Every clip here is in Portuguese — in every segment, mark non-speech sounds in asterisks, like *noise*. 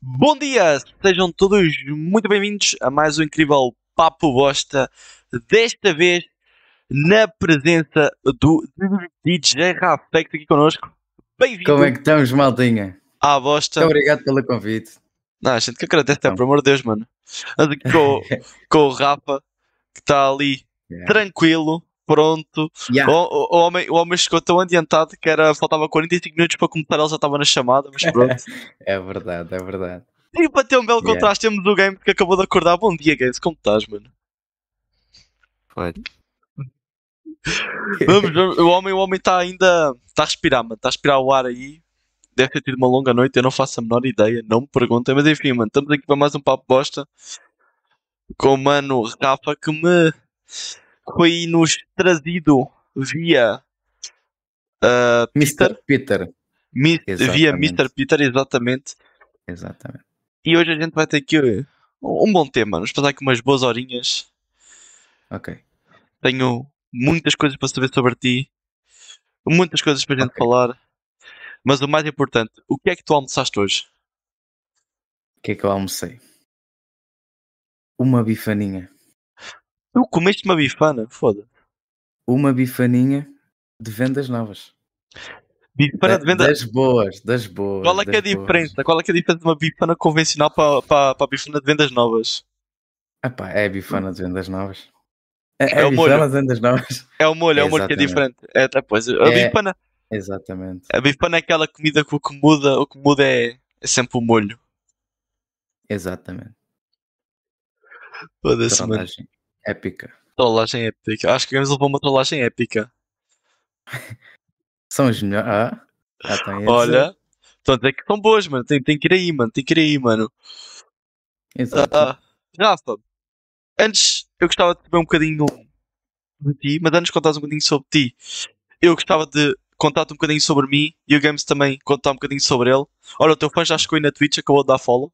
Bom dia, sejam todos muito bem-vindos a mais um incrível Papo Bosta. Desta vez, na presença do DJ Rafex aqui connosco. Bem-vindo Como é que estamos, maltinha? à bosta. Muito obrigado pelo convite. Não, gente que agradece, é, Então. por amor de Deus, mano. Com, *laughs* com o Rafa, que está ali Yeah. tranquilo, pronto. Yeah. O, o- homem, o homem chegou tão adiantado que era, faltava 45 minutos para começar, ele já estava na chamada, mas pronto. *laughs* É verdade, é verdade. E para ter um belo Yeah. contraste, temos o game que acabou de acordar. Bom dia, Games, como estás, mano? Pode. *laughs* Vamos, vamos, o homem o homem está ainda. Está a respirar, mano. Está a respirar o ar aí. Deve ter tido uma longa noite, eu não faço a menor ideia, não me perguntem. Mas enfim, mano, estamos aqui para mais um papo bosta com o mano Rafa que me foi nos trazido via. ah, Mr. Peter. Mi- via Exatamente. Mr. Peter, exatamente. Exatamente. E hoje a gente vai ter aqui um um bom tema. Vamos passar aqui umas boas horinhas. Ok. Tenho muitas coisas para saber sobre ti, muitas coisas para a gente Ok. falar. Mas o mais importante, o que é que tu almoçaste hoje? O que é que eu almocei? Uma bifaninha. Tu comeste uma bifana? Foda. Uma bifaninha de vendas novas. Bifana de venda. Das boas, das boas. Qual é que é a boas. diferença? Qual é que é a diferença de uma bifana convencional para, para, para a bifana de vendas novas? Epá, é a bifana de vendas novas. É, É é o molho. de vendas novas. É o molho, é o molho que é diferente. É, tá, pois, a É. bifana, Exatamente. a bifana é aquela comida que o que muda, o que muda é, é sempre o molho. Exatamente. Foda-se, mano. Épica. Trollagem épica. Acho que vamos levar uma trollagem épica. *laughs* São os melhores. Ah, já tem esse. Olha, a dizer que são boas, mano. Tem, tem que ir aí, mano. Tem que ir aí, mano. Exato. Ah, Rafa, antes eu gostava de saber um bocadinho de ti, mas antes de contares um bocadinho sobre ti, eu gostava de contar-te um bocadinho sobre mim e o Games também contar um bocadinho sobre ele. Olha, o teu fã já chegou aí na Twitch, acabou de dar follow.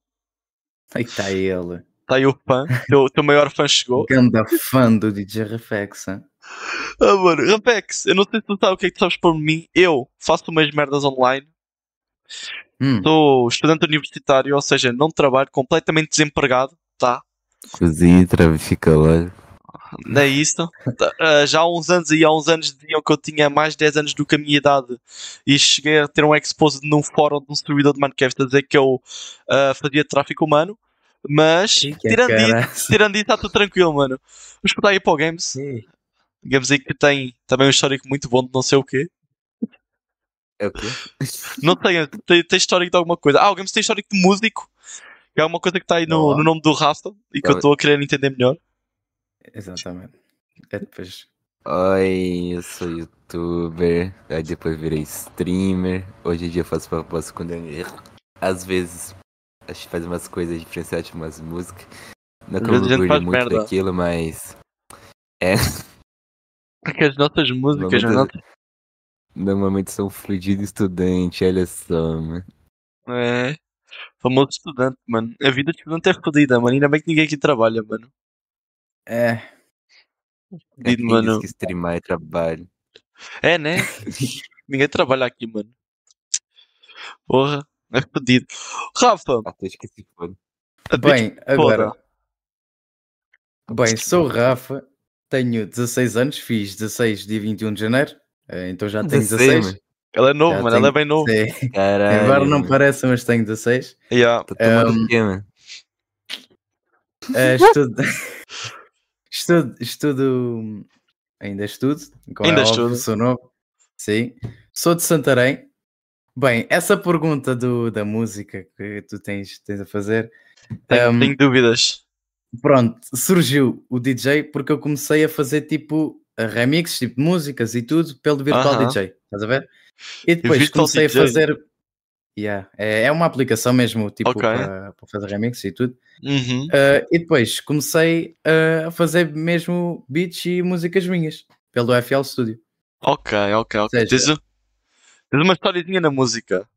Aí está ele. Está aí o fã, o teu, teu maior fã chegou. Ganda fã do DJ Reflex. hein? Ah, mano, Rapex, eu não sei se tu sabes o que é que tu sabes por mim. Eu faço umas merdas online, Hum, sou estudante universitário, ou seja, não trabalho, completamente desempregado, tá? Cozinha, fica lá. Não é isso. Tá, ah, já há uns anos e há uns anos diziam que eu tinha mais de 10 anos do que a minha idade e cheguei a ter um expose num fórum de um servidor de Minecraft a dizer que eu ah, fazia tráfico humano. Mas, é tirando, isso, tirando isso, está tudo tranquilo, mano. Vamos botar aí para o Games. Ih, Games aí que tem também um histórico muito bom de não sei o quê. É o quê? *laughs* Não tem, tem, tem histórico de alguma coisa. Ah, o Games tem histórico de músico. Que é uma coisa que está aí no, no nome do Rafa e que eu estou a querer entender melhor. Exatamente. É depois. Oi, eu sou youtuber, aí depois virei streamer. Hoje em dia eu faço propósito quando eu erro. Às vezes a gente faz umas coisas diferenciadas, tipo umas músicas. Não Às que eu orgulho muito merda. daquilo, mas. É, Porque as nossas músicas, Momento- não normalmente sou um fudido estudante, olha só, mano. É. Famoso estudante, mano. A vida de estudante é fodida, mano. Ainda bem que ninguém aqui trabalha, mano. É. É Fodido, quem mano. que streamar é trabalho. É, né? *laughs* ninguém trabalha aqui, mano. Porra, *laughs* é fodido. Rafa, Até que se foda. a bitch Bem, agora. Bem, sou o Rafa, tenho 16 anos, fiz 16 dia 21 de janeiro, eh, então já tenho 16, 16. mano. ela é novo, Já mano. Ela é tenho- bem novo. Caralho. Embora não pareça, mas tenho 16. Yeah. Tá Um, quê, mano? Eh, estudo... *laughs* estudo, estudo, ainda estudo, Ainda é óbvio, estudo. sou novo. Sim, sou de Santarém. Bem, essa pergunta do, da música que tu tens, tens a fazer, Tenho, Um, tenho dúvidas. pronto, surgiu o DJ porque eu comecei a fazer tipo a remix, tipo músicas e tudo pelo Virtual Aham. DJ, estás a ver? E depois comecei DJ? a fazer. Yeah, é, é uma aplicação mesmo, tipo, Ok. para, para fazer remix e tudo. Uhum. Uh, e depois comecei uh, a fazer mesmo beats e músicas minhas pelo FL Studio. Ok, ok, ok. Seja- Tens, o- uma historiazinha na música.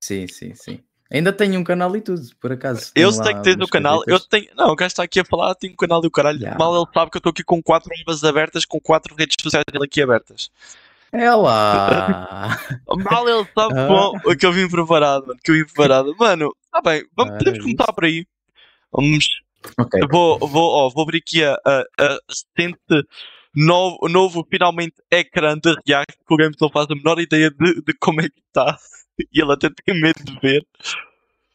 Sim, sim, sim. Ainda tenho um canal e tudo, por acaso. Eu Tenho sei que tens o canal. Eu tenho. Não, o gajo está aqui a falar, tenho um canal do caralho. Yeah. Mal ele sabe que eu estou aqui com quatro abas abertas, com quatro redes sociais dele aqui abertas. É lá! *laughs* Mal ele sabe Ah. que eu vim preparado, mano. Que eu vim preparado. Mano, Ah, bem, vamos, podemos começar por aí. Vamos. Ok. eu Vou, vou, ó, vou abrir aqui a, a, a novo, o novo, finalmente, ecrã de React que o Games não faz a menor ideia de, de como é que está. E ele até tem medo de ver.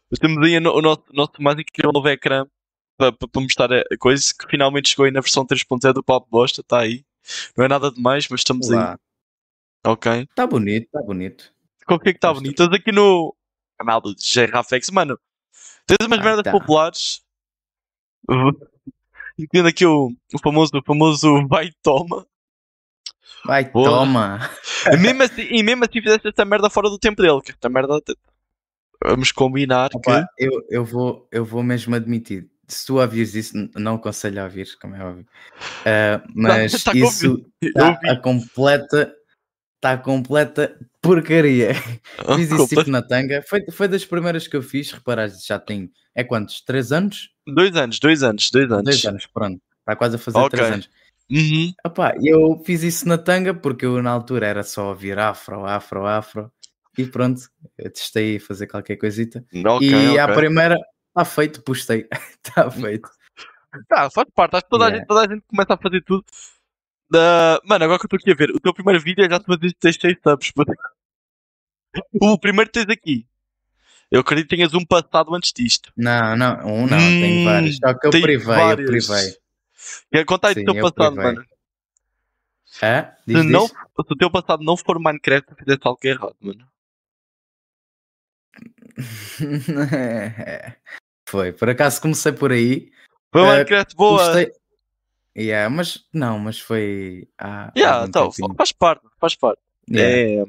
Mas temos aí o, no- o nosso, nosso mais incrível novo ecrã para, para, mostrar a coisa que finalmente chegou aí na versão 3.0 do Papo Bosta. Está aí. Não é nada demais, mas estamos aí. Lá. Ok. Está bonito, está bonito. Como que é que está bonito? Estás aqui no canal do DJ Rafex. Mano, tens umas Ah, merdas tá. populares. Entendo aqui o, o famoso, o famoso vai toma. Vai, Porra. toma. E mesmo assim, e mesmo assim fizeste esta merda fora do tempo dele. Que esta merda. Vamos combinar Opa, eu, eu, vou, eu vou mesmo admitir. Se tu ouvires isso, não aconselho a ouvir, como é óbvio. Ah, *laughs* mas tá isso que. Está vi. a completa. Está a completa porcaria. Fiz isso tipo na tanga. Foi, foi das primeiras que eu fiz. Reparaste, já tem. É quantos? Três anos? Dois anos, dois anos, dois anos. Dois anos, pronto. Está quase a fazer Ok. três anos. Uhum. Epá, eu fiz isso na tanga porque eu na altura era só ouvir afro, afro, afro. E pronto, eu testei a fazer qualquer coisita. Ok, e à ok. primeira, está feito, postei. Está *laughs* feito. Ah, faz parte, acho que toda, a Yeah. gente, toda a gente começa a fazer tudo. Da... Mano, agora que eu estou aqui a ver, o teu primeiro vídeo é já te fazes 6 subs. *laughs* O primeiro que tens aqui. Eu acredito que tenhas um passado antes disto. Não, não, um não, Hum, tenho vários. Só que eu Tem privei, vários. eu privei. Quer contar aí do teu eu passado, privei. mano. Hã? Se, Diz, não, diz? se o teu passado não for Minecraft, fizeste algo errado, mano. *laughs* Foi, por acaso comecei por aí. Foi Eh, Minecraft boa. Gostei. Yeah, mas não, mas foi. há Yeah, então, tempinho. faz parte, faz parte. Yeah.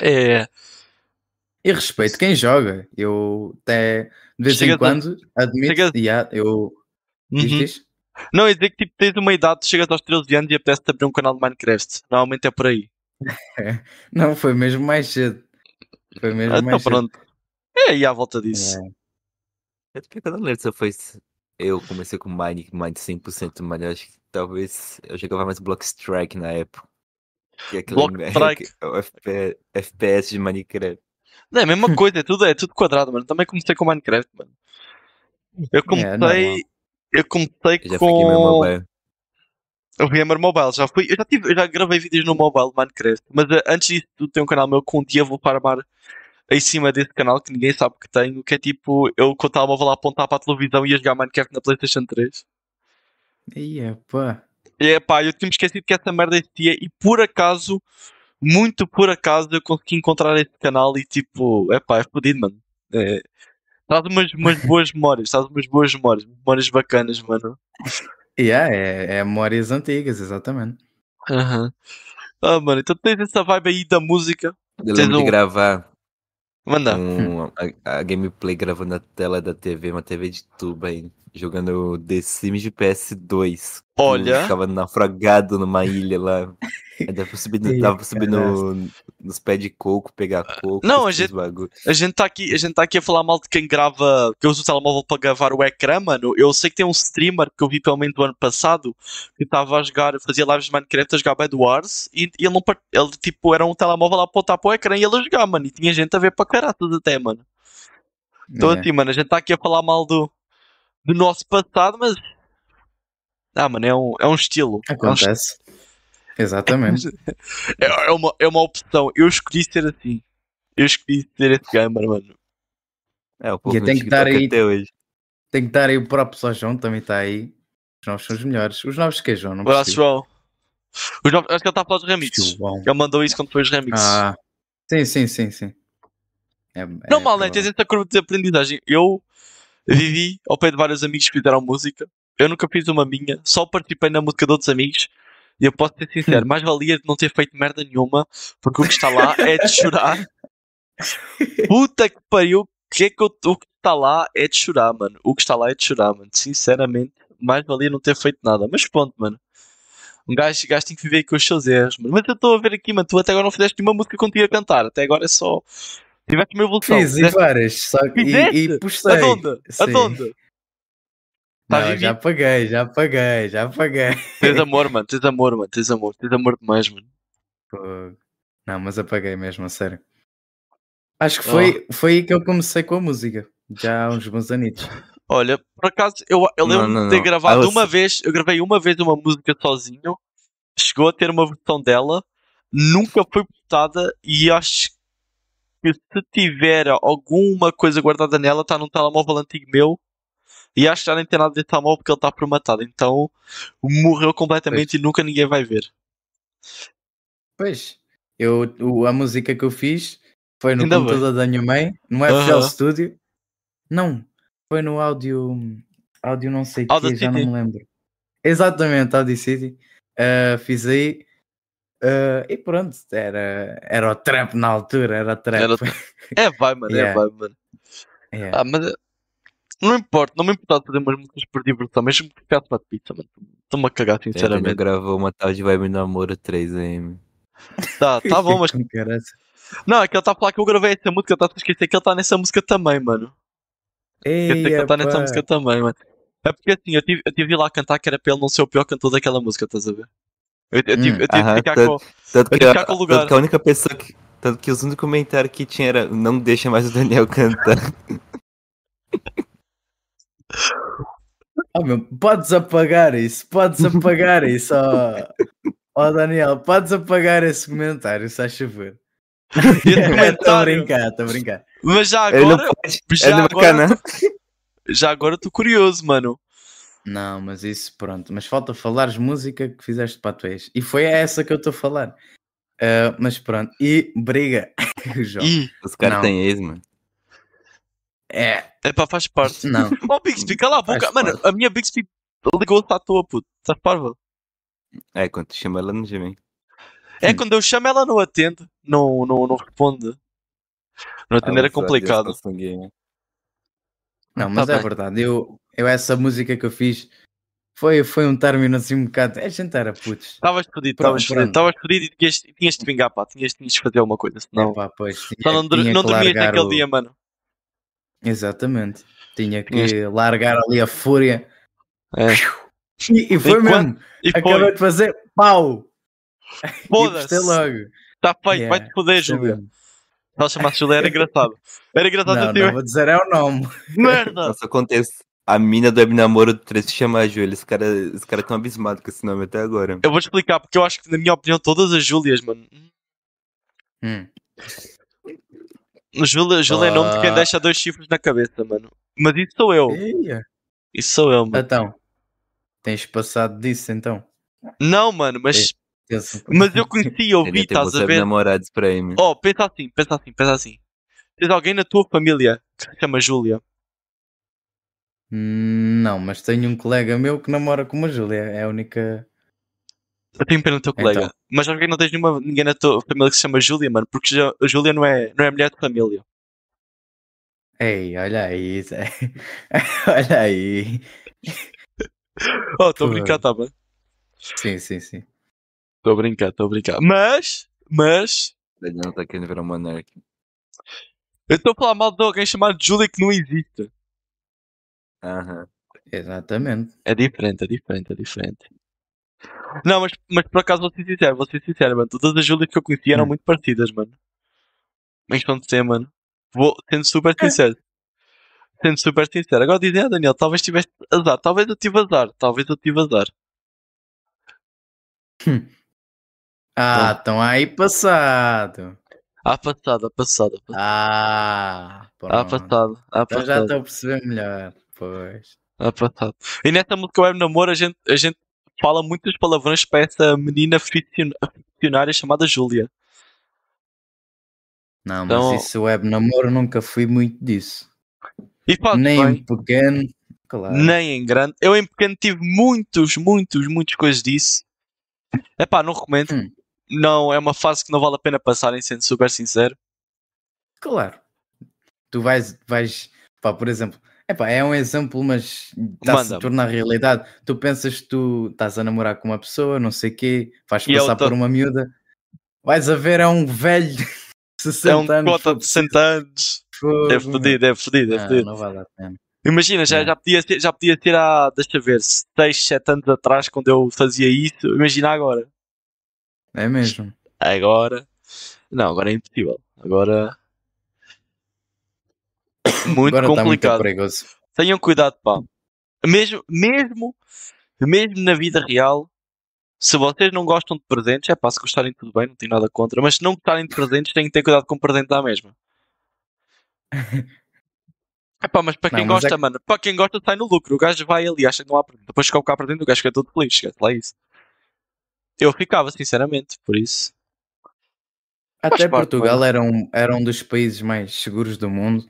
É. É. E respeito quem joga. Eu até de vez Chegas em a- quando admito. chegas- yeah, eu. Uhum. diz? Não, é dizer que tipo, tens uma idade, chegas aos 13 anos e apetece-te abrir um canal de Minecraft. Normalmente é por aí. *laughs* Não, foi mesmo mais cedo. Foi mesmo Ah, então mais cedo. pronto. É aí à volta disso. É eu não lembro se eu foi. Eu comecei com Mine, Mine 100%, mas eu acho que talvez eu jogava mais Block Strike na época. Que é aquele Block *laughs* Strike. é FPS de Minecraft. Não, é a mesma coisa, é tudo, é tudo quadrado, mano. Também comecei com Minecraft, mano. Eu É, normal. comecei. eu comecei Eu já com. meu mobile. O Gamer Mobile, já fui. Eu já, tive, eu já gravei vídeos no mobile de Minecraft. Mas eh, antes disso, tu tem um canal meu que um dia vou farmar em cima desse canal que ninguém sabe que tenho. Que é tipo, eu com o telemóvel lá a apontar para a televisão e ia jogar Minecraft na PlayStation 3. Ia, pá. E é pá, eu tinha esquecido que essa merda existia e por acaso, muito por acaso, eu consegui encontrar esse canal e tipo, é pá, é fodido, mano. É, traz umas, umas *laughs* boas memórias, traz umas boas memórias, memórias bacanas, mano. Yeah, é, é memórias antigas, exatamente. Aham. Ah, mano, então tens essa vibe aí da música. Eu lembro um- de gravar Manda. um, a, a gameplay gravando na tela da TV, uma TV de tubo aí, jogando The Sims de PS2. que eu Olha. Ficava naufragado numa ilha lá. Dava pra subir, no, dava pra subir no, nos pés de coco, pegar coco. Não, a gente-. A gente está aqui, a gente tá aqui a falar mal de quem grava, que usa o telemóvel para gravar o ecrã, mano. Eu sei que tem um streamer que eu vi pelo menos do ano passado que estava a jogar, fazia lives de Minecraft a jogar Bad Wars e, e ele não ele tipo era um telemóvel a apontar para o ecrã e ele a jogar, mano. E tinha gente a ver para caraças até, mano. Então Yeah. assim, mano, a gente está aqui a falar mal do, do nosso passado, mas. Ah, mano, é um, é um estilo. É, um estilo. Acontece. Exatamente. *laughs* É, é uma, é uma opção. Eu escolhi ser assim. Eu escolhi ser esse gamer, mano. É, o povo eu no tenho que dar TikTok aí- até hoje. Tem que dar aí o próprio só João, também está aí. Os novos são os melhores. Os novos que é João? Não Abraço. João. Os novos- acho que ele está a falar dos remixes. Ele mandou isso quando foi os remixes. Ah, sim, sim, sim, sim. É, não é mal, né? Tens essa curva de aprendizagem. Eu vivi ao pé de vários amigos que fizeram música. Eu nunca fiz uma minha, só participei na música de outros amigos. E eu posso ser sincero, mais valia de não ter feito merda nenhuma, porque o que está lá é de chorar. *laughs* Puta que pariu, o que é que eu, o que está lá é de chorar, mano. O que está lá é de chorar, mano. Sinceramente, mais valia não ter feito nada. Mas pronto, mano. Um gajo, gajo tem que viver com os seus erros, mano. Mas eu estou a ver aqui, mano. Tu até agora não fizeste nenhuma música contigo a cantar. Até agora é só. Tiveste uma evolução. Fiz e várias, só que e, e postei. Aonde? Aonde? Tá Não, já paguei, já paguei, já paguei. Tens *laughs* amor, mano. Tens amor, mano. Tens amor. Tens amor demais, mano. Pô, Não, mas apaguei mesmo, a sério. Acho que foi, foi aí que eu comecei com a música. Já há uns bons anitos. Olha, por acaso, eu, eu lembro não, de ter não. gravado Ah, uma você- vez, eu gravei uma vez uma música sozinho, chegou a ter uma versão dela, nunca foi postada e acho que se tiver alguma coisa guardada nela, está num telemóvel antigo meu e acho que já nem tem nada desse telemóvel porque ele está formatado, então morreu completamente e nunca ninguém vai ver. Pois, eu, o- a música que eu fiz foi no Ainda bem. computador da minha mãe, no FL Aham. Studio. Não, foi no áudio. Áudio não sei o que, já não me lembro. Exatamente, Audacity. Uh, fiz aí. Uh, e pronto, era, era o trap na altura, era o trap. Era- É, vai, mano, é, Yeah. vai, mano. É. Ah, mas não importa, não me importa fazer umas músicas por diversão, mesmo que ficasse uma pizza, mano. Estou-me a cagar, Ele sinceramente. gravou uma tal de Vibe Namoro 3M. Tá, *laughs* tá bom, mas. Não, é que ele está a falar que eu gravei essa música, está a esquecer que ele está nessa música também, mano. Dizer que ele está nessa música também, mano. É porque assim, eu tive, eu tive lá a cantar que era para ele não ser o pior cantor daquela música, estás a ver? Eu, eu tive, Hum, eu tive aham, de ficar tá- com. Tanto Eu que, tive que a, ficar com o lugar. tanto que a única pessoa que. Tanto que os únicos comentários que tinha era não deixa mais o Daniel cantar. Oh, *laughs* meu, podes apagar isso, podes apagar isso, ó ó, Daniel, podes apagar esse comentário, se faz favor. Estou a brincar, estou a brincar. Mas já agora. pode. Já é agora, bacana. já agora estou curioso, mano. Não, mas isso, pronto, mas falta falares música que fizeste para tu és. E foi essa que eu estou a falar. Ah, mas pronto, e briga, *laughs* João. Ih, Os caras Não. têm ex, mano. É, é pá, faz parte. não, Oh, Bixby, cala a boca. Faz Mano, parte. a minha Bixby ligou-se à toa, puto. Estás parva? É, quando tu chama ela no Gmail. É Hum. quando eu chamo ela não atende, não, não, não responde. Não atender é complicado. Não, Tá mas é bem. verdade. Eu, eu, essa música que eu fiz foi, foi um término assim um bocado. A gente era putos. Estavas fodido, estavas fodido, estavas fodido e tinhas, tinhas de vingar, pá. Tinhas, tinhas de fazer alguma coisa, senão. Epá, pois, Só tinha- não, dur- tinha não dormias naquele o- dia, mano. Exatamente. Tinha que Tinhas- largar ali a fúria. É. E, e foi Enquanto- mesmo. E Acabei foi, de fazer pau. *laughs* E foda-se. Está feito, Yeah, vai-te foder, gostei Ela chamasse Júlia era engraçado. Era engraçado Não, assim, não vou dizer é o nome. merda. Nossa, acontece. A mina do Web Namoro 3 se chama a Júlia. Os caras os cara tão abismados com esse nome até agora. Eu vou explicar, porque eu acho que, na minha opinião, todas as Júlias, mano. Hum. Júlia, Júlia é nome de quem Ah. deixa dois chifres na cabeça, mano. Mas isso sou eu. Eia. Isso sou eu, mano. Então, tens passado disso então. Não, mano, mas, Esse- mas eu conheci, eu *laughs* vi, Queria ter estás a ver? pra mim. Oh, pensa assim, pensa assim, pensa assim. Tens alguém na tua família que se chama Júlia? Hum, Não, mas tenho um colega meu que namora com uma Júlia. É a única. Eu tenho pena do teu colega. Então. Mas alguém não tens nenhuma, ninguém na tua família que se chama Júlia, mano? Porque a Júlia não é, não é mulher de família. Ei, olha aí. Zé. *laughs* olha aí. *laughs* Oh, estou a brincar, tá bem? Sim, sim, sim. Estou a brincar, estou a brincar. Mas, mas, Ele não tá querendo virar um monarca. eu estou a falar mal de alguém chamado Júlia que não existe. Aham. Exatamente. É diferente, é diferente, é diferente. Não, mas, mas por acaso vou ser sincero, vou ser sincero, mano. Todas as Júlias que eu conhecia eram Hum. muito parecidas, mano. Questão de ser, mano. Vou sendo super sincero. Sendo super sincero. Agora dizem, ah, Daniel, talvez tiveste azar. Talvez eu tive azar. Talvez eu tive azar. Ah, estão aí passado. À passada, à passada, à passada. Ah, À pronto. passada, à Então já estou a perceber melhor. Pois. à passada. E nessa música Web Namoro a gente, a gente fala muitos palavrões para essa menina ficcionária chamada Júlia. Não, mas Então- isso web namoro nunca fui muito disso. E Nem bem. em pequeno. Claro. nem em grande. Eu em pequeno tive muitos, muitos, muitas coisas disso. Epá, não recomendo. Hum. Não, é uma fase que não vale a pena passar, em sendo super sincero. Claro. Tu vais, vais, pá, por exemplo, epá, é um exemplo, mas está-se a tornar realidade. Tu pensas que tu estás a namorar com uma pessoa, não sei o quê, vais E passar outra- por uma miúda, vais a ver, é um velho de 60 *laughs* É um anos. cota de 60 anos. fogo, É fodido, é fodido, é Não, fodido. não a pena. Imagina, já, Não. já, podia ser, já podia ser há, deixa ver, 6, 7 anos atrás, quando eu fazia isso. Imagina agora. É mesmo. Agora. Não, agora é impossível. Agora. *coughs* Muito Agora está muito complicado. perigoso. Tenham cuidado, pá. Mesmo, mesmo, mesmo na vida real, se vocês não gostam de presentes, é pá, se gostarem tudo bem, não tenho nada contra, mas se não gostarem de presentes, têm que ter cuidado com o presente à mesma. *laughs* É pá, mas para Não, quem mas é gosta, mano, para quem gosta sai no lucro. O gajo vai ali, acha que não há presente. Depois chega cá presente, o gajo fica todo feliz. Esquece lá isso. Eu ficava, sinceramente, por isso. Até parte, Portugal era um, era um dos países mais seguros do mundo.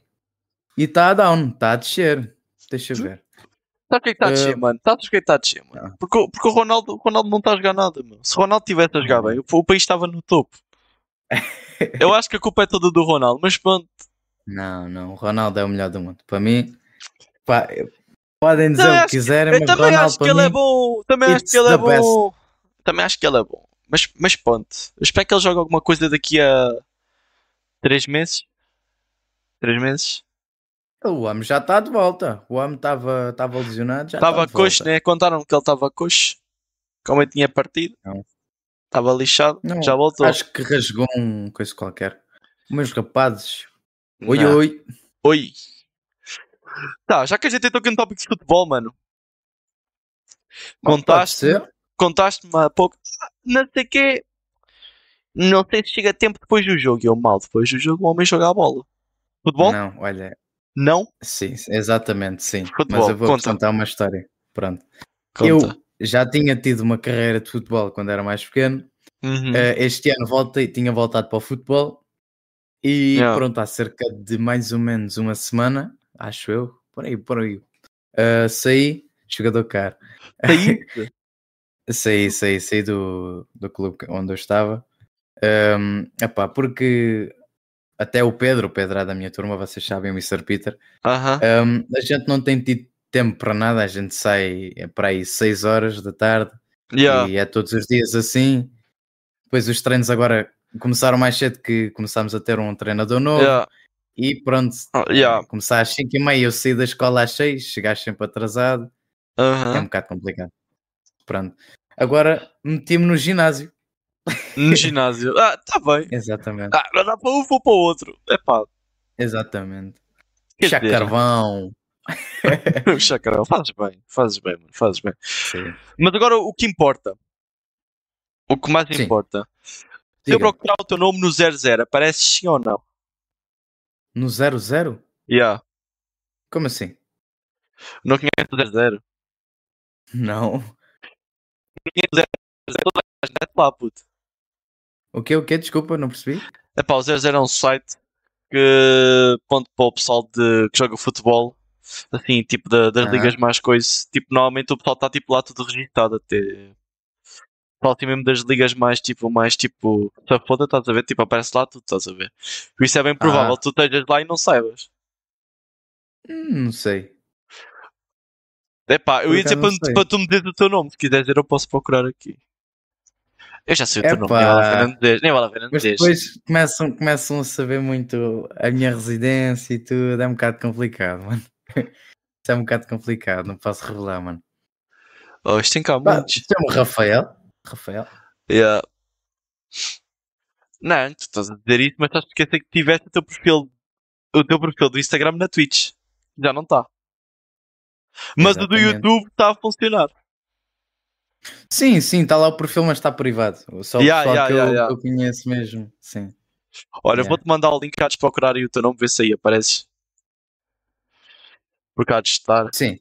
E está a down, está a descer. Deixa eu ver. Sabe o que é que está a Eh, descer, mano? Sabes o que é que está a descer, mano? Ah. Porque, o- porque o Ronaldo, o Ronaldo não está a jogar nada, meu. Se o Ronaldo tivesse a jogar Não. bem, o, o país estava no topo. *laughs* Eu acho que a culpa é toda do Ronaldo, mas pronto. Não, não. O Ronaldo é o melhor do mundo. Para mim, pá, podem dizer Também o que quiserem, Eu mas também Ronaldo acho que ele é mim, bom. Também acho que ele é best. bom. Também acho que ele é bom. Mas, mas pronto. Eu espero que ele jogue alguma coisa daqui a 3 meses. 3 meses. o homem já está de volta. O homem estava lesionado, Estava de coxo, né? Contaram que ele estava coxo. Como ele tinha partido. Estava lixado. Não, Já voltou. Acho que rasgou um coisa qualquer. Meus rapazes. Oi, Não. oi. Oi. Tá, já que a gente entrou aqui no tópico de futebol, mano. Contaste? Contaste-me há pouco. Ah, Não sei quê. Não sei se chega tempo depois do jogo. E eu mal depois do jogo, o homem joga a bola. Futebol? Não, olha. Não? Sim, exatamente, sim. Futebol, Mas eu vou conta. contar uma história. Pronto. Conta. Eu já tinha tido uma carreira de futebol quando era mais pequeno. Uhum. Eh, este ano voltei, tinha voltado para o futebol e Yeah. pronto, há cerca de mais ou menos uma semana, acho eu, por aí, por aí, eh, saí, jogador caro, Saíste? *laughs* saí, saí, saí do, do clube onde eu estava, Ehm, epá, porque até o Pedro, o Pedro é da minha turma, vocês sabem, o Mr. Peter, Aham. Ehm, a gente não tem tido tempo para nada, a gente sai é para aí 6 horas da tarde, Yeah. e é todos os dias assim. Depois os treinos agora começaram mais cedo que começámos a ter um treinador novo Yeah. e pronto, Ah, yeah. começar às 5 e meia, eu saí da escola às 6, chegaste sempre atrasado, é um bocado complicado. Pronto. Agora meti-me no ginásio. No *laughs* ginásio. Ah, tá bem. Exatamente, Ah, não dá para um, vou para o outro. É pá. exatamente. Chá carvão. *laughs* Chacarão, fazes bem, fazes bem, mano, fazes bem. Sim. Mas agora o que importa, o que mais Sim. importa, se eu procurar o teu nome no 00, aparece sim ou não? no 00? Yeah. Como assim? Não conheces o 00? Não. 00, toda a gente lá, puto. O que? O que? Desculpa, não percebi. Epá, o 00 é um site que ponto para o pessoal de, que joga futebol, assim, tipo da- das Ah. ligas mais coisas, tipo, normalmente o pessoal está tipo lá tudo registado até. Pessoal assim mesmo das ligas mais tipo, mais tipo, se foda, estás a ver? Tipo, aparece lá tudo, estás a ver? Por isso é bem provável Ah. que tu estejas lá e não saibas. Hum, Não sei. Epá, eu Por ia dizer para, para tu me dizeres o teu nome, se quiseres dizer eu posso procurar aqui. Eu já sei o teu nome, nem vale a pena dizer, nem vale a pena Mas dizer. depois começam, começam a saber muito a minha residência e tudo. É um bocado complicado, mano. *laughs* Isso é um bocado complicado, não posso revelar, mano. Oh, isto tem cá Pá, muitos. Chamo Rafael. Rafael. Yeah. Não, tu estás a dizer isso, mas estás a esquecer que tiveste o teu perfil, o teu perfil do Instagram na Twitch. Já não está. Mas o do. YouTube está a funcionar. Sim, sim, está lá o perfil, mas está privado. Só o Yeah, pessoal yeah, que, eu, yeah, yeah. que eu conheço mesmo. Sim. Olha, Yeah. vou-te mandar o link cá de procurar aí o teu nome, ver se aí apareces. Porque há de estar. Sim.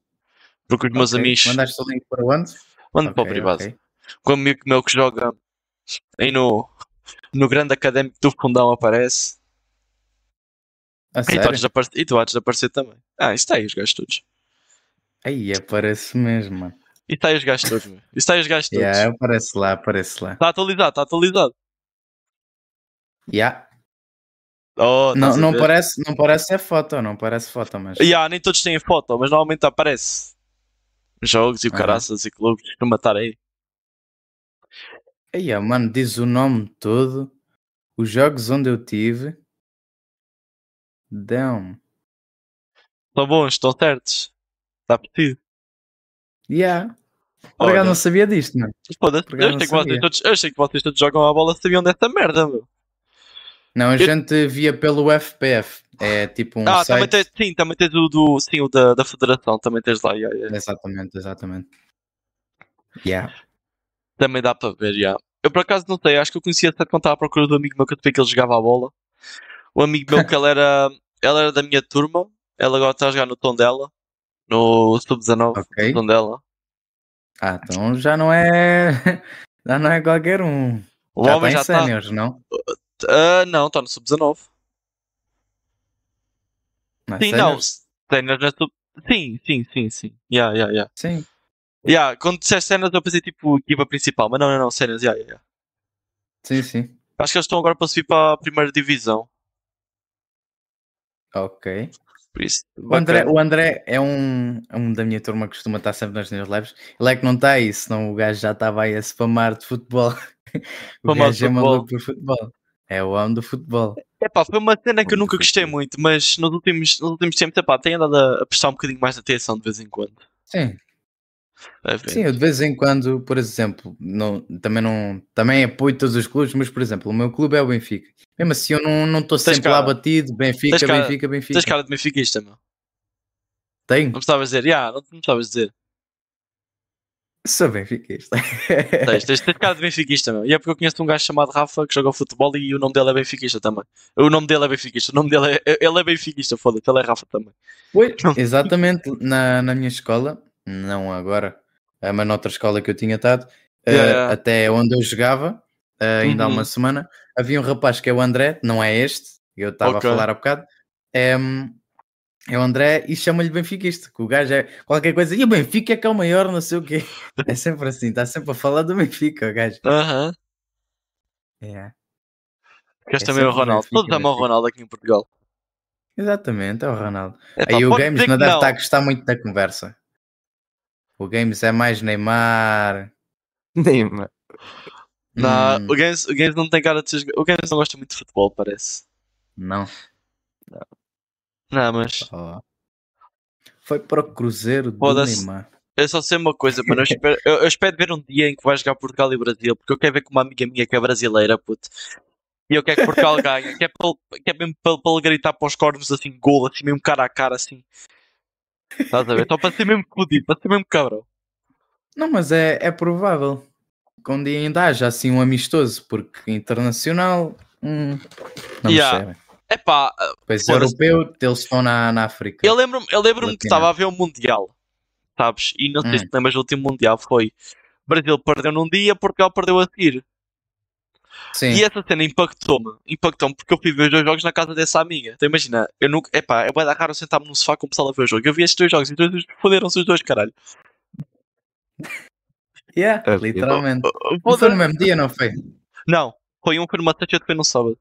Porque os meus amigos. Mandaste o link para onde? Manda para o privado. ok. Com um amigo meu que joga aí no, no grande académico do Fundão aparece. A E tu, sério? de aparecer, e tu hás de aparecer também. Ah, isso está aí os gajos todos. Aí aparece mesmo, mano. Isso está aí os gajos todos, meu. Isso está aí os gajos todos. Yeah, aparece lá, aparece lá. Está atualizado, está atualizado. Yeah. Oh, Não, não, parece, não parece a foto, não parece foto, mas. Yeah, nem todos têm foto, mas normalmente aparece. Jogos e o caraças e clubes que matar aí. Aí, ó, mano, diz o nome todo, os jogos onde eu tive. Damn. Estão bons, estão certos. Está preciso. Yeah. Por acaso não sabia disto, mano. Foda-se. Eu não sei, que vocês sabia. todos, eu sei que vocês todos jogam a bola sabiam dessa merda, meu. Não, a Eu- gente via pelo FPF. É tipo um ah, também site. tens, sim, também tens o do, sim, o da, da Federação, também tens lá, yeah, yeah. Exatamente, exatamente. Yeah. também dá para ver, yeah. Eu por acaso não sei, acho que eu conhecia até quando estava à procura do amigo meu que eu sabia que ele jogava a bola. O amigo meu que *laughs* ele era, ele era da minha turma, ele agora está a jogar no tom dela, no Sub-19, Ok. no tom dela. Ah, então já não é. *laughs* Já não é qualquer um. O já homem tem já está. séniores, não? Ah, não, está no Sub-19. Não é Sim, não. séniores? Cenas na Sub. Sim, sim, sim, sim. Yeah, yeah, yeah. Sim. Yeah, quando disseste cenas eu pensei tipo equipa principal, mas não, não, não, cenas, yeah, yeah, yeah. Sim, sim. Acho que eles estão agora para subir para a primeira divisão. Ok. Por isso. O André, o André é um, é um da minha turma que costuma estar sempre nas newsletters. Ele é que não está aí, senão o gajo já estava aí a spamar de futebol. *laughs* o Spamar gajo é maluco por futebol. É o homem do futebol. Epá, foi uma cena que eu nunca gostei muito, mas nos últimos, nos últimos tempos, epá, tenho andado a, prestar um bocadinho mais de atenção de vez em quando. Sim. Sim, eu de vez em quando, por exemplo, não, também não também apoio todos os clubes, mas por exemplo, o meu clube é o Benfica. Mesmo assim, eu não estou sempre lá cara- batido. Benfica, tens cara- Benfica, Benfica. Tens cara de benfiquista, meu. Tenho, Não precisavas dizer, yeah, não, não precisavas dizer. sou benfiquista. *laughs* Tens, tens, tens cara de benfiquista, meu. E é porque eu conheço um gajo chamado Rafa que joga futebol e o nome dele é benfiquista também. O nome dele é benfiquista, o nome dele é. Ele é benfiquista, foda-se, ele é Rafa também. Pois, *laughs* exatamente, na, na minha escola, não agora, eh, mas noutra escola que eu tinha estado, eh, Yeah, yeah. até onde eu jogava, eh, ainda há Uhum. uma semana, havia um rapaz que é o André, não é este, eu estava Ok. a falar há bocado, é, é o André e chama-lhe Benfiquista, que o gajo é qualquer coisa, e o Benfica é que é o maior, não sei o quê. *laughs* É sempre assim, está sempre a falar do Benfica, o gajo. Aham. Yeah. Queres É também o sempre Ronaldo. Benfica, Todos amam o. Ronaldo aqui em Portugal. Exatamente, é o Ronaldo. Epá, Aí o Games não deve estar a gostar muito da conversa. O Games é mais Neymar. Neymar. Não, Hum, o, Games, o Games não tem cara de ser. O Games não gosta muito de futebol, parece. não. Não, mas. Ó. Foi para o Cruzeiro do. Neymar. Eu só sei uma coisa, mano. Eu espero, eu, eu espero ver um dia em que vai jogar Portugal e Brasil, porque eu quero ver com uma amiga minha que é brasileira, puto. E eu quero que Portugal *laughs* ganhe, que é, para, que é mesmo para, para ele gritar para os cornos assim, gol, assim, mesmo cara a cara, assim. Estás a ver? Então para ser mesmo fodido, para ser mesmo cabrão. Não, mas é, é provável que um dia ainda haja assim um amistoso, porque internacional. hum, não Yeah. cheira. É pá, Pois Foda-se. europeu, eles estão na, na África. eu lembro-me eu lembro que estava a ver o Mundial, sabes? E não sei Hum. se lembras do último Mundial, foi. Brasil perdeu num dia, Portugal perdeu a seguir. Sim. E essa cena impactou-me. Impactou-me porque eu fui ver os dois jogos na casa dessa amiga. Então imagina, eu nunca. Epá, é bem da raro sentar-me no sofá com o pessoal a ver o jogo. Eu vi estes dois jogos e os dois foderam-se os dois, caralho. Yeah, É, literalmente. Não foi Foda- no mesmo dia, não foi? Não, foi um foi numa sexta e outro foi no sábado.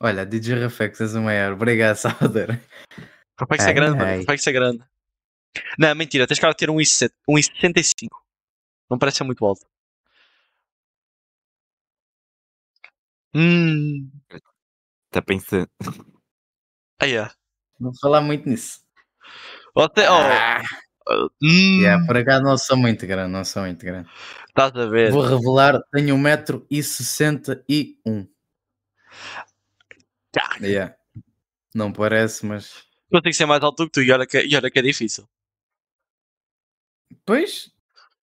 Olha, DJ Rafex, és o maior. Obrigado, *laughs* Salvador. Vai que ser Ai, grande, mano. Vai que ser grande. Não, mentira, tens cara de ter um 1,60 um 1,65. Não parece ser muito alto. Hum. Tá pensando. *laughs* Aí é. Vou falar muito nisso. Até, oh, Ah, hum, yeah, por acaso não sou muito grande, não sou muito grande. Estás a ver? Vou revelar, tenho 1,61m. Tá. Yeah. Não parece, mas. Consigo ser mais alto do que tu e olha que, e olha que é difícil. Pois.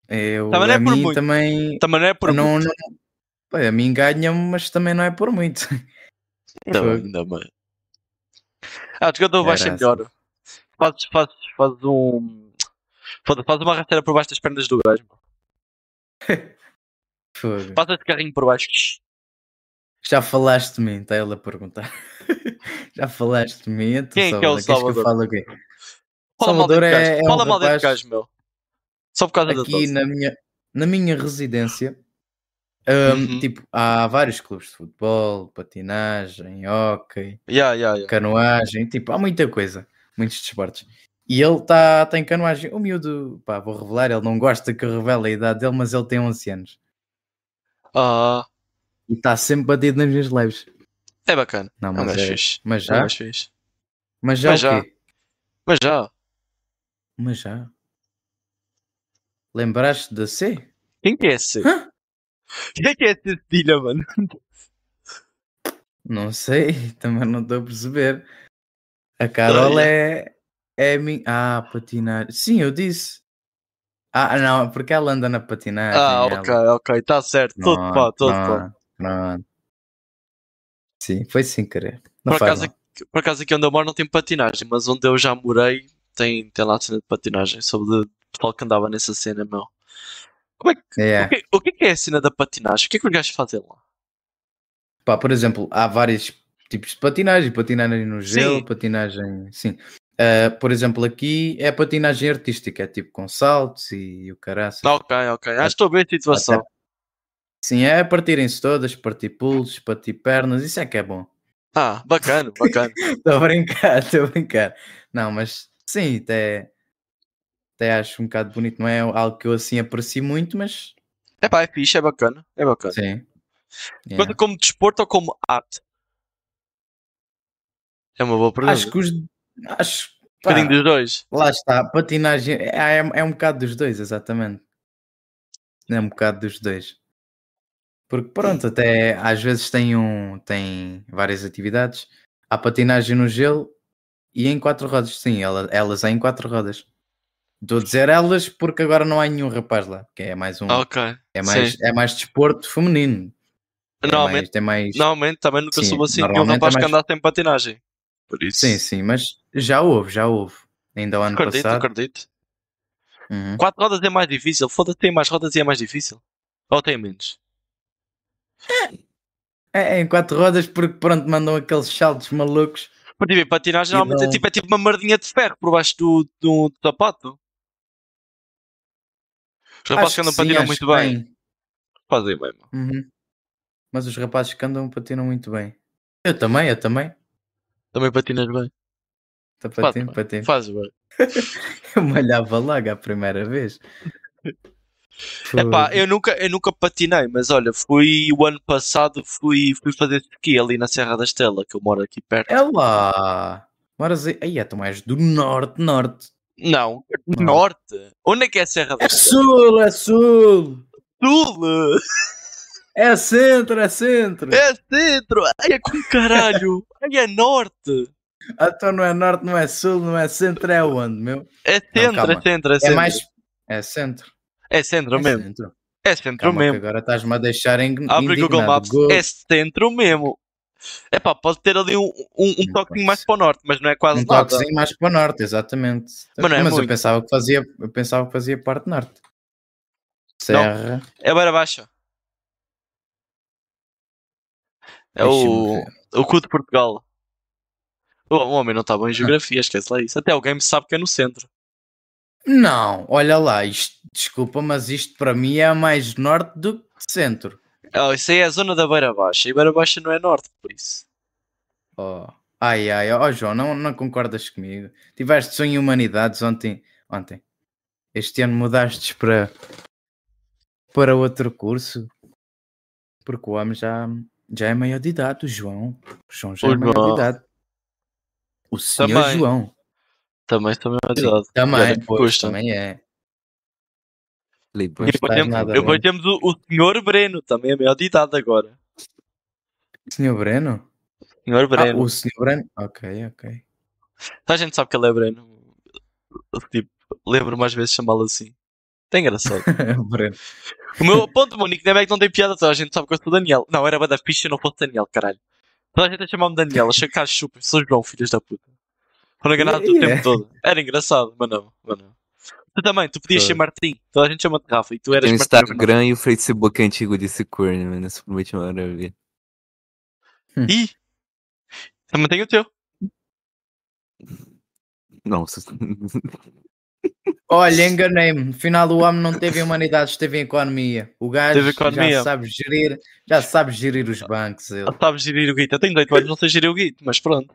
Eu, Também não é por mim muito. também. Também não é por não, muito. não, Pá, a mim ganha-me, mas também não é por muito. Fogo. ainda bem. Ah, o jogador vai ser Era melhor. Fazes, fazes, fazes um. Faz uma rasteira por baixo das pernas do gajo. *laughs* Faz esse carrinho por baixo. Já falaste de mim, está ele a perguntar. *laughs* Já falaste de mim, então, Quem é que é o Salvador? Fala Salvador é, é um Fala mal desse rapaz gajo, meu. Só por causa da aqui tosse. na minha, na minha residência. Hum, Uhum. Tipo, há vários clubes de futebol, patinagem, hóquei, Yeah, yeah, yeah. canoagem, tipo, há muita coisa, muitos desportos. E ele está tá em canoagem. O miúdo, pá, vou revelar, ele não gosta que revele a idade dele, mas ele tem 11 anos. Ah, E está sempre batido nas minhas lives. é bacana. Não, É mas, é, fixe. mas É já, gajo fixe. mas já Mas já. Mas já. Mas já. Lembraste da C? Quem que é esse? Hã? É que é esse Cedilha, mano? Não sei, *laughs* também não estou a perceber. A Carol é. É a minha. Ah, patinar. Sim, eu disse. Ah, não, porque ela anda na patinagem. Ah, ela. ok, ok, está certo. Pronto, pá, todo pá. pronto. Sim, foi sem querer. Não Por acaso, por acaso aqui onde eu moro não tem patinagem, mas onde eu já morei tem, tem lá a cena de patinagem. Sobre o pessoal que andava nessa cena, meu. Como é que, É. o, que, o que é que a cena da patinagem? O que é que os gajos fazem lá? Pá, por exemplo, há vários tipos de patinagem, patinagem no gelo, Sim. patinagem, sim. Ah, por exemplo, aqui é patinagem artística, é tipo com saltos e o caraças. Ok, ok. Ah, estou a ver a situação. Sim, é partirem-se todas, partir pulsos, partir pernas, isso é que é bom. Ah, bacana, bacana. *laughs* Estou a brincar, estou a brincar. Não, mas sim, até, até acho um bocado bonito, não é algo que eu assim aprecio muito, mas É pá, é fixe, é bacana. É bacana. sim. Conta Yeah. como desporto ou como arte? É uma boa pergunta. Acho que os. Acho. Um pá, bocadinho dos dois. Lá está, patinagem é, é, é um bocado dos dois, exatamente. É um bocado dos dois. Porque pronto, até às vezes tem, um, tem várias atividades. Há patinagem no gelo e em quatro rodas. Sim, ela, elas é em quatro rodas. Estou a dizer elas porque agora não há nenhum rapaz lá, que é mais um. Ok. é, mais, sim. é mais desporto feminino. É Normalmente, mais, tem mais. normalmente também nunca Sim, soube assim nenhum normalmente rapaz é que mais- andasse em patinagem. Por isso. Sim, sim, mas já houve, já houve. Ainda o ano Acredito, passado. acredito. Uhum. Quatro rodas é mais difícil. Foda-se, tem mais rodas e é mais difícil. Ou tem menos? É, é em quatro rodas porque pronto, mandam aqueles saltos malucos. Porque tipo, patinagem normalmente é não- tipo, é tipo uma mardinha de ferro por baixo do, do, do sapato. Os rapazes que andam sim, patinam muito bem. tem. Fazem bem. Uhum. Mas os rapazes que andam patinam muito bem. Eu também, eu também. Também patinas bem. Tá Faz patino, bem. patino. *laughs* Bem. Eu malhava logo a primeira vez. Epá, Fogo. eu nunca, eu nunca patinei, mas olha, fui o ano passado, fui, fui fazer ski ali na Serra da Estela, que eu moro aqui perto. É lá. Moras aí. Aí, tu mais do norte, norte. Não, Não. norte. Onde é que é a Serra da É sul, é sul. Sul! É centro, é centro. É centro! Ai, é com caralho! Ai, é norte! Então não é norte, não é sul, não é centro, é onde, meu? É centro, é centro, é É centro. mais. É centro. É centro É mesmo. centro. É centro Calma, mesmo. agora estás-me a deixar em Abre o Google Maps. Go- É centro mesmo. É pá, pode ter ali um, um, um Não toquinho mais para o norte, mas não é quase um nada. toquezinho mais para o norte, exatamente. Mas não é eu muito. pensava que fazia, eu pensava que fazia parte norte. Serra. É Beira Baixa. É o, o cu de Portugal. O, o homem não está bom em geografia, esquece lá isso. Até alguém me sabe que é no centro. Não, olha lá, isto, desculpa, mas isto para mim é mais norte do que centro. Oh, isso aí é a zona da Beira Baixa. E Beira Baixa não é norte, por isso. Oh. Ai, ai, ó João, não, não concordas comigo? Tiveste sonho em humanidades ontem, ontem. Este ano mudaste para para outro curso. Porque o homem já, já é maior de idade, o João. O João já é maior João. de idade. O senhor Também. João. Também estou mesmo idade. Também, pois, também é. Playboy. E depois temos, nada e depois temos o, o senhor Breno, também é maior de idade agora. Senhor Breno? Senhor Ah, Breno. o senhor Breno? Ok, ok. A gente sabe que ele é Breno. Tipo, lembro mais vezes chamá-lo assim. *laughs* É engraçado. Breno. O meu ponto, meu nickname é que não tem piada, toda a gente sabe que eu sou Daniel. Não, era da ficha eu não fosse Daniel, caralho. Toda a gente a chamar-me Daniel, achei que chupa, sou João, filhos da puta. Foram enganados o Yeah. tempo todo. Era engraçado, mas não, mas não. Tu também, tu podias Foi. ser Martim, toda a gente chama-te Rafa e tu eras Tem o Martim. Instagram e o Facebook antigo desse corno, mano. Essa última hora eu vi. Ih! Também tem o teu. Nossa. *laughs* Olha, enganei-me. No final o homem não teve humanidades, teve economia. O gajo Teve economia. já sabe gerir, já sabe gerir os bancos. Ele. Ah, Sabes gerir o guito. Eu tenho 18 anos, não sei gerir o guito, mas pronto.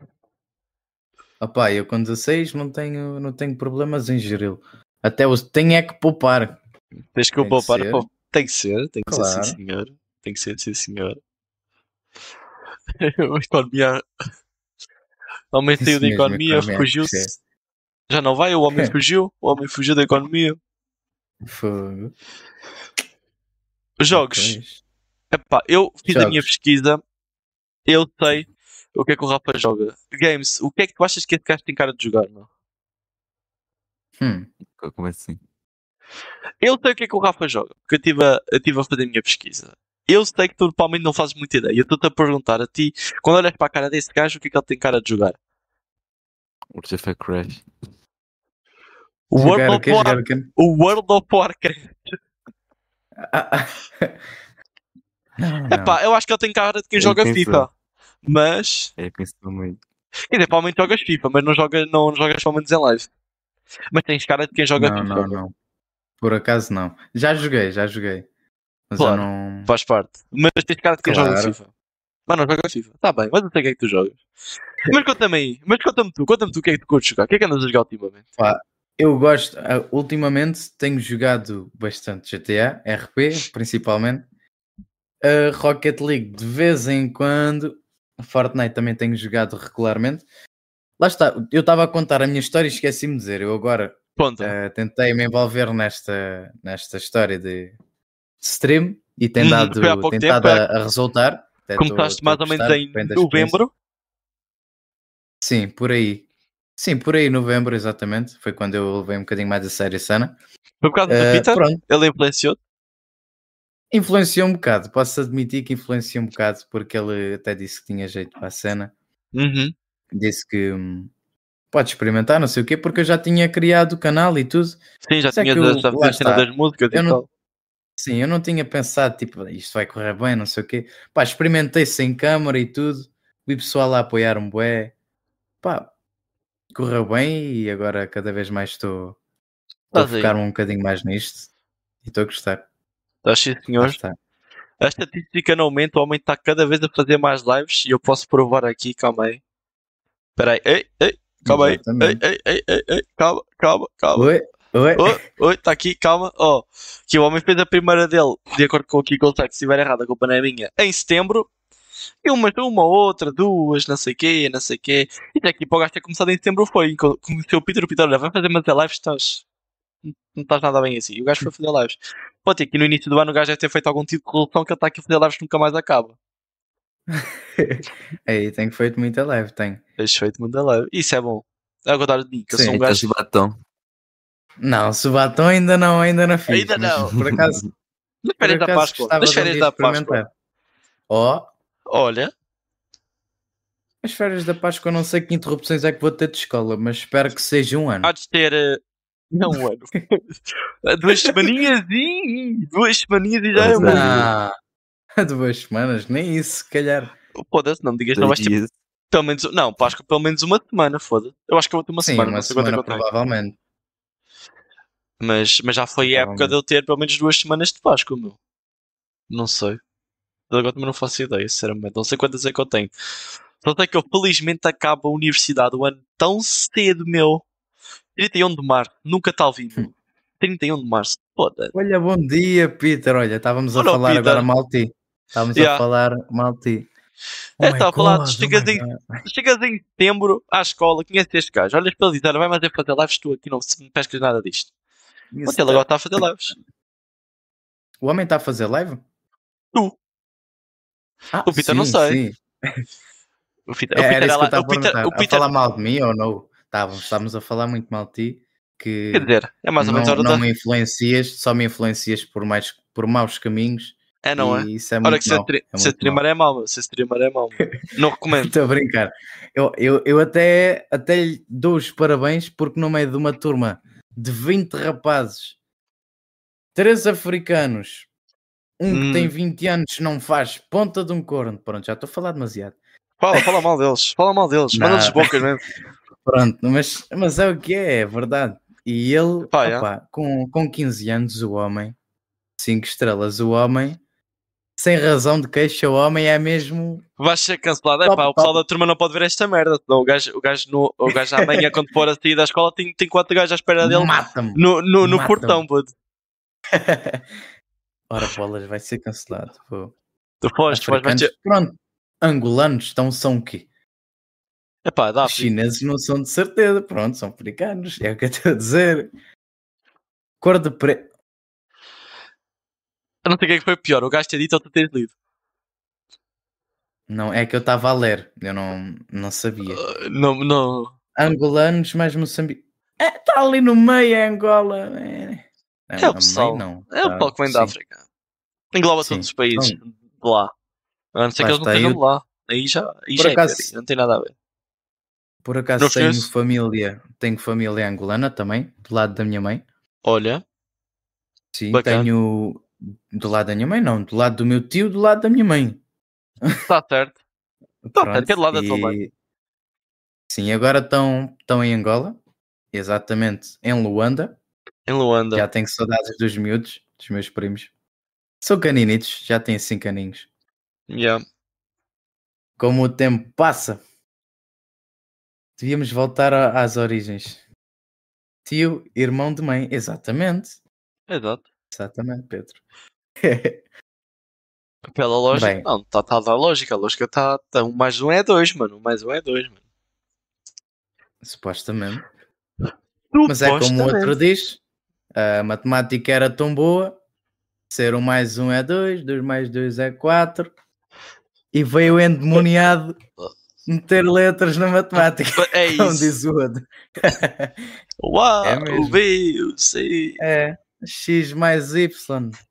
Opá, eu com 16 não tenho, não tenho problemas em geri-lo. Até os tenho é que poupar. Tens que Tem que poupar. ser. pô. Tem que ser, tem que ser Claro. sim senhor. Tem que ser sim senhor. *laughs* a economia. O homem Isso saiu da economia, economia é que refugiu-se. Já não vai, o homem *laughs* fugiu. O homem fugiu da economia. Fogo. Os jogos. Pois. Epá, eu fiz a minha Jogos. pesquisa Eu sei o que é que o Rafa joga. Games, o que é que tu achas que esse gajo tem cara de jogar, meu? Hum. Como assim? Eu sei o que é que o Rafa joga, porque eu estive a, eu tive a fazer a minha pesquisa. Eu sei que tu provavelmente não fazes muita ideia. Eu estou-te a perguntar a ti, quando olhas para a cara desse gajo, o que é que ele tem cara de jogar? O Jeff Crash. O World, of quê? War- Jogar o World of Warcraft. *laughs* Ah, ah. Não, não. Epá, eu acho que ele tem cara de quem Ele joga pensou. FIFA. Mas, É, principalmente. quer dizer, provavelmente jogas FIFA, mas não, joga, não jogas pelo menos em live. Mas tens cara de quem joga não, FIFA. não, não. Por acaso não. Já joguei, já joguei. Mas Claro. eu não. Faz parte. Mas tens cara de quem joga Claro. FIFA. Mas não joga FIFA. Tá bem, mas eu sei o que é que tu jogas. *laughs* Mas conta-me aí. Mas conta-me tu. Conta-me tu o que é que tu curtes jogar. O que é que andas a jogar ultimamente? Eu gosto, ah, ultimamente tenho jogado bastante GTA, RP principalmente, a Rocket League de vez em quando, Fortnite também tenho jogado regularmente. Lá está, eu estava a contar a minha história e esqueci-me de dizer. Eu agora Conta. eh, tentei me envolver nesta, nesta história de stream e tem Uhum, dado, tem tempo, estado é. a, a resultar. Até Começaste estou- mais ou a menos em novembro. Sim, por aí. Sim, por aí, novembro, exatamente. Foi quando eu levei um bocadinho mais a sério a cena. Foi por causa do Eh, Peter? pronto, Ele influenciou influenciou um bocado. Posso admitir que influenciou um bocado, porque ele até disse que tinha jeito para a cena. Uhum. Disse que hum, pode experimentar, não sei o quê, porque eu já tinha criado o canal e tudo. Sim, já é tinhas que eu- lá cena das músicas Eu e não- tal. Sim, eu não tinha pensado, tipo, isto vai correr bem, não sei o quê. Pá, experimentei sem câmara e tudo. Vi pessoal lá apoiar um bué. Pá, correu bem e agora cada vez mais estou a focar um bocadinho mais nisto. E estou a gostar. Estás sim, senhor. está. A estatística não aumenta, o homem está cada vez a fazer mais lives e eu posso provar aqui, calma aí. Espera aí, ei, ei, calma aí, ei, ei, ei, ei, ei, calma, calma, calma. Oi, oi. Oi, oi, está aqui, calma. Oh, que o homem fez a primeira dele, de acordo com o que ele se estiver errado, a culpa não é minha, em setembro. E uma, uma outra, duas, não sei o quê, não sei o quê. E até aqui para o gajo ter começado em setembro foi. co- Conheceu o Peter, o Peter, olha, vai fazer umas lives, estás. Não estás nada bem assim. E o gajo foi fazer lives. Pode ter que no início do ano o gajo deve ter feito algum tipo de corrupção que ele está aqui a fazer lives que nunca mais acaba. *laughs* Aí, tenho feito muita live, tenho. Tens feito muita live. Isso é bom. É o contrário de mim, que eu Sim, sou um gajo. batom. Não, se batom ainda não, ainda não fiz. Ainda não. Por acaso, *laughs* Nas férias da Páscoa. Nas um férias da Páscoa. Ó, Olha, as férias da Páscoa eu não sei que interrupções é que vou ter de escola, mas espero que seja um ano. há de ter. eh, Não, um ano. *laughs* duas semaninhas e. Duas semaninhas e já é Mas, muito. *laughs* Duas semanas, nem isso, se calhar. Foda-se, não me digas, não vais ter pelo menos. Não, Páscoa pelo menos uma semana, foda-se. Eu acho que eu vou ter uma Sim, semana, uma não sei quanto é que semana provavelmente. Mas, mas já foi a época de eu ter pelo menos duas semanas de Páscoa, meu. Não sei. Eu agora também não faço ideia, sinceramente. Não sei quantas é que eu tenho. Só sei que eu felizmente acabo a universidade o ano tão cedo, meu. 31 de março. Nunca está ao vivo. Hum. 31 de março. Foda-se. Olha, bom dia, Peter. Olha, estávamos a Olha o falar Peter. agora mal de ti. Estávamos Yeah. a falar mal de ti. É, tá a falar God, chegas em-. Chegas em setembro à escola, conheces este gajo. Olhas para ele e dizes: "Olha, vai mais é fazer lives, tu aqui não me pescas nada disto. Isso Mas ele agora está a fazer lives. O homem está a fazer live? Tu. Ah, O Peter não sim, sei. sim. *laughs* O Peter, É, o Peter é estava o a Peter, o Peter A falar mal de mim ou não? Estávamos, estávamos a falar muito mal de ti. Que quer dizer, é mais ou menos a não, hora não da. me influencias, só me influencias por, mais, por maus caminhos. É, não é? e Isso é Olha que ser, mau, tri... é streamer é meu. Ser streamer é meu. Não recomendo. *laughs* Estou a brincar. Eu, eu, eu até, até lhe dou os parabéns porque no meio de uma turma de 20 rapazes, 3 africanos, um que Hum. tem 20 anos não faz ponta de um corno. Pronto, já estou a falar demasiado. Fala, fala mal deles. Fala mal deles. Manda-lhes bocas mesmo. *laughs* Pronto, mas, mas é o que é, é verdade. E ele, Pá, é. opá, com, com 15 anos, o homem, 5 estrelas, o homem, sem razão de queixa, o homem é mesmo. Vais ser cancelado. É pá, o pessoal da turma não pode ver esta merda. O gajo, o gajo, no, o gajo amanhã, quando for a sair da escola, tem, tem quatro gajos à espera dele Mata-me. no, no, no Mata-me. portão, puto. *laughs* Ora, bolas, vai ser cancelado. pô. Tu foste, Africanos, ter. Pronto, angolanos então são o quê? É pá, dá. filho. Chineses não são de certeza, pronto, são africanos, é o que eu estou a dizer. Cor de preto. Eu não sei o que é que foi pior. O gajo ter dito ou tu teres lido. Não, é que eu estava a ler, eu não, não sabia. Uh, não, não. Angolanos mais Moçambique. Está ali no meio, é Angola. É, É o pessoal. não. É o Tá, pessoal que vem da. África. Engloba Sim. todos os países Então, de lá. A não ser que eles não estejam eu- lá. Aí já, aí Por já é acaso- império, não tem nada a ver. Por acaso tenho conheço. família, tenho família angolana também, do lado da minha mãe. Olha, Sim, Bacana. tenho do lado da minha mãe, não, do lado do meu tio, do lado da minha mãe. está certo. *laughs* Tá, que é do lado da tua mãe. e- Sim, agora estão, estão em Angola, exatamente, em Luanda. Em Luanda. Já tenho saudades dos miúdos, dos meus primos. São caninitos, já têm cinco aninhos. Yeah. Como o tempo passa, devíamos voltar a- às origens. Tio, irmão de mãe, exatamente. Exato. Exatamente, Pedro. *laughs* Pela lógica, Bem. não, tá a dar lógica. A lógica está. Tá, um mais um é dois, mano. Um mais um é dois, mano. Supostamente. Mas é como o Supostamente. outro diz: a matemática era tão boa, ser um mais um é dois, dois mais dois é quatro, e veio o endemoniado meter letras na matemática, É *laughs* como isso. diz o outro. Uau, *laughs* É mesmo. o B, o C. É x mais y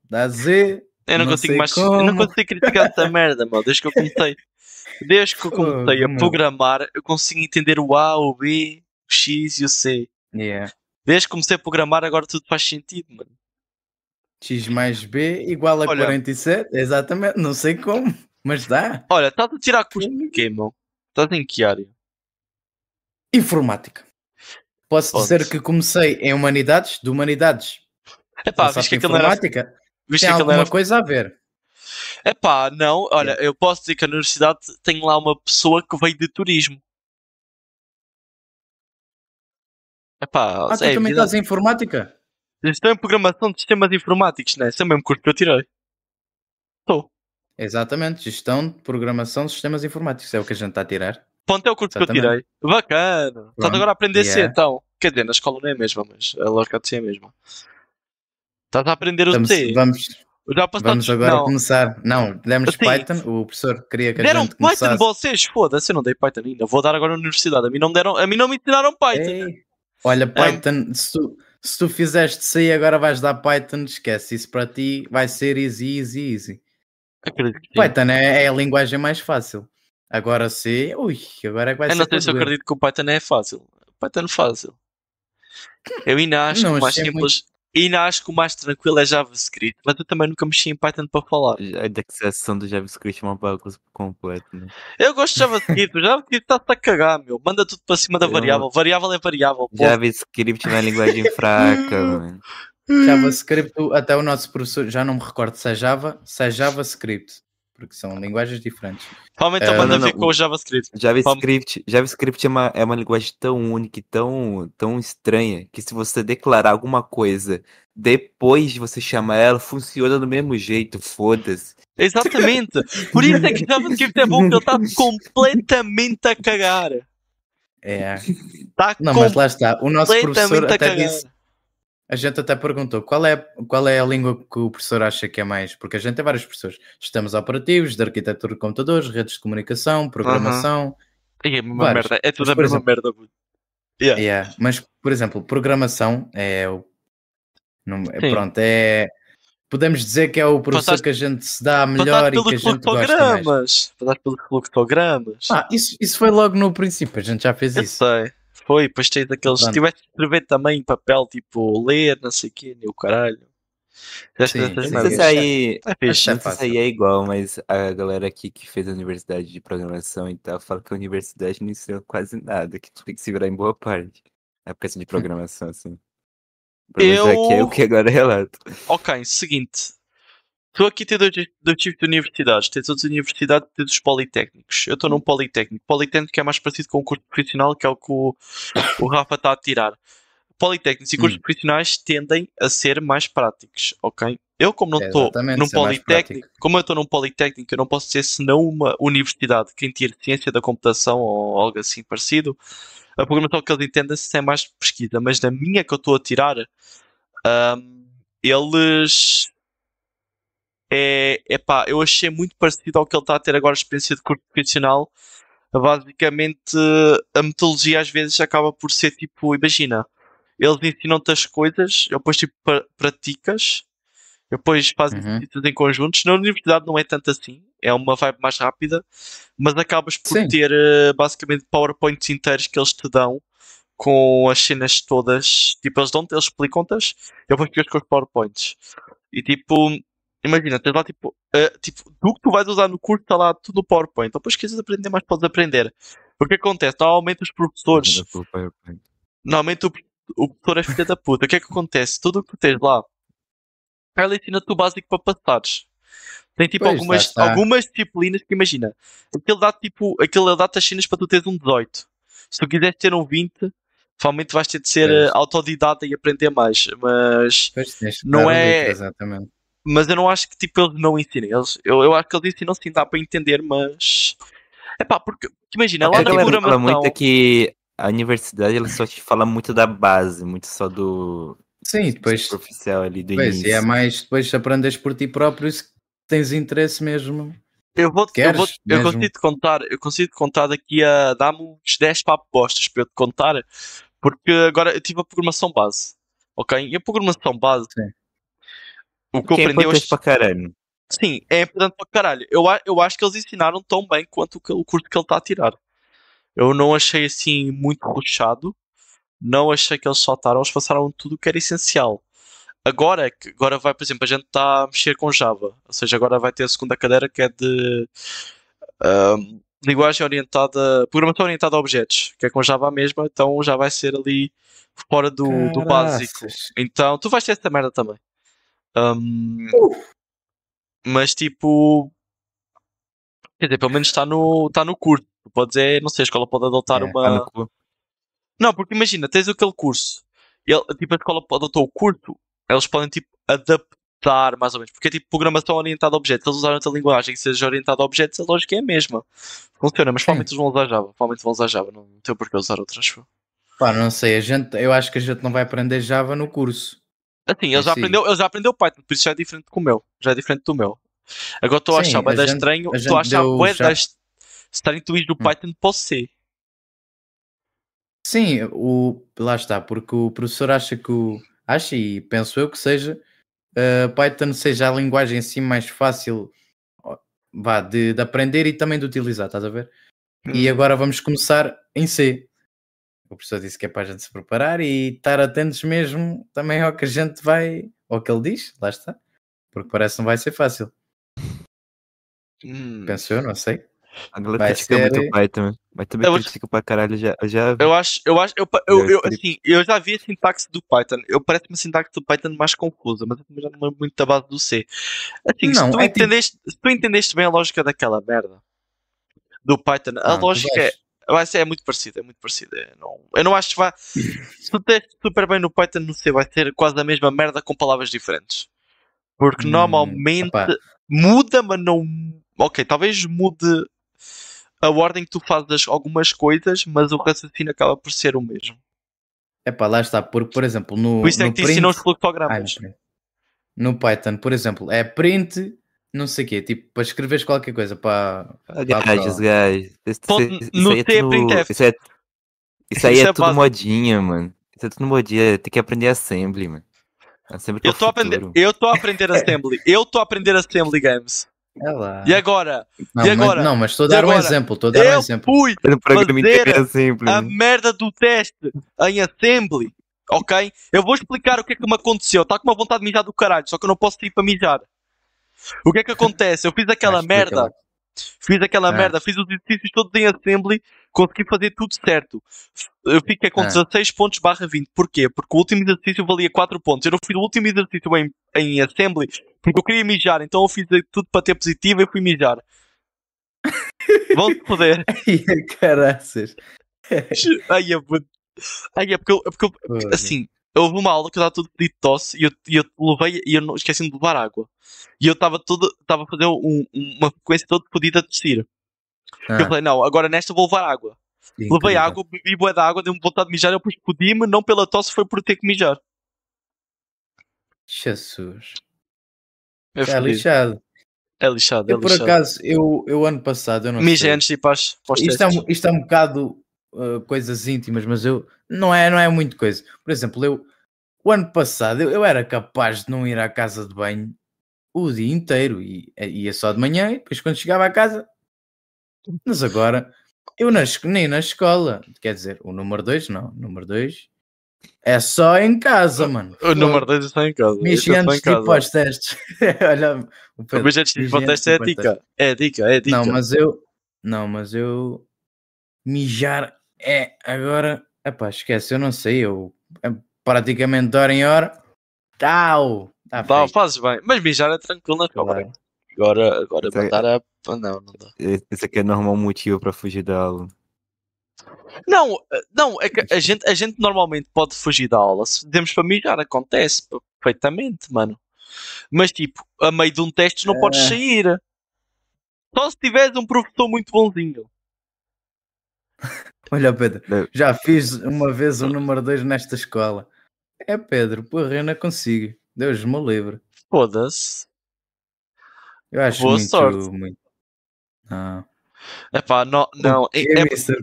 dá z. Eu não, Não consigo mais. Eu não como. consigo criticar essa merda, mano. Desde que eu comecei. Desde que eu comecei a meu. programar, eu consigo entender o A, o B, o X e o C. Yeah. Desde que comecei a programar, agora tudo faz sentido, mano. x mais b igual a Olha. 47, exatamente, não sei como, mas dá. Olha, estás a tirar curso de quê, meu? Estás em que área? Informática. Posso Ponto. dizer que comecei em humanidades, de humanidades. Epá, passaste viste que aquilo não era. informática, Viste tem que alguma era. coisa a ver. Epá, não, olha, eu posso dizer que a universidade tem lá uma pessoa que veio de turismo. Epá, Ah, tu é também estás em informática? Gestão em programação de sistemas informáticos, né? Esse é o mesmo curso que eu tirei. Estou. Exatamente, gestão de programação de sistemas informáticos, é o que a gente está a tirar. Ponto é o curso que eu Exatamente. tirei. Bacana. Estás Pronto, agora a aprender C, yeah. então. Quer dizer, na escola não é a mesma, mas a C é a mesma. Estás a aprender o Estamos- C. vamos, vamos agora não. começar. Não, demos Assim, Python, o professor queria que a Deram Python começasse. vocês? Foda-se, eu não dei Python ainda. Vou dar agora na universidade. A mim não me deram... A mim não me ensinaram Python. Ei, Olha, Python, se, tu, se tu fizeste C e agora vais dar Python, esquece, isso para ti vai ser easy, easy, easy. Python é, é a linguagem mais fácil. Agora C, ui, agora é que vai Eu ser não sei se eu acredito que o Python é fácil. Python é fácil. Eu ainda acho Não, que o mais achei simples... Ainda acho que o mais tranquilo é JavaScript. Mas eu também nunca mexi em Python para falar. A indexação do JavaScript é uma bagunça completa, né? Eu gosto de JavaScript. *laughs* O JavaScript está-se a cagar, meu. Manda tudo para cima da Eu- variável. Variável é variável. pô. JavaScript é uma linguagem *laughs* fraca, mano. JavaScript, até o nosso professor, já não me recordo se é Java, se é JavaScript, porque são linguagens diferentes. Provavelmente Eh, ele manda não, com o JavaScript. JavaScript, JavaScript é uma, é uma linguagem tão única e tão, tão estranha que se você declarar alguma coisa depois de você chamar ela, funciona do mesmo jeito, foda-se. Exatamente. Por isso é que o JavaScript é bom, porque ele está completamente a cagar. É. Está Não, mas lá está. O nosso professor completamente a até cagar. disse, a gente até perguntou qual é, qual é a língua que o professor acha que é mais, porque a gente tem vários professores. Sistemas operativos, de arquitetura de computadores, redes de comunicação, programação. É a mesma Vários. merda. É tudo Mas, a mesma exemplo- merda. Yeah. Yeah. Mas, por exemplo, programação é o. Não, é- pronto, é. Podemos dizer que é o professor que a gente se dá melhor e que a gente gosta mais. Passaste pelos fluxogramas. Ah, isso, isso foi logo no princípio, a gente já fez Eu isso. sei. Foi, depois tens aqueles. Pronto. Tiveste de escrever também em papel, tipo, ler, não sei o quê, nem o caralho. Tiveste Sim, essas Eu sim. não merdas. sei se aí, É fixe. É não sei se fácil. aí é igual, mas a galera aqui que fez a universidade de programação e tal, fala que a universidade não ensina quase nada, que tu tem que se virar em boa parte. A questão de programação, assim. Menos Eu- aqui é o que agora relato. Ok, seguinte. Tu aqui tens dois, dois tipos de universidades. Tens as universidades e tens os politécnicos. Eu estou num politécnico. Politécnico é mais parecido com um curso profissional, que é o que o, o Rafa está a tirar. Politécnicos e cursos Hum. profissionais tendem a ser mais práticos, ok? Eu, como não estou Exatamente, num ser politécnico, como eu estou num politécnico, eu não posso dizer senão uma universidade que tire ciência da computação ou algo assim parecido. A programação que eles entendem se é mais pesquisa, mas na minha que eu estou a tirar, ahm, eles é, é pá, eu achei muito parecido ao que ele está a ter agora, a experiência de curso profissional. Basicamente, a metodologia às vezes acaba por ser tipo, imagina, eles ensinam-te as coisas, depois tipo pra- praticas, depois fazem Uhum. exercícios em conjuntos. Na universidade não é tanto assim, é uma vibe mais rápida, mas acabas por Sim. ter eh, basicamente PowerPoints inteiros que eles te dão com as cenas todas, tipo, eles dão eles explicam-te depois ficas com os PowerPoints. E tipo, imagina, tens lá tipo, eh, tipo, tu que tu vais usar no curso está lá tudo no PowerPoint. Então, depois queres aprender mais, podes aprender. O que acontece? Normalmente os professores. Normalmente o, o professor é filha da puta. O que é que acontece? Tudo o que tu tens lá, ela ensina-te o básico para passares. Tem tipo Pois, algumas, algumas disciplinas que imagina. Aquele dá tipo, aquele dá-te as cenas para tu teres um 18. Se tu quiseres ter um 20, provavelmente vais ter de ser Pois. eh, autodidata e aprender mais. Mas, Pois Não é- litro, exatamente. Mas eu não acho que tipo eles não ensinem. Eles, eu, eu acho que eles ensinam sim, dá para entender, mas. É pá, porque imagina, lá a na galera fala programação. muito é que a universidade ela só te fala muito da base, muito só do Sim, depois, superficial ali do depois e início. é mais depois aprendes por ti próprio se tens interesse mesmo. Eu vou, eu, vou eu consigo te contar, eu consigo te contar daqui a dá-me uns 10 papostas para eu te contar, porque agora eu tive a programação base, ok? E a programação base, Sim. O que eu Que é aprendi importante hoje, pra caralho. sim, é importante para caralho. Eu, eu acho que eles ensinaram tão bem quanto o, o curso que ele está a tirar. Eu não achei assim muito ruxado, não achei que eles saltaram, eles passaram tudo o que era essencial. Agora, é que- agora vai, por exemplo, a gente está a mexer com Java, ou seja, agora vai ter a segunda cadeira que é de ahm, linguagem orientada, programação orientada a objetos, que é com Java mesma, então já vai ser ali fora do, do básico. Então, tu vais ter essa merda também. Ahm, mas tipo, quer dizer, pelo menos está no, está no curso. Tu podes é, não sei, a escola pode adotar É, uma. Tá. Não, porque imagina, tens aquele curso. Ele, tipo, a escola adotou o curso, eles podem tipo adaptar mais ou menos. Porque é tipo programação orientada a objetos. Eles usaram outra linguagem que seja orientada a objetos, a lógica é a mesma. Funciona, mas provavelmente eles vão usar Java. Provavelmente vão usar Java, não tem por que usar outras. Pá, não sei, a gente, eu acho que a gente não vai aprender Java no curso. Assim, ele já, aprendeu, ele já aprendeu Python, por isso já é diferente do meu. Já é diferente do meu. Agora estou a achar gente- estranho. Estou a achar bué já- estranho tu ires do Hum. Python para o C. Sim, o, lá está, porque o professor acha que o. Acha e penso eu que seja uh, Python seja a linguagem assim mais fácil vá, de, de aprender e também de utilizar, estás a ver? E Hum. agora vamos começar em C. O professor disse que é para a gente se preparar e estar atentos mesmo também ao que a gente vai, ao que ele diz, lá está. Porque parece que não vai ser fácil. Hum. Penso eu, não sei. A galera Vai critica ser- muito o Python, mas também Eu critica pra caralho. Já, eu já Eu acho, eu acho, eu, eu, Já eu, assim, eu já vi a sintaxe do Python. Eu parece-me a sintaxe do Python mais confusa, mas eu já não lembro muito da base do C. Assim, se, Não, tu é tipo- entendeste, se tu entendeste bem a lógica daquela merda do Python, a Ah, tu lógica é, vai ser, é muito parecida, é muito parecida. Eu não, eu não acho que vai. Se tu testes super bem no Python no C, vai ser quase a mesma merda com palavras diferentes. Porque Hum, normalmente opá. muda, mas não. Ok, talvez mude a ordem que tu fazes algumas coisas, mas o raciocínio acaba por ser o mesmo. Epá, lá está, porque por exemplo, no, Por isso é que te ensinam os fluxogramas. print. No Python, por exemplo, é print, não sei o quê, tipo, para escreveres qualquer coisa, para. Gajos, gajos. Isso, Ponto- isso- no isso aí é C é tudo. printf. Isso, é, isso aí Isso é, é tudo básico. modinha, mano. Isso é tudo modinha. Tem que aprender assembly, mano. Assembly é Eu o estou a aprender, futuro. eu estou a aprender Assembly. *laughs* Eu estou a aprender Assembly Games. É lá. E agora? não, e mas- agora? não, mas estou a dar um exemplo, estou a dar um Eu exemplo. fui fazer é assembly. a merda do teste em Assembly. Ok? Eu vou explicar o que é que me aconteceu. Está com uma vontade de mijar do caralho, só que eu não posso ir para mijar. O que é que acontece? Eu fiz aquela explica merda. lá. Fiz aquela Ah. merda, fiz os exercícios todos em Assembly, consegui fazer tudo certo. Eu fiquei com Ah. 16 pontos barra 20. Porquê? Porque o último exercício valia 4 pontos. Eu não fiz o último exercício em, em Assembly porque eu queria mijar, então eu fiz tudo para ter positivo e fui mijar. *laughs* Vão-se foder. Ai, caraças. Ai, é. Ai, é porque, eu, é porque eu- assim, houve uma aula que eu estava todo pedido de tosse e eu, e eu levei e eu não esqueci de levar água. E eu estava todo, estava a fazer um- um- uma frequência toda fodida de tossir. Ah, Eu falei, não, agora nesta vou levar água. incrível. Levei água, bebi bué da água, deu-me vontade de mijar, eu depois fodi-me, não pela tosse, foi por ter que mijar. Jesus. É fodido. lixado. É lixado, é Eu, por lixado. acaso, eu, eu ano passado, eu não Mija antes de ir para os para os Isto é, isto é um bocado uh, coisas íntimas, mas eu não é, não é muito coisa. Por exemplo, eu o ano passado eu, eu era capaz de não ir à casa de banho o dia inteiro e eh, ia só de manhã e depois quando chegava a casa. Mas agora eu na, es- nem na escola, quer dizer, o número 2 não, o número 2 é só em casa, mano. O número 2 está em casa. Mexi Esse está antes em de ir casa. para os testes. *laughs* Olha, o Pedro. É antes de ir para os dica. É dica, é dica. Não, mas eu. Não, mas eu. Mijar é agora. Epá, esquece, eu não sei. Eu. é praticamente de hora em hora. Tau! Tá Tá, feito. fazes bem. Mas mijar é tranquilo na cobra. Claro. Agora, agora Isso é- mandar a. ah, Não, não dá. Esse aqui é normal motivo pra fugir da aula. Não, eh, não, é que a gente, a gente normalmente pode fugir da aula se demos para mijar, acontece perfeitamente, mano. Mas tipo, a meio de um teste não podes É. sair. Só se tiveres um professor muito bonzinho. *laughs* Olha, Pedro, Não. já fiz uma vez o número 2 nesta escola. É Pedro, porra, eu não consigo. Deus me livre. Foda-se. Eu acho Boa muito. sorte. muito... Não. Epá, não, não. É, é,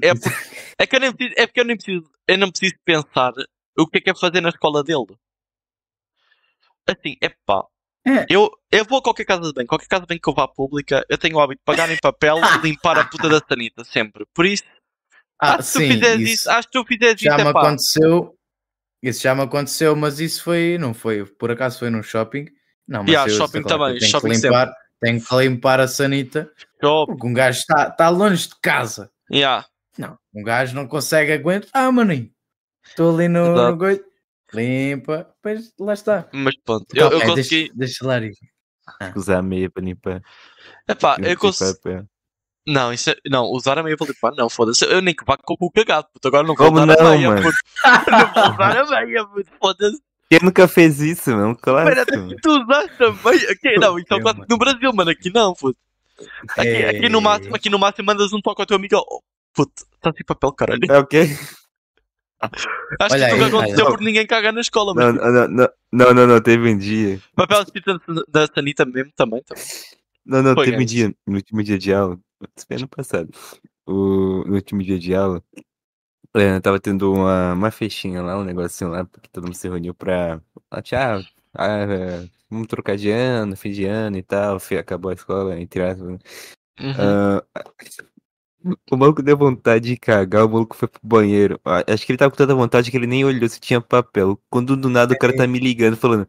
é, por- é que eu nem preciso, é porque eu nem preciso, eu não preciso pensar o que é que é fazer na escola dele. Assim, epá. É. Eu, eu vou a qualquer casa de bem, qualquer casa de bem que eu vá à pública, eu tenho o hábito de pagar em papel e limpar a puta da sanita, sempre. Por isso, Ah, acho, que tu sim, isso isso, acho que tu fizeres já isso, me epá. aconteceu. Isso já me aconteceu, mas isso foi, não foi, por acaso foi num shopping. Não, mas Yeah, eu, shopping lá, também, eu tenho shopping que limpar, tenho que limpar a sanita, Shop, porque um gajo está tá longe de casa. yeah. Não, um gajo não consegue aguentar. Ah, maninho, estou ali no, Exato. no goito, limpa, depois lá está. Mas pronto, eu, eu Ok, consegui. deixa, deixa lá ir. Usar a meia pra limpar. Epá, eu consegui. Não, isso é... não, usar a meia para não, foda-se. Eu nem que vá com o cagado, puto. Agora não vou Como usar a não, meia, mano? puto. *laughs* não vou usar a meia, puto. Foda-se. Quem nunca fez isso, mano? Um mano. tu usaste a meia. Aqui, não, isso é Eu, quase mano. no Brasil, mano. Aqui não, puto. Aqui, aqui, no máximo, aqui no máximo mandas um toque ao teu amigo. Oh, puto, está sem papel, caralho. É o quê? *laughs* Acho Olha que nunca aconteceu olha. porque ninguém caga na escola, mas Não, não, não, não, não, não, não, teve um dia. papel escrito da Sanita mesmo também. também. Não, não, Foi teve um antes. dia, no último dia de aula, foi ano passado, o, no último dia de aula, é, tava tendo uma, uma festinha lá, um negocinho lá, porque todo mundo se reuniu pra, ah, tchau, ah, é, vamos trocar de ano, fim de ano e tal, fi- acabou a escola, entre aspas, né? Uhum. Ah, o maluco deu vontade de cagar, o maluco foi pro banheiro. Acho que ele tava com tanta vontade que ele nem olhou se tinha papel. Quando do nada o cara tá me ligando falando.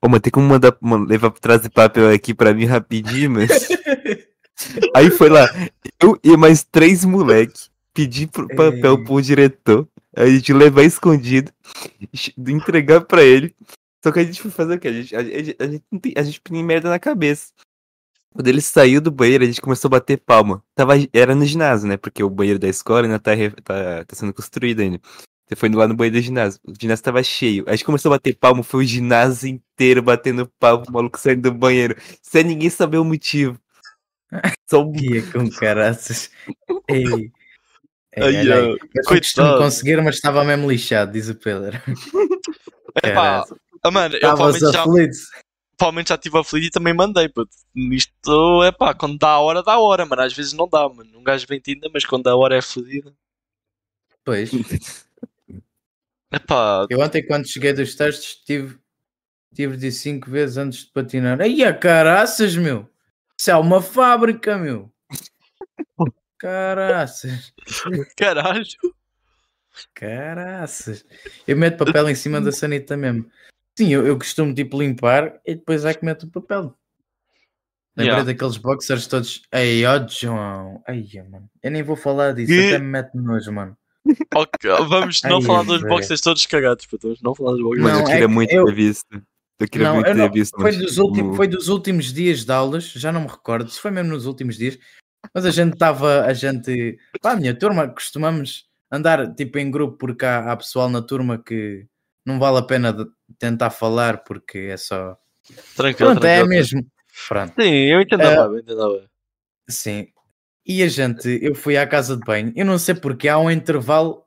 Ô, mano, tem como mandar, mano, levar de papel aqui pra mim rapidinho, mano? *laughs* Aí foi lá, eu e mais três moleque pedir pro papel Ei. pro diretor, a gente levar escondido, entregar pra ele. Só que a gente foi fazer o quê? A gente, a, a- a gente, não tem, a gente tem merda na cabeça. Quando ele saiu do banheiro, a gente começou a bater palma. Tava, era no ginásio, né? Porque o banheiro da escola ainda tá, tá, tá sendo construído ainda. Você foi lá no banheiro do ginásio. O ginásio tava cheio. A gente começou a bater palma, foi o ginásio inteiro batendo palma, o maluco saindo do banheiro. Sem ninguém saber o motivo. Só um *laughs* Ia com caraças. Ei. Ei, Ai, olha aí. ah, Eu costumo conseguir, mas estava mesmo lixado, diz o Pedro. *laughs* Epá, ah, mano, eu provavelmente já, provavelmente já estive aflito e também mandei, puto. Isto, é pá, quando dá a hora, dá a hora, mano. Às vezes não dá, mano. Um gajo vem ainda, mas quando a hora é fodida. Pois. *laughs* É pá, Eu ontem, quando cheguei dos testes, tive, tive de cinco vezes antes de patinar. Aí a caraças, meu! Isso é uma fábrica, meu! Caraças! caralho. Caraças! Eu meto papel em cima da sanita mesmo. Sim, eu, eu costumo tipo limpar e depois é que meto o papel. Lembrei Yeah. daqueles boxers todos. Ei, ó João! Ai, mano. Eu nem vou falar disso, Que- até me mete nojo, mano. Ok, vamos não Ai, falar dos Zé. boxers todos cagados, puto. Vamos não falar dos boxers. Mas Não, eu é queria que muito eu- ter visto. Eu queria Não, eu não- visto. foi, dos últimos, o- foi dos últimos dias de aulas, já não me recordo, se foi mesmo nos últimos dias, mas a gente estava, a gente, pá, a minha turma, costumamos andar tipo em grupo porque há, há pessoal na turma que não vale a pena de- tentar falar porque é só. Tranquilo, Pronto, é tranquilo. mesmo. Pronto, Sim, eu entendo Ah, a vibe, eu entendo a vibe. sim. E a gente, eu fui à casa de banho, eu não sei porque há um intervalo,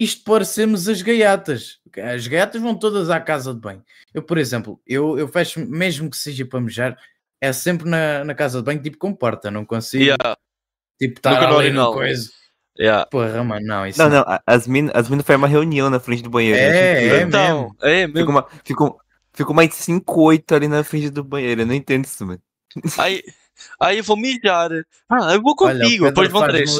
isto parecemos as gaiatas. As gaiatas vão todas à casa de banho. Eu, por exemplo, eu, eu fecho, mesmo que seja para mejar, é sempre na, na casa de banho, tipo com porta, não consigo. Yeah, Tipo, estar ali no coisa. yeah. Porra, mano, não, isso Não, não, a- as minas as mina fazem uma reunião na frente do banheiro. É, eu acho incrível. é Então, é mesmo. Fica, uma, fica, um- fica mais 5, 8 ali na frente do banheiro. Eu não entendo isso, mano. Aí, aí eu vou mijar. Ah, eu vou Olha, o contigo, Pedro depois vão três.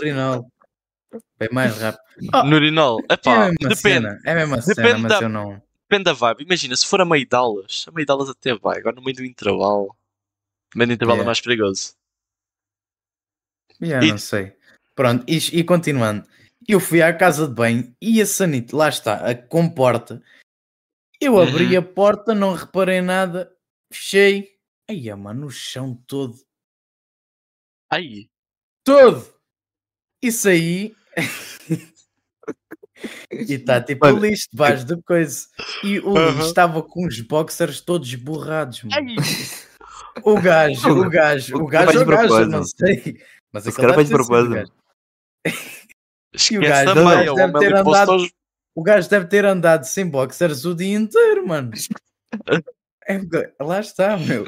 É mais rápido. Oh, No urinol. é a Epá, mesma depende. cena, é a mesma Depende cena, mas da- eu não. Depende da vibe. Imagina, se for a meio de aulas, a meio de aulas até vai. Agora no meio do intervalo. No meio do intervalo é Yeah. mais perigoso. Yeah, E- não sei. Pronto, e, e continuando. Eu fui à casa de banho e a sanita, lá está, a com porta. Eu Uhum. abri a porta, não reparei nada, fechei. Ai, mano, o chão todo. Aí. Todo! Isso aí. E está *laughs* tipo Mano, lixo debaixo da coisa. E o Aham. lixo estava com os boxers todos borrados. O gajo, o *laughs* gajo, O cara gajo, faz o gajo, propósito. não sei. Mas aquele deve fazem ter sido o propósito. gajo. Deve- deve ter andado- O gajo deve ter andado sem boxers o dia inteiro, mano. *laughs* É, lá está, meu.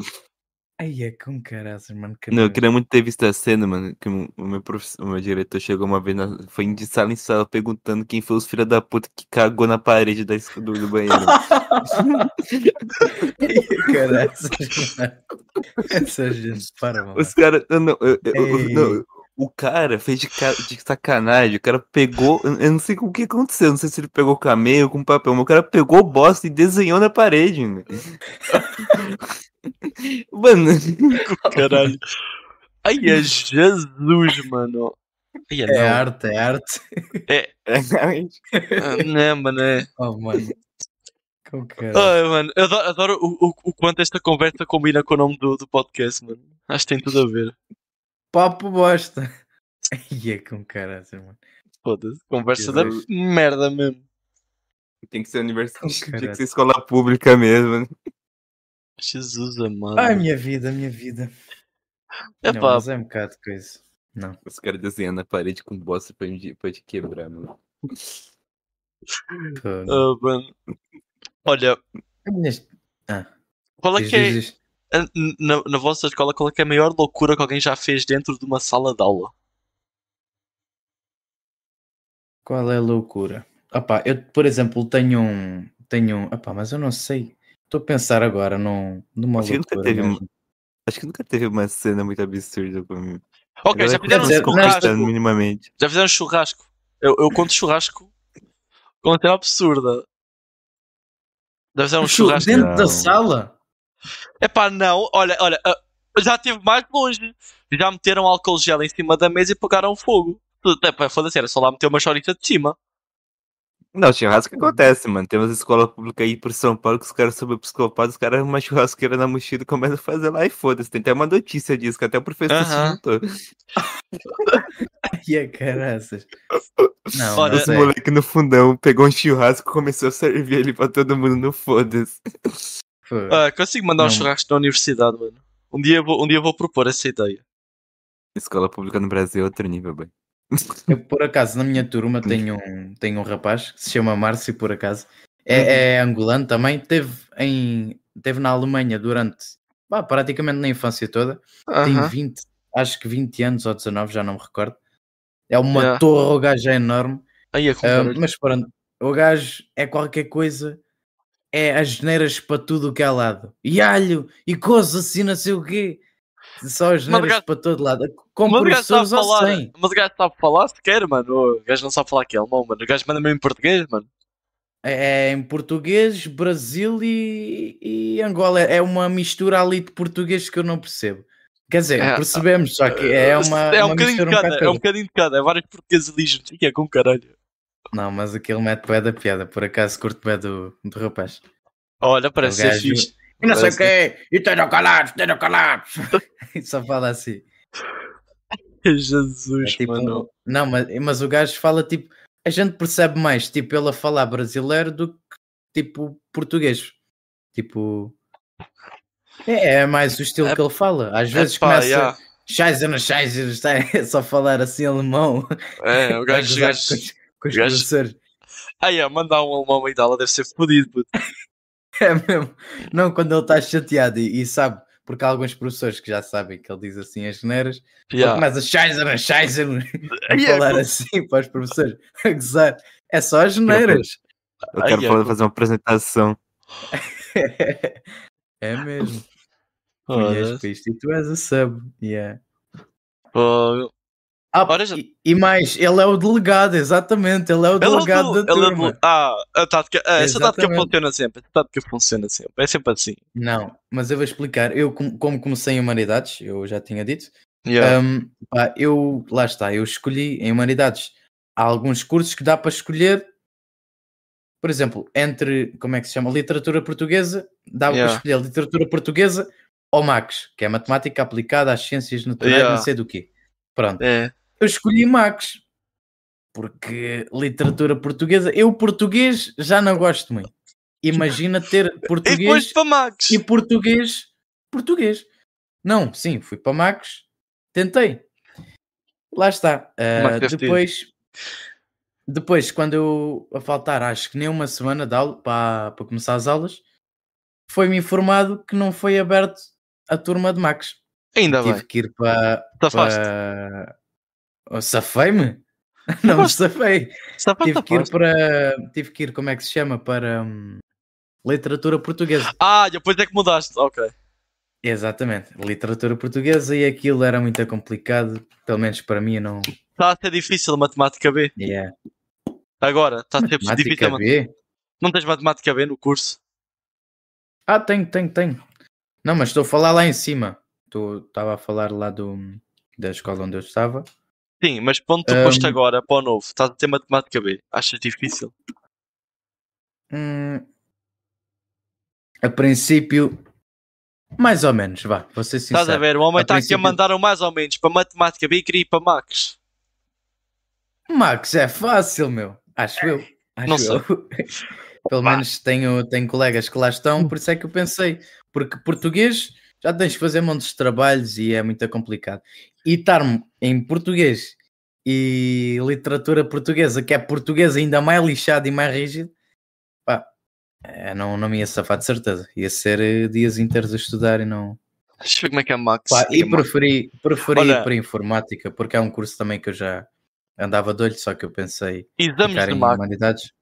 Ai, é com caraças, mano. que Não, eu queria muito ter visto a cena, mano. Que o meu, prof... o meu diretor chegou uma vez, na... foi de sala em sala perguntando quem foi os filhos da puta que cagou na parede da... do, do banheiro. *laughs* Ai, caraças, mano. *laughs* Essa gente, para, mano. Os caras. Não, não, eu- eu- eu- não, o cara fez de, ca- de sacanagem. O cara pegou. Eu não sei o que aconteceu. Não sei se ele pegou cameio com papel, mas o cara pegou o bosta e desenhou na parede. *laughs* Mano. Mano, *laughs* Caralho. Ai, é Jesus, mano. Ai, é, É arte, é arte. Ah, Não, mano, é. Oh, mano. Com caralho. Ai, mano, eu adoro, adoro o, o, o quanto esta conversa combina com o nome do, do podcast, mano. Acho que tem tudo a ver. Papo bosta. Ai, *laughs* é com caraças, mano. Foda-se. Conversa da merda mesmo. tem que ser universidade. Oh, *laughs* Tem caralho. que ser escola pública mesmo. Jesus amado. Ai, minha vida, minha vida. Não, Epá, mas é um bocado de coisa. Não. Os caras desenhando na parede com bosta pra pra te quebrar, mano. Ah, mano. Olha, A Ah, qual é que é, a- na, na vossa escola, qual é que é a maior loucura que alguém já fez dentro de uma sala de aula? Qual é a loucura? Opá, eu, por exemplo, tenho um. Tenho um. Opá, mas eu não sei. Estou a pensar agora num, numa Acho que nunca loucura. teve mesmo. Acho que nunca teve uma cena muito absurda comigo. Ok, já fizeram um churrasco. minimamente. Já fizeram churrasco. Eu, eu conto churrasco com uma cena absurda. Já fizeram um Chu- churrasco. Dentro Não. da sala? Epá, não, olha, olha, ah, já estive mais longe. Já meteram álcool gel em cima da mesa e pagaram fogo. Epá, foda-se, era só lá meter uma choriça de cima. Não, churrasco que acontece, mano. Tem umas escolas públicas aí por São Paulo que os caras são psicopatas, os caras arrumam uma churrasqueira na mochila e começam a fazer lá e foda-se. Tem até uma notícia disso, que até o professor Aham. se juntou. *laughs* Ai, é caraças. Não, Olha, Esse é. moleque no fundão pegou um churrasco e começou a servir ele pra todo mundo no foda-se. Ah, consigo mandar um Não. churrasco na universidade, mano. Um dia, eu vou, um dia vou propor essa ideia. Escola pública no Brasil é outro nível, bem. Eu, por acaso, na minha turma *laughs* tenho um, tenho um rapaz que se chama Márcio, por acaso. É, é angolano também. Teve, em, teve na Alemanha durante pá, praticamente na infância toda. Tem Aham. 20, acho que 20 anos ou 19, já não me recordo. É uma Yeah. torre, o gajo é enorme. Aí é caralho. mas pronto, o gajo é qualquer coisa. É as geneiras para tudo o que é lado. E alho, e coisa assim, não sei o quê. Só as geneiras para todo lado. Com Mas o gajo sabe professores ou falar. sem. Mas o gajo sabe falar sequer, mano. O gajo não sabe falar que é alemão, mano. O gajo manda mesmo em português, mano. É em português, Brasil e, e Angola. É uma mistura ali de português que eu não percebo. Quer dizer, É, percebemos, só que é uma, é um uma bocadinho de um cada. é um bocadinho de cada. É vários portugueses ali juntos. E é com caralho. Não, mas aquele mete pé da piada. Por acaso curto pé do, do rapaz. Olha, parece ser gajo- fixe. E não sei o quê, e tenho calados, tenho calados. *laughs* e só fala assim. Jesus, É tipo, mano. Não, mas, mas o gajo fala tipo. A gente percebe mais, tipo, ele a falar brasileiro do que tipo português. Tipo. É, é mais o estilo É- que ele fala. Às vezes Epá, começa. yeah. Scheiße, Scheiße, está é *laughs* só falar assim alemão. É, o *laughs* gajo. o gozar gajo... o gajo- professores. Ai, é, mandar um alemão e dela deve ser fodido, puto. *laughs* É mesmo. Não, quando ele está chateado e, e sabe, porque há alguns professores que já sabem que ele diz assim as geneiras, Yeah. começa a Scheiser, a Scheiser, a Yeah, falar co- assim para os professores, a gozar. É só as geneiras. Eu quero Ai, falar- é. fazer uma apresentação. *laughs* é mesmo. Conheces para isto. E tu és a sub. Yeah. Fogo. Ah, e, e mais, ele é o delegado, exatamente. Ele é o Ele é o delegado do- da ele é turma. do- Ah, a tática, ah, essa tática funciona sempre. Essa tática funciona sempre. É sempre assim. Não, mas eu vou explicar. Eu, com- como comecei em Humanidades, eu já tinha dito, Yeah. Um, pá, eu, lá está, eu escolhi em Humanidades. Há alguns cursos que dá para escolher, por exemplo, entre, como é que se chama? Literatura portuguesa, dá Yeah. para escolher literatura portuguesa ou Max, que é matemática aplicada às ciências naturais, Yeah. não sei do quê. Pronto, É. eu escolhi Max, porque literatura portuguesa, eu português já não gosto muito. Imagina ter *laughs* E depois português para Max. e português, português. Não, sim, fui para Max, tentei. Lá está. Ter. depois, depois, quando eu a faltar, acho que nem uma semana de aula para, para começar as aulas, foi-me informado que não foi aberto a turma de Max. Ainda Tive bem. que ir para... Oh, Safei-me? *laughs* Não me safei. Tive que ir para. Tive que ir, como é que se chama? Para hum, literatura portuguesa. Ah, depois é que mudaste. Ok. Exatamente, literatura portuguesa e aquilo era muito complicado, pelo menos para mim não. Está a ser difícil a matemática B. Yeah. Agora, está a ser difícil. Matemática a B? Não tens matemática B no curso? Ah, tenho, tenho, tenho. Não, mas estou a falar lá em cima. Estou- Estava a falar lá do, da escola onde eu estava. Sim, mas quando tu Hum. foste agora para o novo, estás a ter matemática B. Achas difícil? Hum, a princípio, mais ou menos, vá, vou ser sincero. Estás a ver? O homem está aqui a mandar um mais ou menos para matemática B e queria ir para Max. Max, é fácil, meu. Acho eu. Acho Não sei. eu. *laughs* Pelo menos tenho, tenho colegas que lá estão, por isso é que eu pensei. Porque português já tens que fazer montes de trabalhos e é muito complicado. E estar em português e literatura portuguesa, que é português ainda mais lixado e mais rígido, pá, é, não, não me ia safar de certeza. Ia ser eh, dias inteiros a estudar e não. Deixa eu ver como é que é Max. Pá, Que e é preferi, preferi Olha- ir para a informática, porque é um curso também que eu já andava de olho, só que eu pensei Exames de Max. humanidades.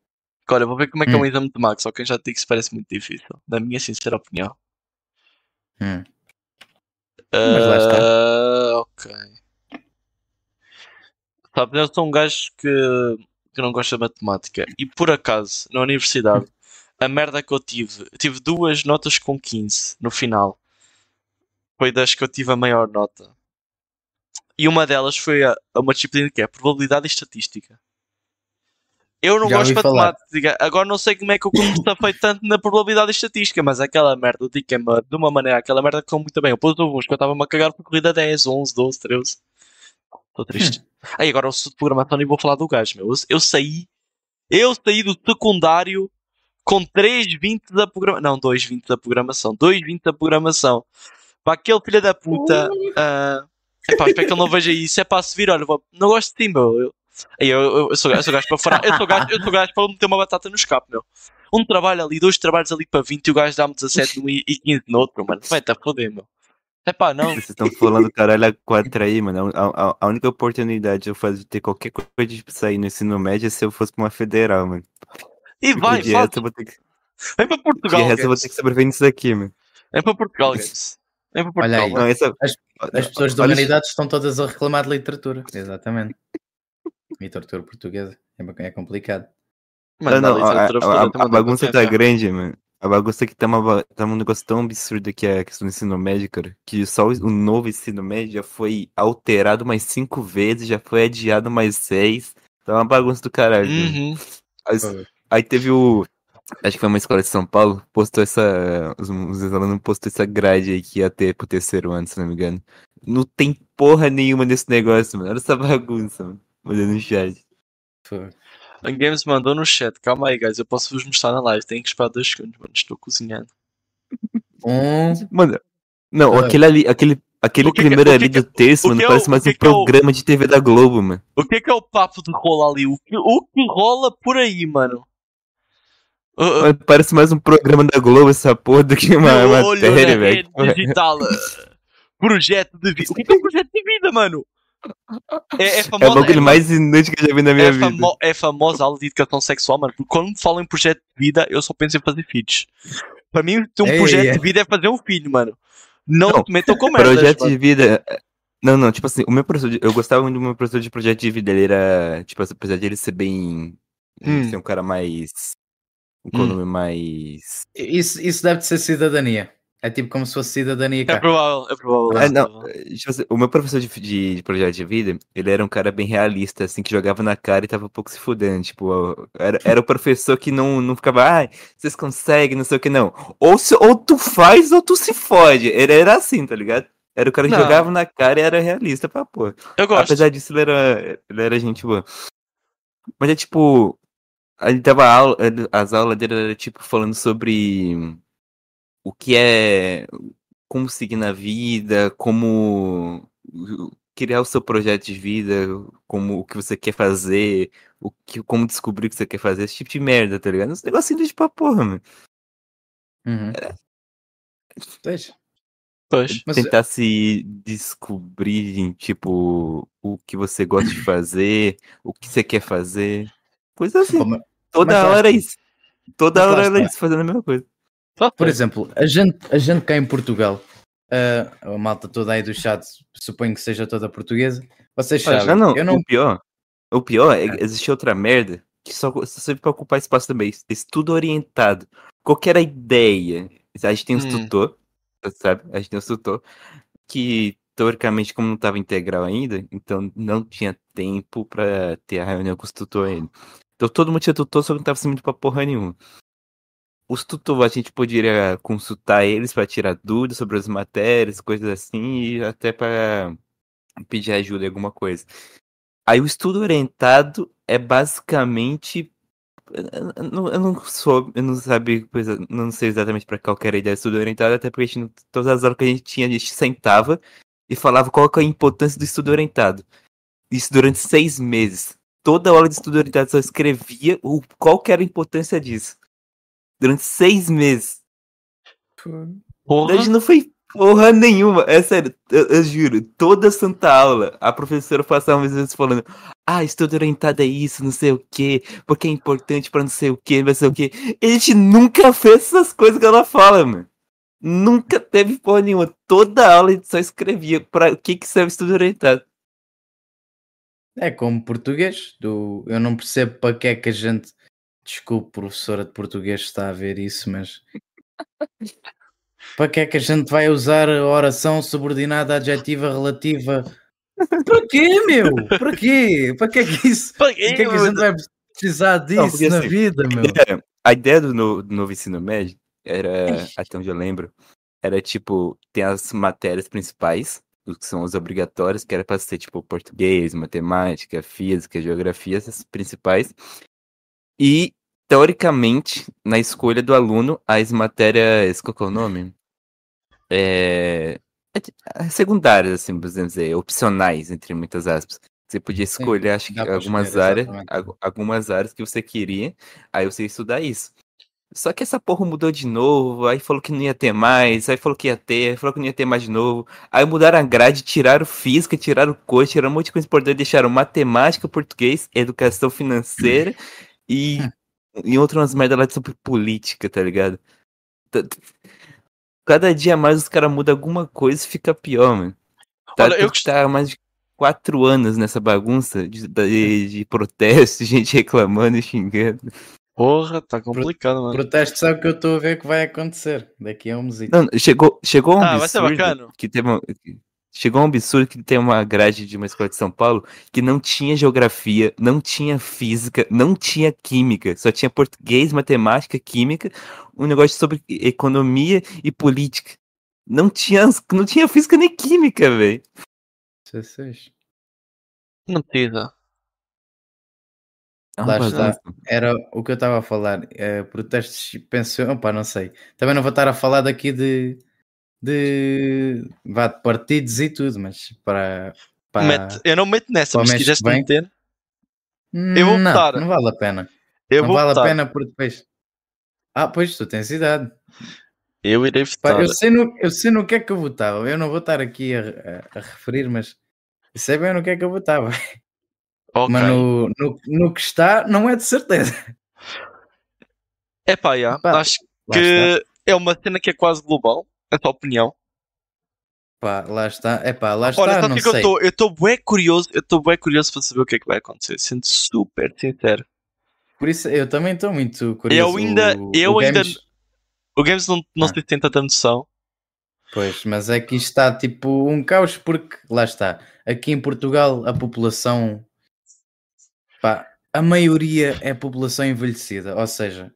Olha, vou ver como é que é Hum. um exame de Max. Só quem já te digo que isso parece muito difícil. Na minha sincera opinião. Hum. Mas lá está. Ah, ok. Sabe, eu sou um gajo que, que não gosta de matemática. E por acaso, na universidade, a merda que eu tive, tive duas notas com 15 no final. Foi das que eu tive a maior nota. E uma delas foi a, a uma disciplina que é probabilidade e estatística. Eu não Já gosto de matemática. Agora não sei como é que eu comecei feito tanto na probabilidade estatística, mas aquela merda, que é de uma maneira, aquela merda que muito bem. Eu pus alguns que eu estava-me a cagar por corrida 10, 11, 12, 13. Estou triste. *laughs* Aí agora eu sou de programação e vou falar do gajo, meu. Eu, eu saí, eu saí do secundário com 3,20 da programação. Não, 2,20 da programação. 2,20 da programação. Para aquele filho da puta. ah, epá, espero que ele não veja isso. É para se vir, olha, vou- não gosto de ti, meu. Eu, aí eu, eu, eu sou, eu sou gajo para fora. Eu sou gajo, eu sou gajo para meter uma batata no escape, meu. Um trabalho ali, dois trabalhos ali para 20 e o gajo dá-me 17 num e e 15 no outro, mano. Vai-te a foder, meu. É pá, não. Vocês estão falando caralho a quatro aí, mano. A, a- a única oportunidade de eu fazer, ter qualquer coisa de sair no ensino médio é se eu fosse pra uma federal, mano. E vai, vai. que, Vem para de Portugal. resto eu vou ter que sobreviver nisso aqui, mano. Vem para Portugal, Games. Vem para Olha Portugal. aí. Não, essa, As pessoas de olha- humanidades estão todas a reclamar de literatura. Exatamente. Literatura portuguesa. É, é complicado. Mano, Não, não, a a, a- a bagunça tá grande, mano. A bagunça que tá, uma, tá um negócio tão absurdo que é a questão do ensino médio, cara. Que só o, o novo ensino médio já foi alterado mais cinco vezes, já foi adiado mais seis. Tá uma bagunça do caralho. Uhum. As- Pô, Aí teve o. Acho que foi uma escola de São Paulo, postou essa. Os, os alunos postou essa grade aí que ia ter pro terceiro ano, se não me engano. Não tem porra nenhuma nesse negócio, mano. Olha essa bagunça, mano. Olhando no chat. pô. A Games mandou no chat. Calma aí, guys. Eu posso vos mostrar na live. Tenho que esperar dois segundos, mano. Estou cozinhando. Um. Mano, não, Ah. aquele ali, aquele, aquele que primeiro que ali que- do texto, mano, é parece mais um que é o- programa de TV da Globo, mano. O que é que é o papo de rola ali? O que, o que rola por aí, mano? Uh, Mano, Parece mais um programa da Globo essa porra do que uma matéria, velho. digital. *laughs* Projeto de vida. O que é um projeto de vida, mano? É, é É o famosa, bagulho é, mais inútil que eu já vi na minha é, vida. famo- é famosa aula de educação sexual, mano. Porque quando me falam em projeto de vida, eu só penso em fazer filhos. Para mim, ter um Ei, projeto ei. de vida é fazer um filho, mano. Não, Não, metam com merdas, Projeto mano. de vida. Não, não, tipo assim, o meu professor, de- eu gostava muito do meu professor de projeto de vida, ele era, tipo, apesar de ele ser bem, Hum. ser um cara mais, um nome mais... Isso, isso deve de ser cidadania. É tipo como se fosse cidadania É provável, é provável. Ah, é não, eh, o meu professor de, de, de projeto de vida, ele era um cara bem realista, assim, que jogava na cara e tava um pouco se fudendo, tipo, era, era o professor que não, não ficava, ai, vocês conseguem, não sei o que, não. Ou, se, ou tu faz ou tu se fode, ele era assim, tá ligado? Era o cara que Não. jogava na cara e era realista pra pôr. Eu gosto. Apesar disso, ele era, ele era gente boa. Mas é tipo. Ele dava aula, as aulas dele era tipo falando sobre o que é. Como seguir na vida, como criar o seu projeto de vida, como o que você quer fazer, o que, como descobrir o que você quer fazer, esse tipo de merda, tá ligado? Esse negocinho de pra porra, mano. Uhum. Mas- Tentar se descobrir, em, tipo, o que você gosta de fazer, o que você quer fazer. Coisa assim. Como- Toda Mas lá hora é isso. Toda Mas lá hora era está. isso, fazendo a mesma coisa. Por exemplo, a gente, a gente cá em Portugal, ah, a malta toda aí do chat, suponho que seja toda portuguesa. Vocês sabem, não, eu não. o pior. O pior é que existe outra merda que só, só serve pra ocupar espaço também. Estudo orientado. Qualquer ideia. A gente tem uns Hum. tutor, sabe? A gente tem uns tutor que, teoricamente, como não tava integral ainda, então não tinha tempo pra ter a reunião com os tutor ainda. Então todo mundo tinha tutor, só que não tava sendo pra porra nenhuma. Os tutor a gente poderia consultar eles pra tirar dúvidas sobre as matérias, coisas assim, e até pra pedir ajuda em alguma coisa. Aí o estudo orientado é basicamente. Eu não, sou, eu não sabe, coisa, não sei exatamente para qual era a ideia do estudo orientado, até porque gente, todas as aulas que a gente tinha, a gente sentava e falava qual é a importância do estudo orientado. Isso durante seis meses. Toda aula de estudo orientado só escrevia o, qual era a importância disso. Durante seis meses. Porra. A gente não foi porra nenhuma. É sério, eu, eu juro. Toda santa aula, a professora passava às vezes falando: Ah, estudo orientado é isso, não sei o quê, porque é importante pra não sei o quê, não sei o quê. E a gente nunca fez essas coisas que ela fala, mano. Nunca teve porra nenhuma. Toda aula a gente só escrevia pra o que, que serve estudo orientado. É como português. Do... Eu não percebo para que é que a gente. Desculpe, professora de português, está a ver isso, mas. Para que é que a gente vai usar a oração subordinada adjetiva relativa? Para quê, meu? Para quê? Para que é que isso? Para Para que é que a gente vai precisar disso porque na assim, vida, meu? É, a ideia do, no- do novo ensino médio era, até onde eu lembro, era tipo, tem as matérias principais, que são os obrigatórios, que era pra ser tipo português, matemática, física, geografia, essas principais. E, teoricamente, na escolha do aluno, as matérias, qual que é o nome? É, é é secundárias, assim, por exemplo dizer, opcionais, entre muitas aspas. Você podia escolher, acho que algumas áreas, exatamente. algumas áreas que você queria, aí você ia estudar isso. Só que essa porra mudou de novo, aí falou que não ia ter mais, aí falou que ia ter, aí falou que não ia ter mais de novo. Aí mudaram a grade, tiraram física, tiraram coisa, tiraram um monte de coisa importante, deixaram matemática, português, educação financeira *clears throat* e, e outras merda lá sobre política, tá ligado? Cada dia mais os caras mudam alguma coisa e fica pior, mano. Tá, Olha, eu tá mais de quatro anos nessa bagunça de, de, de protesto, *laughs* gente reclamando e xingando. Porra, tá complicado, mano. Protesto sabe o que eu estou a ver que vai acontecer daqui a um mesito. Não, chegou, chegou um Ah, vai ser absurdo bacana. que teve uma, chegou um absurdo que tem uma grade de uma escola de São Paulo que não tinha geografia, não tinha física, não tinha química, só tinha português, matemática, química, um negócio sobre economia e política. Não tinha, não tinha física nem química, velho. 16. Mentira. É Lá está. Era o que eu estava a falar. eh, protestos, penso, opa, não sei. Também não vou estar a falar daqui de, de, vá, de partidos e tudo, mas para. para Mete- eu não me meto nessa, mas se quiseste bem. meter, eu vou não, votar. não vale a pena. eu não vou vale votar. a pena porque depois. Ah, pois tu tens idade. Eu irei Pá, votar. eu, sei no, eu sei no que é que eu votava. Eu não vou estar aqui a, a- a referir, mas sei bem no que é que eu votava. *laughs* Ok. Mas no, no, no que está, não é de certeza. É pá, Acho Lá está. que é uma cena que é quase global. A tua opinião. Pá, lá está. É pá, lá Olha, está. sabe o Não que é sei. estou? Eu estou bem curioso. Eu estou bem curioso para saber o que é que vai acontecer. Sendo super sincero. Por isso eu também estou muito curioso. Eu ainda- O- eu o ainda- Games- O Games não, não Ah. se tem tanta noção. Pois, mas é que isto está tipo um caos porque lá está. Aqui em Portugal a população pá, a maioria é população envelhecida, ou seja,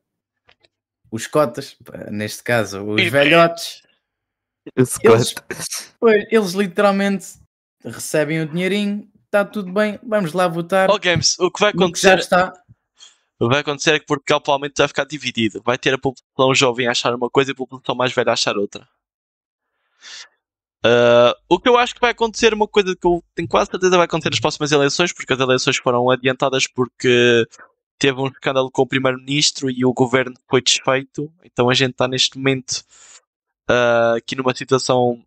os cotas, neste caso, os velhotes, *laughs* Eles- pois, eles literalmente recebem o dinheirinho, está tudo bem, vamos lá votar. Oh Games, o que vai no que já acontecer, está. o que vai acontecer é que Portugal provavelmente vai ficar dividido. Vai ter a população jovem a achar uma coisa e a população mais velha a achar outra. Ah, o que eu acho que vai acontecer, uma coisa que eu tenho quase certeza vai acontecer nas próximas eleições, porque as eleições foram adiantadas porque teve um escândalo com o primeiro-ministro e o governo foi desfeito. Então a gente está neste momento ah, aqui numa situação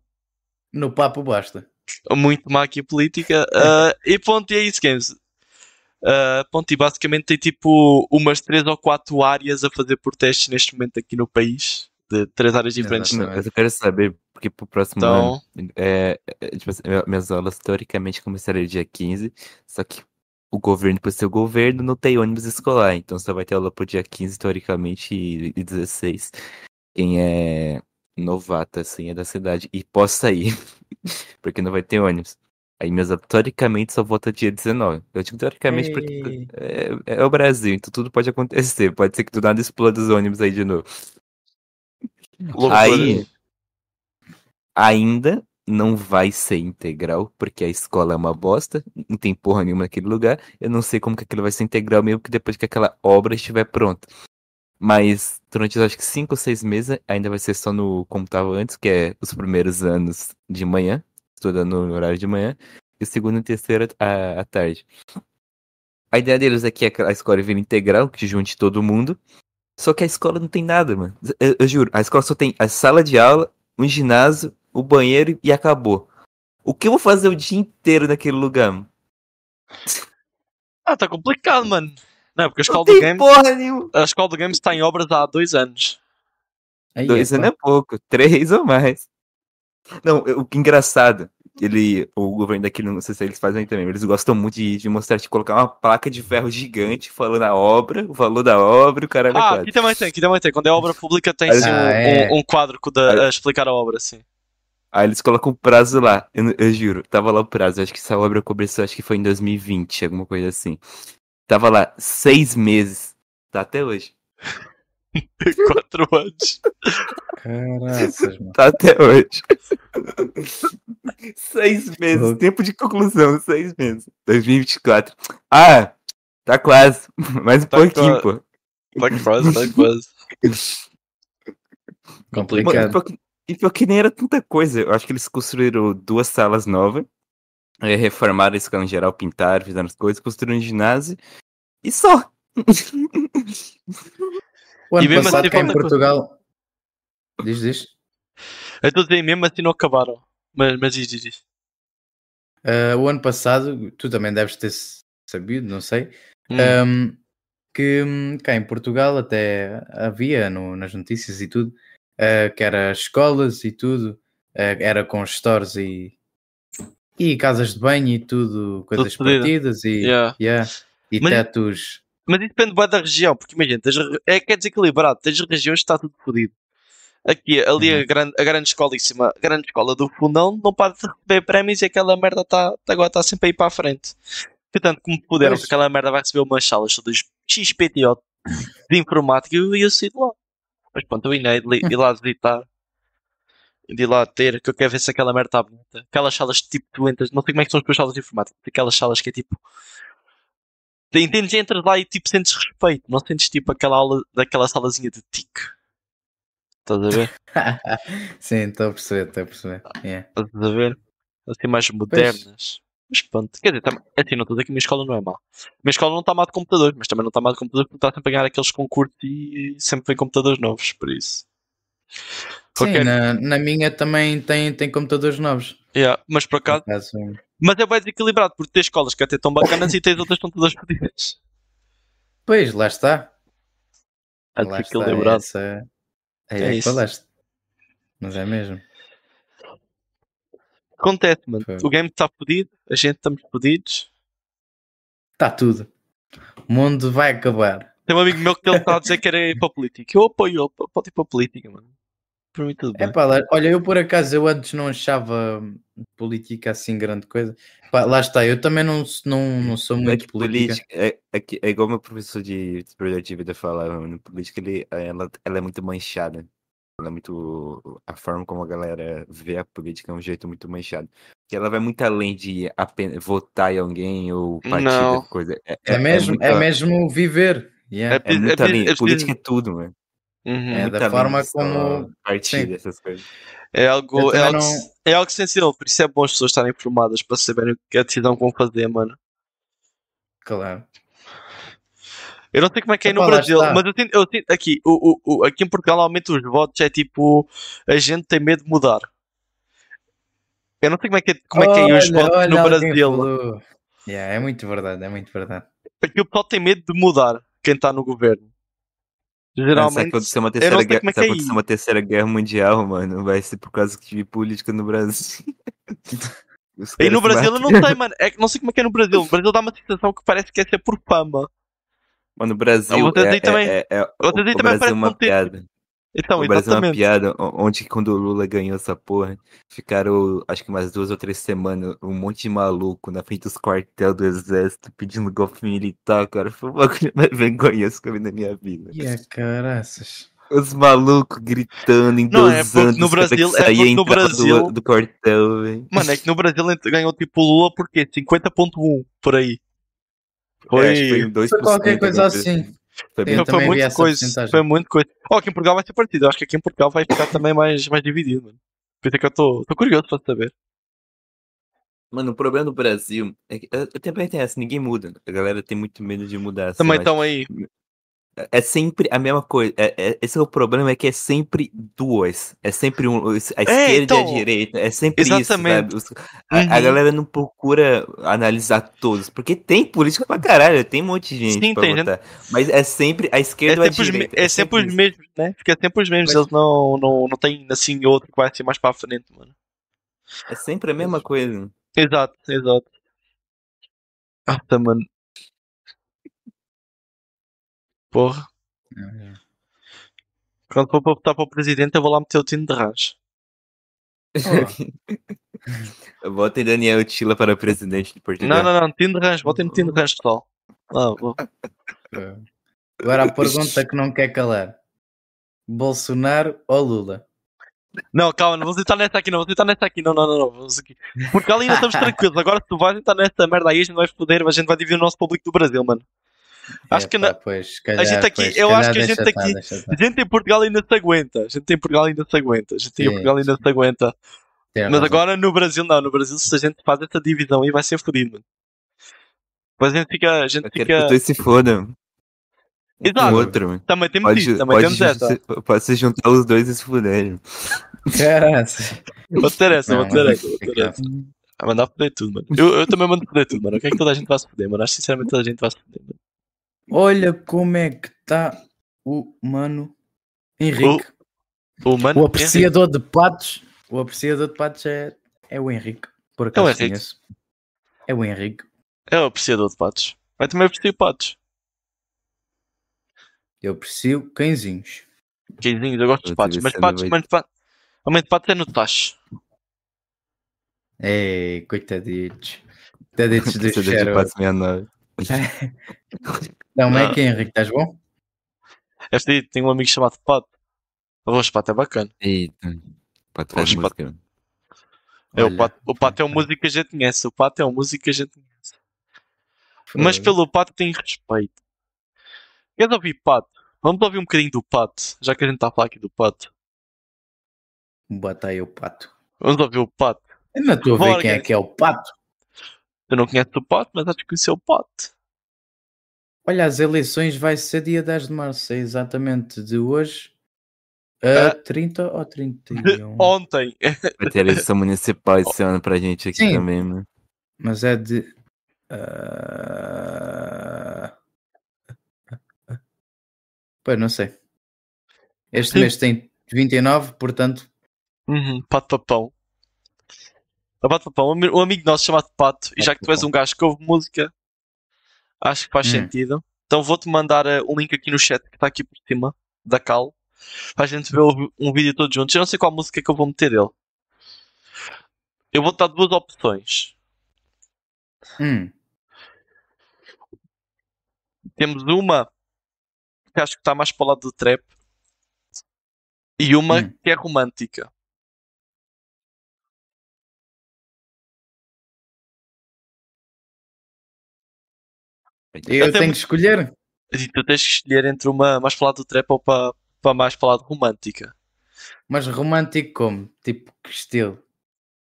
No papo basta. muito má aqui política. ah, e ponto, e é isso, Games. Ah, ponto, e basicamente tem tipo umas 3 ou 4 áreas a fazer protestos neste momento aqui no país. De três áreas diferentes. Não, eu quero saber, porque pro próximo ano, Então, é, é, tipo assim, minha- minhas aulas teoricamente começariam dia 15, só que o governo, por ser o governo, não tem ônibus escolar, então só vai ter aula pro dia 15, teoricamente, e, e 16. Quem é novato, assim, é da cidade, e posso sair, *laughs* porque não vai ter ônibus. Aí aulas, teoricamente, só volta dia 19. Eu digo teoricamente porque Ei. é, é o Brasil, então tudo pode acontecer. Pode ser que do nada exploda os ônibus aí de novo. loucura. Aí, ainda não vai ser integral, porque a escola é uma bosta, não tem porra nenhuma naquele lugar. Eu não sei como que aquilo vai ser integral mesmo que depois que aquela obra estiver pronta. Mas durante acho que cinco ou seis meses ainda vai ser só no como estava antes, que é os primeiros anos de manhã, estudando no horário de manhã, e o segundo e terceiro à, à tarde. A ideia deles é que a escola vira integral, que junte todo mundo. Só que a escola não tem nada, mano. Eu, eu juro, a escola só tem a sala de aula, um ginásio, o banheiro e acabou. O que eu vou fazer o dia inteiro naquele lugar? mano? Ah, tá complicado, mano. Não, porque a escola do Games, porra nenhuma. a escola do Games está em obras há dois anos. Aí, Dois anos é pouco, três ou mais. Não, o que é engraçado, ele, o governo daqui, não sei se eles fazem também, mas eles gostam muito de, de mostrar, de colocar uma placa de ferro gigante falando a obra, o valor da obra, o caralho. é Ah, aqui também tem, aqui também tem. Quando é obra pública tem Ah, sim um, é. um- um quadro da- a explicar a obra, sim. Aí eles colocam o prazo lá. Eu, eu juro, tava lá o prazo. Acho que essa obra começou, acho que foi em 2020, alguma coisa assim. Tava lá seis meses. Tá até hoje. *laughs* Quatro anos. Caraças, mano. Tá até hoje. *laughs* seis meses. Louco. Tempo de conclusão, seis meses. 2024. Ah, tá quase. *laughs* Mais um Tá pouquinho, pô. Tá quase, tá quase. E Complicado. pior que- E pior que nem era tanta coisa. Eu acho que eles construíram duas salas novas. É, reformaram a escola em geral, pintaram, fizeram as coisas, construíram um ginásio. E só. O ano E mesmo passado assim cá em coisa. Portugal. Diz, diz. Eu estou a dizer mesmo assim não acabaram. Mas, mas diz, diz, diz. Ah, o ano passado, tu também deves ter sabido, não sei, Hum. um, que hum, cá em Portugal até havia no- nas notícias e tudo, ah, que era escolas e tudo, ah, era com stores e, e casas de banho e tudo, coisas partidas e, Yeah. yeah, e Mas- tetos. Mas isso depende bem da região, porque imagina, tens, é que é desequilibrado, tens regiões que está tudo fodido. Aqui, ali a, Uhum. grande, a grande escolíssima, a grande escola do fundão não para de receber prémios e aquela merda tá, agora está sempre a ir para a frente. Portanto, como puderam, Pois. aquela merda vai receber umas salas todas XPTO de informática e eu sair de lá. Mas pronto, eu ir lá visitar. De ir lá ter, que eu quero ver se aquela merda está bonita. Aquelas salas tipo tu entras, não sei como é que são as tuas salas de informática, aquelas salas que é tipo Entendes? Entras lá e tipo sentes respeito, não sentes tipo aquela aula daquela salazinha de tic. Estás a ver? *laughs* Sim, estou a perceber, estou a perceber. Yeah. Estás a ver? Assim mais modernas. Mas pronto, quer dizer, tam- assim, não estou a dizer que a minha escola não é má. A minha escola não está má de computadores, mas também não está má de computadores porque está sempre a ganhar aqueles concursos e sempre vem computadores novos, por isso. Sim, Qualquer- na, na minha também tem, tem computadores novos. Yeah, mas por Por acaso, acaso, mas é bem desequilibrado porque tens escolas que até estão bacanas e tens outras que estão todas fodidas. Pois, lá está. É lá está. Essa, é, É é isso. falaste. Mas é mesmo. Acontece, mano. Foi. O game está fodido, a gente estamos fodidos. Está tudo. O mundo vai acabar. Tem um amigo meu que ele está a dizer que era ir para a política. Eu apoio ele, pode ir para a política, mano. Para mim tudo bem. É pá, lá- olha, eu por acaso eu antes não achava política assim grande coisa. Pá, lá está, eu também não, não, não sou É muito que política. política, é, é, é igual meu professor de de projeto de vida falava, política ele, ela, ela é muito manchada. Ela é muito. A forma como a galera vê a política é um jeito muito manchado. Que ela vai muito além de apenas votar em alguém ou partido, coisa. É, É, mesmo, é, muita- mesmo viver. Yeah. É É muito é além. preciso- Política é tudo, mano. Uhum. É, da forma como- Partido, sim. essas coisas. É algo, é, algo, não- é algo sensível, por isso é bom as pessoas estarem informadas para saberem o que é a decisão que vão fazer, mano. Claro. Eu não sei como é que é no Brasil, mas eu sinto, eu sinto aqui, o, o, o- aqui em Portugal, aumenta os votos, é tipo, a gente tem medo de mudar. Eu não sei como é que é, como é, que é aí os votos olha, no Brasil. Yeah, é muito verdade, é muito verdade. Aqui o pessoal tem medo de mudar, quem está no governo. Mano, se Geralmente, acontecer uma terceira não guerra, é se é acontecer aí. uma terceira guerra mundial, mano, vai ser por causa de política no Brasil. *laughs* Aí no Brasil eu não sei, mano. É não sei como é que é no Brasil. O Brasil dá uma sensação que parece que é ser por fama. Mano, o Brasil vocês é, aí também- é, é, é- vocês aí o também é parecem uma não ter- piada. Então, o Brasil é uma exatamente. piada, onde quando o Lula ganhou essa porra, ficaram, acho que umas duas ou três semanas, um monte de maluco na frente dos quartel do exército pedindo golpe militar, cara. Foi o bagulho mais vergonhoso que eu vi na minha vida. E a caraças. Os malucos gritando, Não, é porque endosando, no os caras que Brasil- é no Brasil- do, do quartel, velho. Mano, é que no Brasil ganhou tipo o Lula por quê? 50.1 por aí. Foi, É, acho que foi um 2%. Foi qualquer coisa coisa assim. Foi foi essa coisa. Foi muito coisa. Oh, aqui em Portugal vai ser partido. Eu acho que aqui em Portugal vai ficar também mais, mais dividido, mano. Por isso é que eu estou curioso para saber. Mano, o problema do Brasil é que eu, eu também tenho essa, ninguém muda. A galera tem muito medo de mudar. assim, Também estão aí. É sempre a mesma coisa. É, é- esse é o problema, é que é sempre duas. É sempre um, a esquerda e então, a direita. É sempre exatamente. isso, a, a Uhum. galera não procura analisar todos, porque tem política pra caralho, tem um monte de gente Sim, pra tem votar. Mas é sempre a É esquerda ou a sempre, os, me- direita. é sempre os mesmos, né? Fica sempre os mesmos. Mas- Eles não, não, não têm assim outro que vai ser mais para a frente, mano. É sempre a mesma coisa. Exato, exato. Ah, tá, mano. Porra. Quando for para votar para o presidente, eu vou lá meter o tino de rãs. *laughs* Votem Daniel Tila para presidente de Portugal. Não, não, não, tino de rãs. Votem no tino de rãs, pessoal. Ah, vou. Agora a pergunta que não quer calar: Bolsonaro ou Lula? Não, calma, não vamos entrar nessa aqui, não. Vamos entrar nessa aqui, não, não, não, não. Vamos aqui. Porque ali ainda estamos *laughs* tranquilos. Agora, se tu vais entrar nessa merda aí, a gente vai foder, a gente vai dividir o nosso público do Brasil, mano. Acho que Epá, na- pois, calhar, gente aqui- pois, eu acho que a gente aqui- estar, deixa A gente em Portugal ainda se aguenta. A gente em Portugal ainda se aguenta. A gente em Portugal ainda sim. se aguenta. Tem Mas razão. agora no Brasil não, no Brasil se a gente faz essa divisão aí vai ser fodido, mano. Depois a gente fica. A gente Eu que fica... dois se com Exato. o outro. Também temos Pode, isso, também pode, temos essa. se, pode se juntar os dois e se fuderem. Caraças. Vou ter essa, Não, vou ter essa, vou é ter que- essa. Ah, mandar foder tudo, mano. Eu, eu também mando foder tudo, mano. Eu quero que toda a gente vá se foder, mano. Acho que sinceramente toda a gente vai se foder, mano. Olha como é que está o mano Henrique. O mano. O apreciador de patos. O apreciador de patos é, é o Henrique. Por acaso Henrique. conheço. É o Henrique. É o apreciador de patos. Vai também apreciar patos. Eu aprecio cãezinhos. Quinzinhos, eu gosto de Eu patos. tive Mas patos, mas patos. Aumento de patos é no tacho. Ei, coitaditos. Coitaditos *laughs* do de cheiro. *laughs* passo 69. Não, como é Não. que é, Henrique? Estás bom? É fedido, tenho um amigo chamado Pato. O pato é bacana. Eita. Pato faz música. É, o, Olha. pato, o pato é um músico que a gente conhece. O pato é um músico que a gente conhece. Mas pelo pato tem respeito. Queres ouvir pato? Vamos ouvir um bocadinho do pato, já que a gente está a falar aqui do pato. Bota aí o pato. Vamos ouvir o pato. Eu não estou a ver quem é que é o pato. Eu não conheço o pote, mas acho que conheceu o pote. Olha, as eleições vai ser dia 10 de março, é exatamente de hoje a Ah. 30 ou De 31. ontem. Vai ter eleição municipal esse *laughs* ano pra gente aqui Sim. também, mano. Mas é de. ah, Pois não sei. Este Sim. mês tem 29, portanto. Uhum, pato papão. A pato papão, um ami- um amigo nosso chamado Pato, e já que tu és um gajo que ouve música, acho que faz Hum. sentido. Então vou-te mandar eh, um link aqui no chat que está aqui por cima da cal. Para a gente ver o- um vídeo todos juntos. Eu não sei qual música que eu vou meter dele. Eu vou-te dar duas opções. Hum, Temos uma que acho que está mais para o lado do trap e uma Hum. que é romântica. Eu Até tenho que escolher. Tu tens que escolher entre uma mais para do trap ou para, para mais para lado romântica. Mas romântico como? Tipo, que estilo?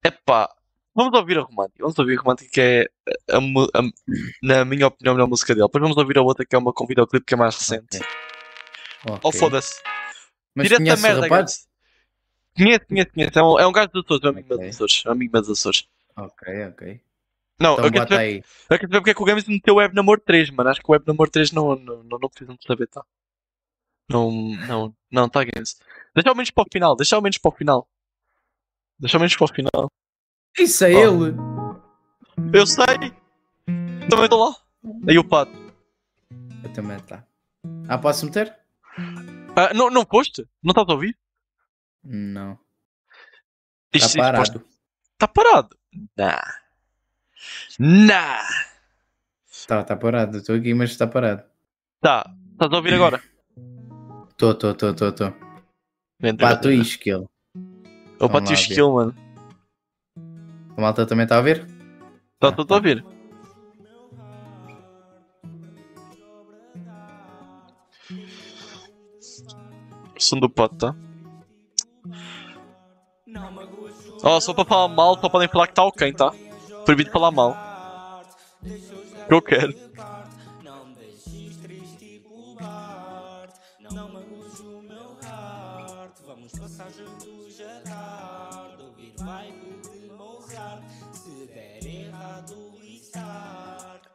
Epá, vamos ouvir a romântica. Vamos ouvir a romântica que é, a mu- a- na minha opinião, a melhor música dele. Depois vamos ouvir a outra que é uma com videoclipe que é mais recente. Ok. Oh, foda-se. Mas Direto da merda, rapaz? Conheço, conheço, conheço. É um, é um gajo dos Açores, é um amigo meu Ok. dos Açores. É um amigo dos Açores. Ok, ok. Não, Então eu quero saber, aí. eu quero saber porque é que o Games meteu o Web Namor 3, mano. Acho que o Web Namor 3 não, não, não, não precisam de saber, tá? Não, não, não, tá, Games. Deixa ao menos para o final, deixa ao menos para o final. Deixa ao menos para o final. Isso é Oh. ele! Eu sei! Também estou lá. Aí o pato. Eu também tá. Ah, posso meter? Ah, não, não foste? Não estás a ouvir? Não. Está parado. Está parado? Nah. Nah. Tá, tá parado. Estou aqui, mas está parado. Tá. Estás a ouvir agora? Estou, estou, estou, estou, estou. Vende, Pato e. O Vamos pato e skill, mano. A malta também está a ver? Tá, Ah, estou a tá. ouvir. O som do pato, tá? Ó, só para falar mal, só podem falar que está ok, tá? Proibido falar mal. Que eu quero. Não me deixes triste covarde Não magoes o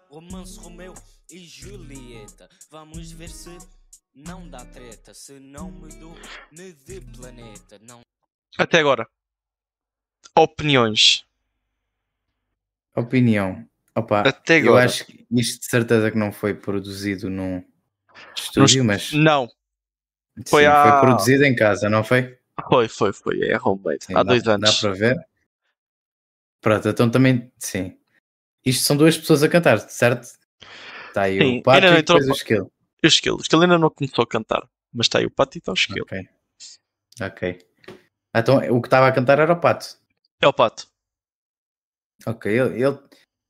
Romance Romeu e Julieta Vamos ver se não dá treta Se não me dou, me de planeta Não Até agora. Opiniões. Opinião. Opa, Até eu agora. acho que isto de certeza que não foi produzido num estúdio, mas Não. sim, foi há- foi produzido em casa, não foi? Foi, foi, foi. É homemade. Sim, Há dá- dois anos. Dá para ver? Pronto, então também, sim. Isto são duas pessoas a cantar, certo? Está aí Sim, o Pato e depois o Skill. O skill. O skill ainda não começou a cantar. Mas está aí o pato e está o skill. Ok. Ok. Então o que estava a cantar era o Pato. É o pato. Ok, ele, ele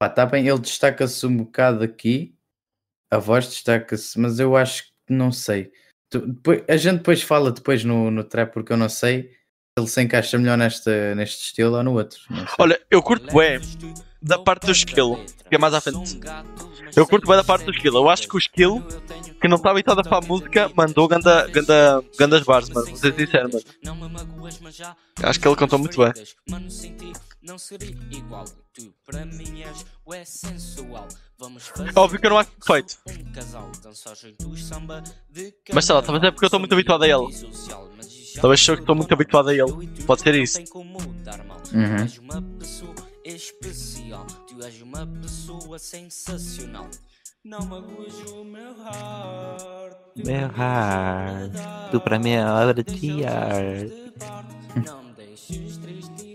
pá, tá bem, ele destaca-se um bocado aqui, a voz destaca-se, mas eu acho que não sei. Tu- depois- a gente depois fala depois no, no trap, porque eu não sei se ele se encaixa melhor nesta, neste estilo ou no outro. Olha, eu curto bué da parte do skill, que é mais à frente. Eu curto bué da parte do skill. Eu acho que o skill, que não está habituado para a música, mandou ganda, ganda, gandas bars, mano. Vou ser sincero, mano. Não me magoas, mas já Acho que ele cantou muito bem. Não seria igual. Tu, para mim, és o sensual. Vamos fazer Óbvio que eu não acho perfeito. Um casal, dançar juntos samba de Mas sei lá, talvez é porque eu estou muito habituado a ele. Social, Talvez sou que estou muito habituado a ele. Pode ser isso. tem como dar mal. Uhum. Tu és uma pessoa especial. Tu és uma pessoa sensacional. Não magoes o meu heart. Meu heart, tu pra mim é obra de arte. Não me deixes triste.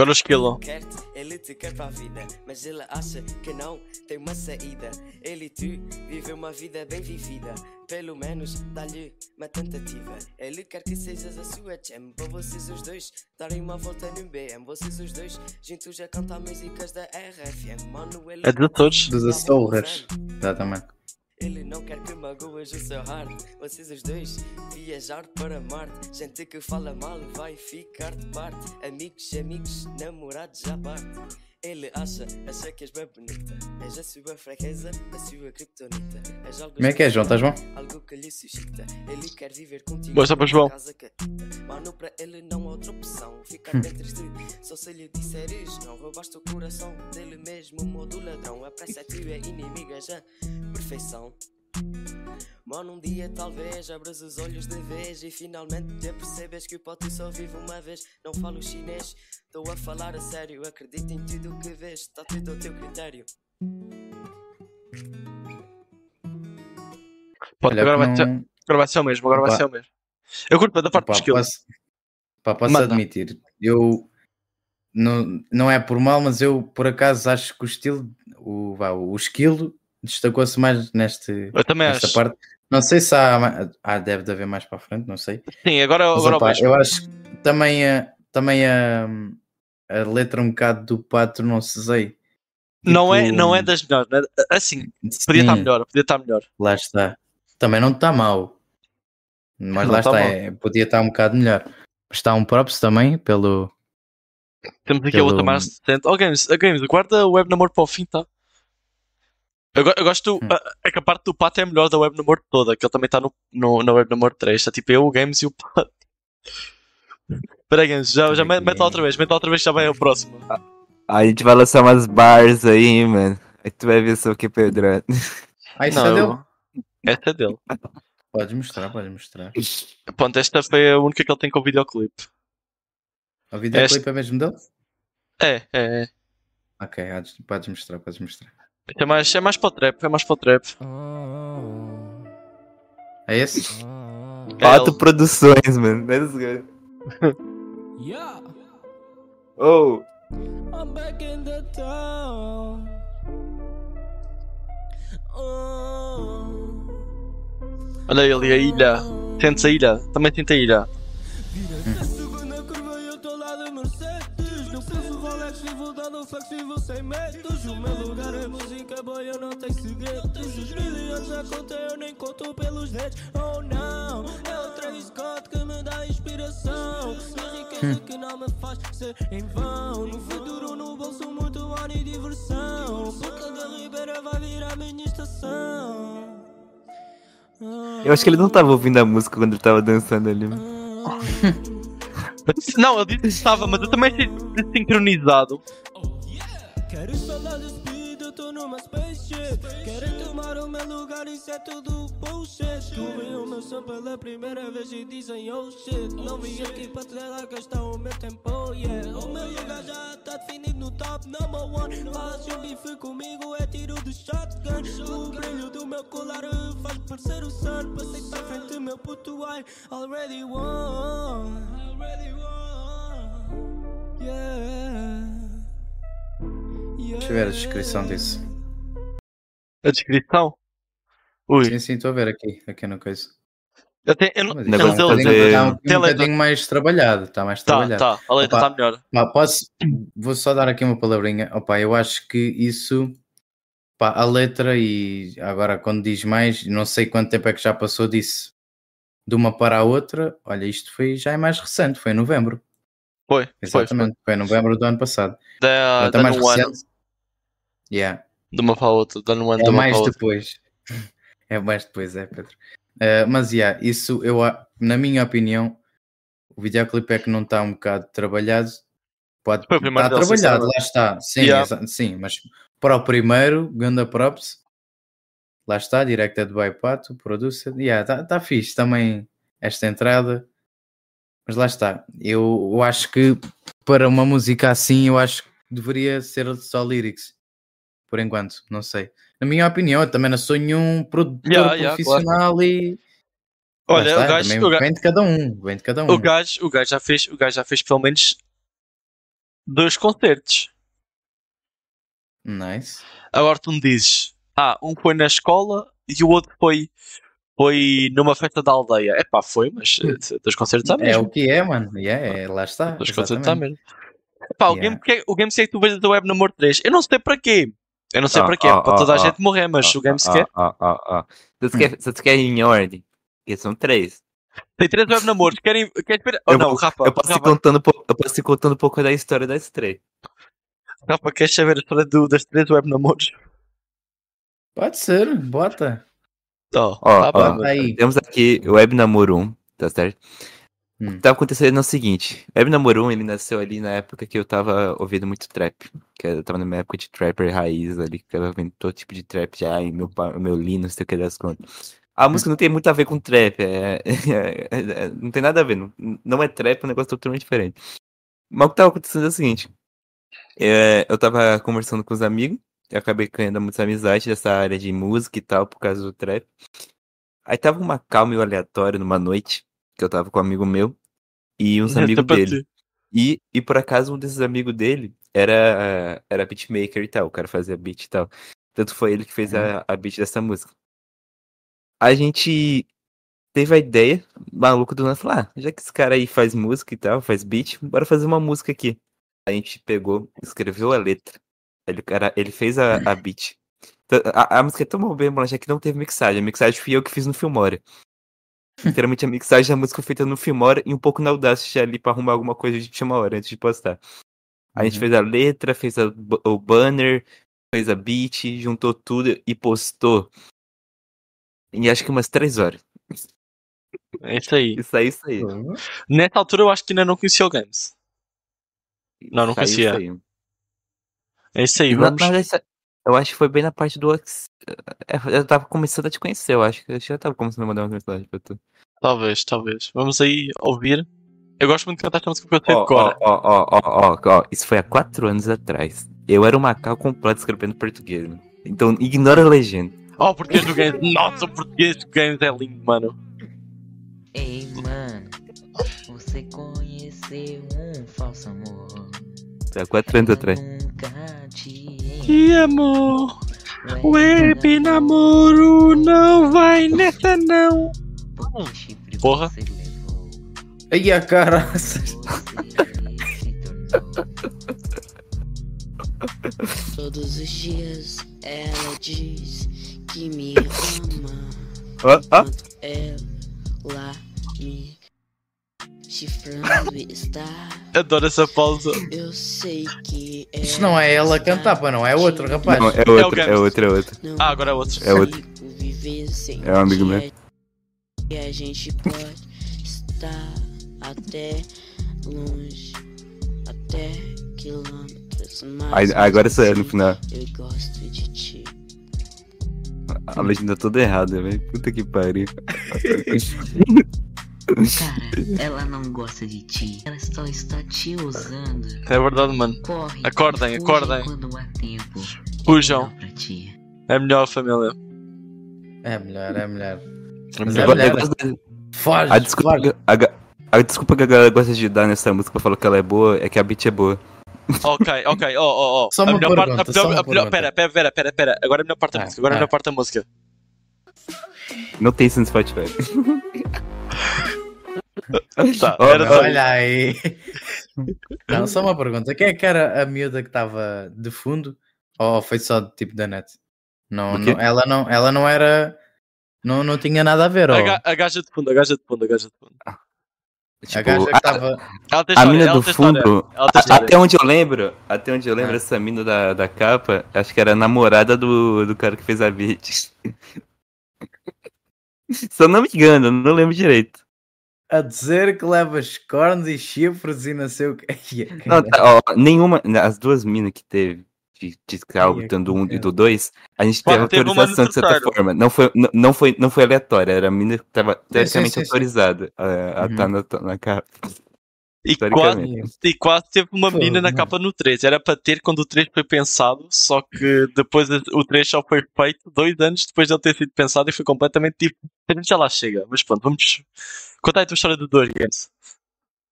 Agora o skill. quer ele te quer para a vida, mas ele acha que não tem uma saída. Ele e tu vivem uma vida bem vivida, pelo menos dá-lhe uma tentativa. Ele quer que sejas a sua jam, para vocês os dois darem uma volta no BM. Vocês os dois juntos a cantar músicas da RFM. Mano, ele É de todos. Dos Açores. Exatamente. Ele não quer que magoes o seu heart. Vocês os dois viajar para Marte. Gente que fala mal vai ficar de parte. Amigos, amigos, namorados à parte. Ele acha, acha que és bem bonita. És a sua fraqueza, a sua criptonita. És algo Como é que é, João? Estás bom? Algo que lhe suscita. Ele quer viver contigo. Boa, só para João. Mano, para ele não há outra opção. Ficar de ti. Só se lhe disseres não. Roubaste o coração dele mesmo, modo ladrão. A pressa é tua inimiga já. Perfeição. Mano, um dia talvez abras os olhos de vez e finalmente te percebes que o pote só vive uma vez. Não falo chinês, estou a falar a sério. Acredita em tudo o que vês, está tudo ao teu critério. Pode, Olha, agora, que vai ser, não... agora vai ser o mesmo, agora vai Opa. ser o mesmo. Eu curto da parte Pá, dos skills. posso, pá, posso Manda. admitir, eu não, não é por mal, mas eu por acaso acho que o estilo, o, vá, o skill destacou-se mais neste, Eu também nesta acho. parte. Não sei se há, ah, deve de haver mais para a frente, não sei. Sim, agora, Mas, agora opá, o mesmo. eu acho que também, a, também a, a letra um bocado do pato, não sei. Não, é, tipo, não é das melhores, né? Assim, podia estar sim, melhor, podia estar melhor. Lá está. Também não está mal. Mas Não lá está está, é, podia estar um bocado melhor. Está um props também pelo. Temos aqui Pelo- a outra mais recente. Oh, Games, oh, Games, guarda o Web Namoro para o fim, tá? Eu, eu gosto. Hum. a- É que a parte do Pato é a melhor da Web Namoro toda, que ele também está no, no, na Web Namoro 3. Está tipo eu, o Games e o Pato. Espera aí, Games, já, já é mete lá outra vez, mete lá outra vez já vai o próximo. A gente vai lançar umas bars aí, mano. Aí tu vai ver só o que é pedrado. Ah, isso é dele? Essa é dele. Podes mostrar, podes mostrar. Pronto, esta foi a única que ele tem com o videoclipe. O videoclipe é mesmo dele? É, é, é. Ok, podes mostrar, podes mostrar. É mais, é mais para o trap, é mais para o trap. É esse? É Pato ele. Produções, mano. Let's go. Yeah, Oh, I'm back in the town. Oh. Olha ele, a ilha. Sente a ilha, também sente a ilha. Eu conto pelos dedos Oh não, é o Travis Scott que me dá inspiração. E a riqueza que não me faz ser em vão. No futuro no bolso muito ar e diversão. Boca da Ribeira vai virar minha estação. Eu acho que ele não tava ouvindo a música quando ele tava dançando ali. *laughs* Não, ele disse que estava, mas eu também sei sincronizado. Quero saudade de speed, eu tô numa spaceship lugar, isso é tudo bullshit Tu vem o meu som pela primeira vez e dizem oh shit. Não vim aqui para te dar gastar o meu tempo, yeah. O meu lugar já tá definido no top number one. Faz um bife comigo, é tiro de shotgun. O brilho do meu colar faz parecer o sun. Passei para frente, meu puto, I already won. Already won, yeah. Deixa eu ver a descrição disso. A descrição. Ui, Sim, sim, estou a ver aqui, aqui no coisa. eu tenho. Eu não, Mas está um ele- está um, um bocadinho mais trabalhado, está mais Tá, trabalhado. tá, a letra está melhor. Pá, posso, *clears throat* vou só dar aqui uma palavrinha. Opa, eu acho que isso, pá, a letra e agora quando diz mais, não sei quanto tempo é que já passou disso, de uma para a outra. Olha, isto foi já é mais recente, foi em novembro. Foi, foi, foi. Exatamente, foi, em novembro do ano passado. Da, Até da mais ano, recente. Yeah. de uma para a outra, um ano É de uma mais para a outra. É mais depois, é, Pedro. Eh, mas, yeah, isso, eu, na minha opinião, o videoclipe é que não está um bocado trabalhado. Pode, está dele, trabalhado, lá está. Sim, Yeah. sim, mas para o primeiro, Ganda Props, lá está, directed by Pato, producer. Yeah, está tá fixe também esta entrada. Mas lá está. Eu, eu acho que para uma música assim, eu acho que deveria ser só lyrics. Por enquanto, não sei. Na minha opinião, eu também não sou nenhum produtor Yeah, yeah, profissional e. Lá Olha, está, o gajo, também o, gajo, vem de cada um. Vem de cada um. o, gajo, o, gajo já fez, o gajo já fez pelo menos dois concertos. Nice. Agora tu me dizes, ah, um foi na escola e o outro foi, foi numa festa da aldeia. É pá, foi, mas eh, dois concertos à É o que é, mano. Yeah, é, lá está. Dois concertos à mesmo. Pá, o Yeah. game, que é- o game sei que tu vês do Web Namor 3. Eu não sei para quê. Eu não sei Ó, para quê, ó, para ó, toda a ó, gente morrer, mas o game se quer. Ó, ó, ó. Vocês querem, vocês querem ir em ordem? Porque são três. Tem três web namoros. Querem, querem? Oh Eu não, Rafa, Eu posso, ir Rafa, contando, um pouco- eu posso ir contando um pouco da história das três. Rafa, queres saber a história do- das três web namoros? Pode ser, bota. Ó, Ó, tá ó. bom. Aí. Temos aqui o Web Namoro 1, tá certo? Hum. O que tá acontecendo é o seguinte, o Web 1, ele nasceu ali na época que eu tava ouvindo muito trap. Que eu tava na minha época de trapper raiz ali, que eu tava ouvindo todo tipo de trap já, e meu, meu Lino, não sei o que das contas. A música não tem muito a ver com trap, é, *laughs* é- é- não tem nada a ver, não, não é trap, é um negócio totalmente diferente. Mas o que tava acontecendo é o seguinte, é, eu tava conversando com os amigos, eu acabei ganhando muitas amizades dessa área de música e tal, por causa do trap. Aí tava uma calma e aleatória numa noite, que eu tava com um amigo meu, e uns *laughs* amigos dele. E, e por acaso um desses amigos dele era, era beatmaker e tal, o cara fazia beat e tal. Tanto foi ele que fez a, a beat dessa música. A gente teve a ideia, maluco do falou, ah, já que esse cara aí faz música e tal, faz beat, bora fazer uma música aqui. A gente pegou, escreveu a letra. Ele, cara, ele fez a, a beat. A, a música é tão bem, já que não teve mixagem. A mixagem fui eu que fiz no Filmora. Literalmente a mixagem da música foi feita no Filmora e um pouco na Audacity ali pra arrumar alguma coisa de última hora antes de postar. A gente Uhum. fez a letra, fez a o banner, fez a beat, juntou tudo e postou. Em acho que umas três horas. É isso aí. Isso aí, isso aí. Nessa altura eu acho que ainda não conhecia o Games. Não, não conhecia. isso aí. É isso aí, vamos. na eu acho que foi bem na parte do. Ox- é, Eu tava começando a te conhecer, eu acho que eu já tava começando a mandar uma mensagem pra tu. Talvez, talvez. Vamos aí ouvir. Eu gosto muito de cantar esta música porque eu de cor. ó, ó, ó, ó, ó, ó, isso foi há quatro anos atrás. Eu era um macaco completo escrevendo português. né? Então ignora a legenda. Ó, o português do Games. Nossa, o português do Games é lindo, mano. Ei, mano, você conheceu um falso amor. Há quatro anos atrás. Que amor, web namoro, não vai nessa não. Porra. Aí a cara. Todos os dias ela diz que me ama. Enquanto ela me chifrando está. Adoro essa pausa. Eu sei que Isso não é ela a cantar, pá, não é outro rapaz. Não, é outro, é Gams. outro, é outro. Ah, agora é outro. É outro. Viver sem É um amigo meu. E a gente pode estar até longe, até quilômetros. Aí- agora isso é no final. Eu gosto de ti. A legenda toda errada, velho. Puta que pariu. *laughs* Cara, ela não gosta de ti. Ela só está te usando. É verdade, mano. Corre. Acordem, acordem. Quando há tempo. Fujam. É melhor ti. É melhor a família. É melhor, é melhor. É melhor. é melhor. Foge, A desculpa, foge. a, ga- a desculpa que a galera gosta de dar nessa música pra falar que ela é boa é que a beat é boa. Ok, ok, ó, ó, ó. Só A uma melhor parte- pergunta, a só melhor- a melhor-. Pera, pera, pera, pera, pera. Agora é a melhor parte da Ah, música. Agora é a melhor parte da música. Não tem isso no Spotify. *laughs* Tá, Olha aí. Não, só uma pergunta. Quem é que era a miúda que estava de fundo? Ou foi só tipo da net? Não, não- ela, não, ela não era. Não, não tinha nada a ver. A, ou- ga- a gaja de fundo, a gaja de fundo, a gaja de fundo. a Tipo, gaja que a- tem A mina do fundo, a- até onde eu lembro, até onde eu lembro, Ah. essa mina da, da capa, acho que era a namorada do, do cara que fez a beat. *laughs* Se eu não me engano, não lembro direito. A dizer que levas cornos e chifres e não sei o que. *laughs* Não, tá, ó, nenhuma, as duas minas que teve, de, de do 1 que e do 2, a gente Pô, teve autorização de certa forma. Não foi, não, não foi, não foi aleatória, era a mina que estava sim. autorizada a, a Uhum. estar na, na capa. E quase, e quase teve uma Pô, menina na mano. capa no 3. Era para ter quando o 3 foi pensado, só que depois o 3 só foi feito dois anos depois de ele ter sido pensado e foi completamente tipo. A gente já lá chega, mas pronto, vamos. Conta aí a tua história do 2, Games.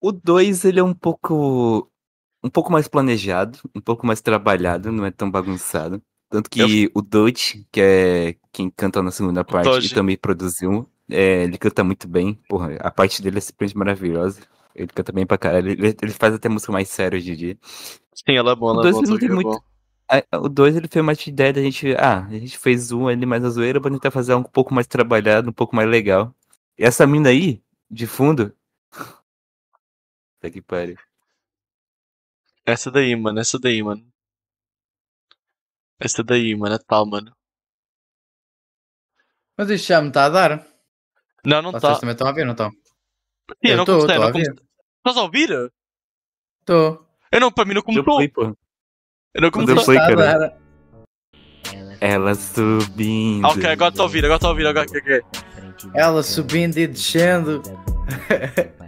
O 2, ele é um pouco. Um pouco mais planejado, um pouco mais trabalhado, não é tão bagunçado. Tanto que o Doge, que é quem canta na segunda parte Doge. e também produziu, é, ele canta muito bem. Porra, a parte dele é simplesmente maravilhosa. Ele canta bem pra caralho. Ele, ele faz até música mais séria hoje em dia. Sim, ela é boa, O ela é dois boa. não tudo tem que é muito- bom. a- o 2 ele foi mais de ideia da gente. Ah, a gente fez um ali mais a zoeira pra tentar fazer um pouco mais trabalhado, um pouco mais legal. E essa mina aí, de fundo. Puta que pariu. Essa daí, mano, essa daí, mano. Essa daí, mano, é tal, mano. Mas isto já me está a dar. Não, não Vocês tá. também estão a ver, não estão? Sim, eu não tô, comecei, tô não a ver. comecei. Estás a ouvir? Estou. Eu não, para mim não começou. Eu não comecei. play, cara. Ela subindo. Ah, ok, agora estou a ouvir, agora estou a ouvir, agora ok, ok. Ela subindo e descendo. *laughs*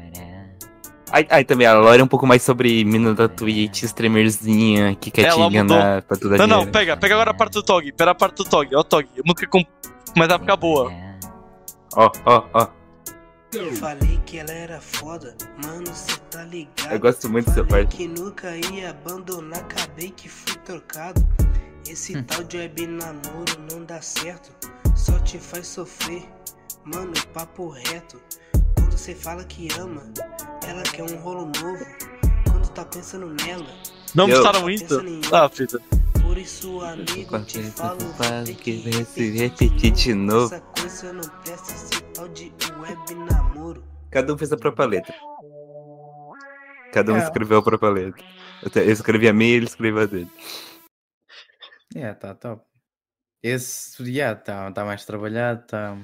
Aí, aí também, a lore é um pouco mais sobre mina da Twitch, streamerzinha, que quer te Ela mudou. enganar pra toda Não, não, dinheiro. pega, pega agora a parte do Togi, pera a parte do Togi, ó Togi, a música com... começa a ficar boa. Ó, ó, ó. Falei que ela era foda, mano, cê tá ligado. Eu gosto muito dessa parte. que nunca ia abandonar, acabei que fui trocado. Esse tal de web namoro não dá certo, só te faz sofrer, mano, papo reto. Quando cê fala que ama, ela quer um rolo novo. Quando tá pensando nela, Não mostraram isso? Ah, Frita. por isso, amigo, te falo, que que vai se repetir. repetir de novo. Essa coisa não presta esse tal de web namoro. Cada um fez a própria letra. Cada um É. escreveu a própria letra. Eu eu escrevi a minha e ele escreveu a dele. É, tá top. Esse, já, está tá mais trabalhado, tá...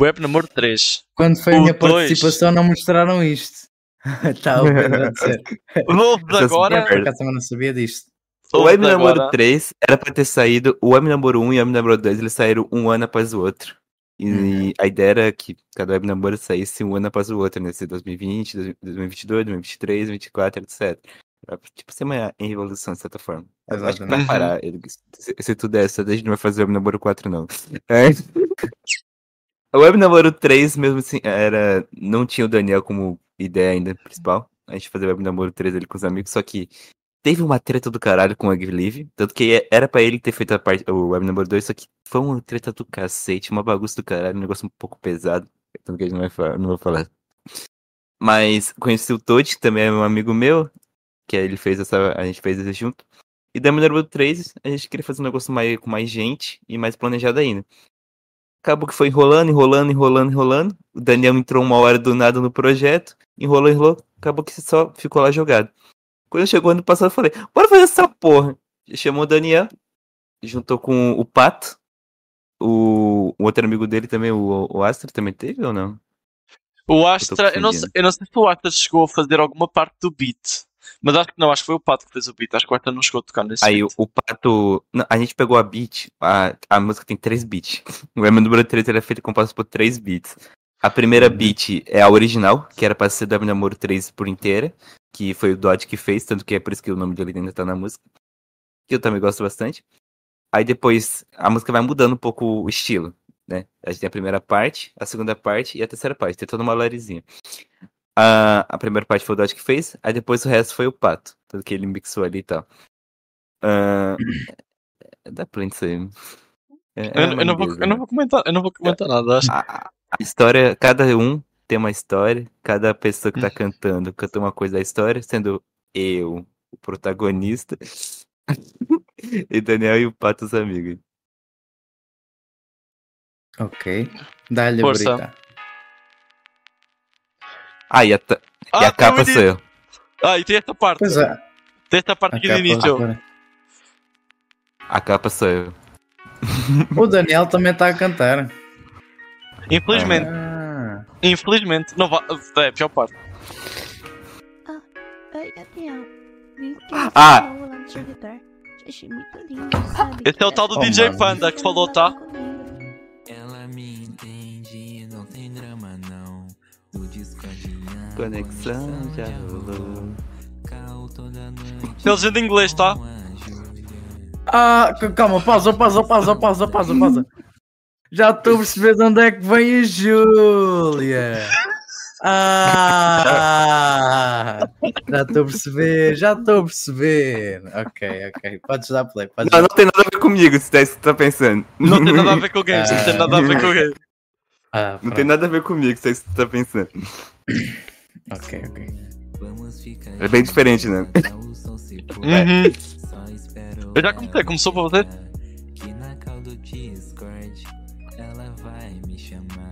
Web Namoro 3. Quando foi a O minha dois. participação não mostraram isto. *laughs* Está *laughs* o Pedro a dizer. Essas agora... também não sabia disto. O Namoro agora. 3 era pra ter saído. O Web Namoro 1 e o Web Namoro 2 eles saíram um ano após o outro. E Uhum. a ideia era que cada Web Namoro saísse um ano após o outro, nesse 2020, 2022, 2023, 2024, etc. Pra, tipo, ser uma evolução, de certa forma. Eu acho que pra Exatamente. parar, se, se tudo é essa, a gente não vai fazer *laughs* o Web Namoro 4, não. É. O Web Namoro 3, mesmo assim, era. Não tinha o Daniel como ideia ainda principal. A gente fazia o Web Namoro 3 ali com os amigos, só que teve uma treta do caralho com o Live. Tanto que era pra ele ter feito a parte, o Web Namoro 2, só que foi uma treta do cacete, uma bagunça do caralho, um negócio um pouco pesado. Tanto que a gente não vai falar. Não vou falar. Mas conheci o Toad, que também é um amigo meu, que ele fez essa. A gente fez isso junto. E da Minerva 3, a gente queria fazer um negócio mais, com mais gente e mais planejado ainda. Acabou que foi enrolando, enrolando, enrolando, enrolando. O Daniel entrou uma hora do nada no projeto, enrolou, enrolou, acabou que só ficou lá jogado. Quando chegou ano passado, eu falei, bora fazer essa porra. Chamou o Daniel, juntou com o Pato, o, o outro amigo dele também, o, o Astra, também teve ou não? O Astra, eu não, sei, eu não sei se o Astra chegou a fazer alguma parte do beat. Mas acho que não, acho que foi o Pato que fez o beat. Acho que o Astra não chegou a tocar nesse Aí o, beat. o Pato. não, a gente pegou a beat, a, a música tem três beats. *laughs* O Web número 3 ele é feito composto por três beats. A primeira beat é a original, que era pra ser do Namoro 3 por inteira, que foi o Dodge que fez, tanto que é por isso que o nome dele ainda tá na música. Que eu também gosto bastante. Aí depois a música vai mudando um pouco o estilo, né? A gente tem a primeira parte, a segunda parte e a terceira parte, tem toda uma lorezinha. A, a primeira parte foi o Dodge que fez, aí depois o resto foi o Pato, tanto que ele mixou ali e tal. Da Plant isso aí. É- é Eu, eu não vou, eu não vou comentar, eu não vou comentar nada. Acho. a, a história, cada um tem uma história, cada pessoa que tá cantando canta uma coisa da história, sendo eu o protagonista *laughs* e Daniel e o Pato os amigos. Ok. Dá-lhe a Força. brita. Ah, e a, e Ah, a capa sou eu. Ah, e tem esta parte. Pois é. Tem esta parte a aqui do capa início. agora. A capa sou eu. *laughs* O Daniel também está a cantar. Infelizmente, Ah, infelizmente. Não va- É, a pior parte. Ah! Achei muito lindo, sabe? Esse é o tal do Oh, DJ mano. Panda que falou, tá? Ela me entende, não tem drama não. O Discord já Conexão já rolou. Cal toda noite. Eles em inglês, tá? Ah, calma, pausa, pausa, pausa, pausa, pausa, pausa. Já estou a perceber de onde é que vem a Júlia. Ah, já estou a perceber, já estou a perceber. Ok, ok, podes dar play, podes Não, dar não tem nada a ver comigo, se é isso que tu tá pensando. Não tem nada a ver com o games, não tem nada a ver com o game. Ah, Não tem nada a ver comigo, se é isso que tu tá pensando. Ok, ok. É bem diferente, né? Uhum. Eu já comecei, começou pra você? Que na cal do Discord ela vai me chamar.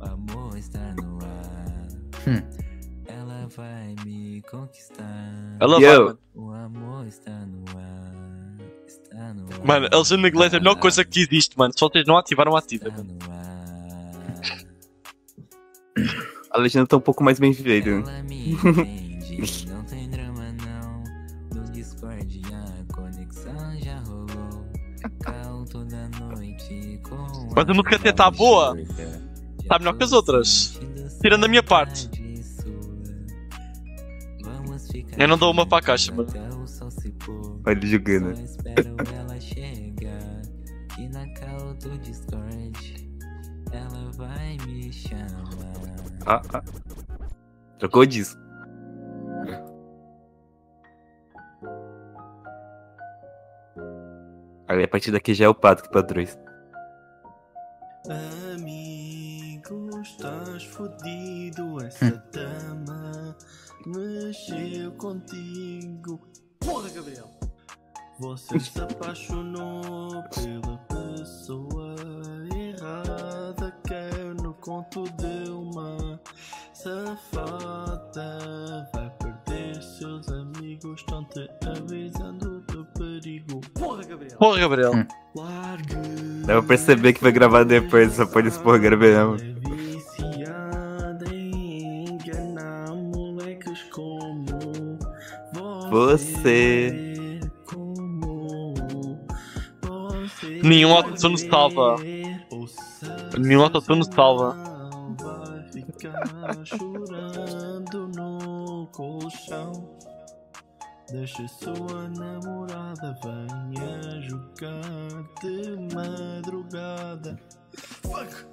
O amor está no ar. Hum. Ela vai me conquistar. Ela vai, mano. O amor está no ar. Está no ar. Mano, a legenda inglesa é a melhor coisa que existe, mano. Se vocês não ativaram, ativa. Mano. A legenda tá um pouco mais bem né? Ela me *laughs* entende, não Mas a música até tá boa. Tá melhor que as outras. Tirando a minha parte. Eu não dou uma pra caixa, mano. Olha jogando. Ela vai me chamar. Ah, ah. Trocou disso. Aí a partir daqui já é o pato que padrões. Amigo, estás fodido. Essa dama mexeu contigo. Porra, Gabriel! Você se apaixonou pela pessoa errada. Caiu no conto de uma safada. Vai seus amigos. Estão te avisando do perigo. Porra, Gabriel! Porra, Gabriel. Largue. Dá pra perceber que vai gravar depois, só pode expor Gabriel. É Você. Nenhum autotune salva. Nenhum autotune salva. Colchão. Deixa sua namorada venha jogar de madrugada. Fuck!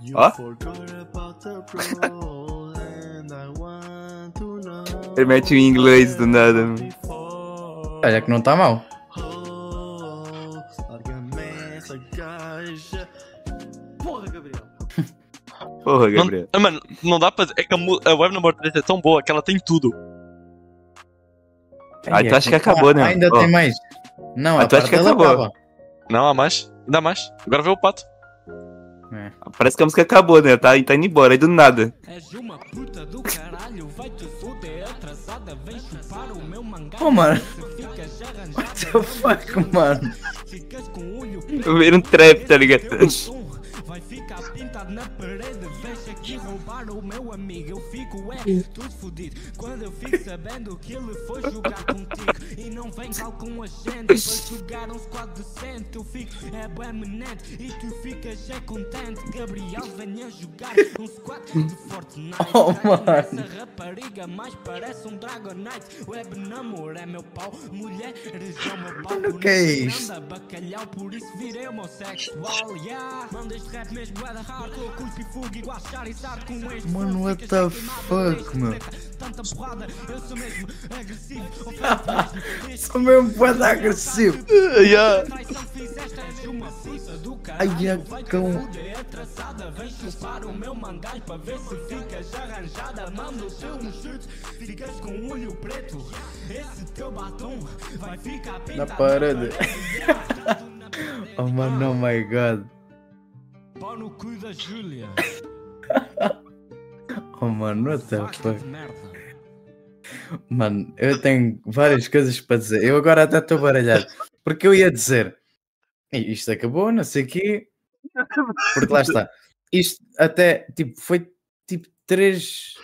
You Ó. forgot about the role and I want to know Ele mete em inglês do nada. Olha que não tá mal. Porra, Gabriel. ah, mano, não dá pra dizer. É que a, a web number 3 é tão boa que ela tem tudo. Ah, então acho que acabou, né? Ainda tem mais. Não, Ah, a então acho parte que acabou. acaba. Não, há mais. Ainda mais. Agora vê o pato. Parece que a música acabou, né? Tá, tá indo embora, aí do nada. És uma puta do caralho, vai te fuder atrasada, vem chupar o meu mangá. Oh, mano. What the fuck, mano? Eu vi um trap, tá ligado? *laughs* vai ficar pintado na parede. Amigo, eu fico é tudo fodido. Quando eu fico sabendo que ele foi jogar contigo e não vem cal com a gente, foi jogar um squad decente. Eu fico é bué menente e tu ficas é contente. Gabriel, venha jogar um squad de Fortnite. Oh, mano. nessa rapariga, mais parece um Dragonite. Web namoro é meu pau, mulheres é o meu pau. Mano, que é isto? bacalhau, por isso virei homossexual. Yeah, manda este rap mesmo, é da hardcore, cuspe e fuga igual Charizard com este Mano, what the fuck, deixa meu? preta, Tanta porrada, eu sou mesmo agressivo. Sou mesmo bué agressivo. *laughs* Yeah. Ai, te cão. vem chupar o meu mangalho para ver se ficas arranjada. Manda o teu um chute, ficas com o olho preto. Esse teu batom vai ficar Na pintado parede. parede. *laughs* Oh, mano, oh my god. Pau no cu da Júlia. *laughs* Oh, mano, what the fuck. Mano, eu tenho várias coisas para dizer. Eu agora até estou baralhado. Porque eu ia dizer "Ih, isto acabou, não sei o quê. Porque lá está. Isto até tipo, foi tipo três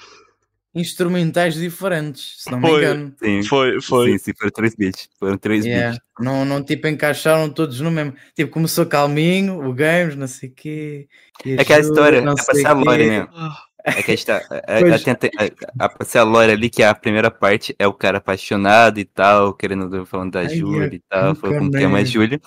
instrumentais diferentes, se não me Foi. engano. Sim, Foi, foi. sim, sim, foram três beats. Foram três Yeah. beats. Não, não tipo encaixaram todos no mesmo. Tipo, começou calminho, o Games, não sei o quê. É aquela Júlia, história, não é ser a lore mesmo. É que a gente tá. É, é, é, a, ser a lore ali, que a primeira parte é o cara apaixonado e tal, querendo falando da Júlia é e tal, com falando como que ama a caneco. Júlia.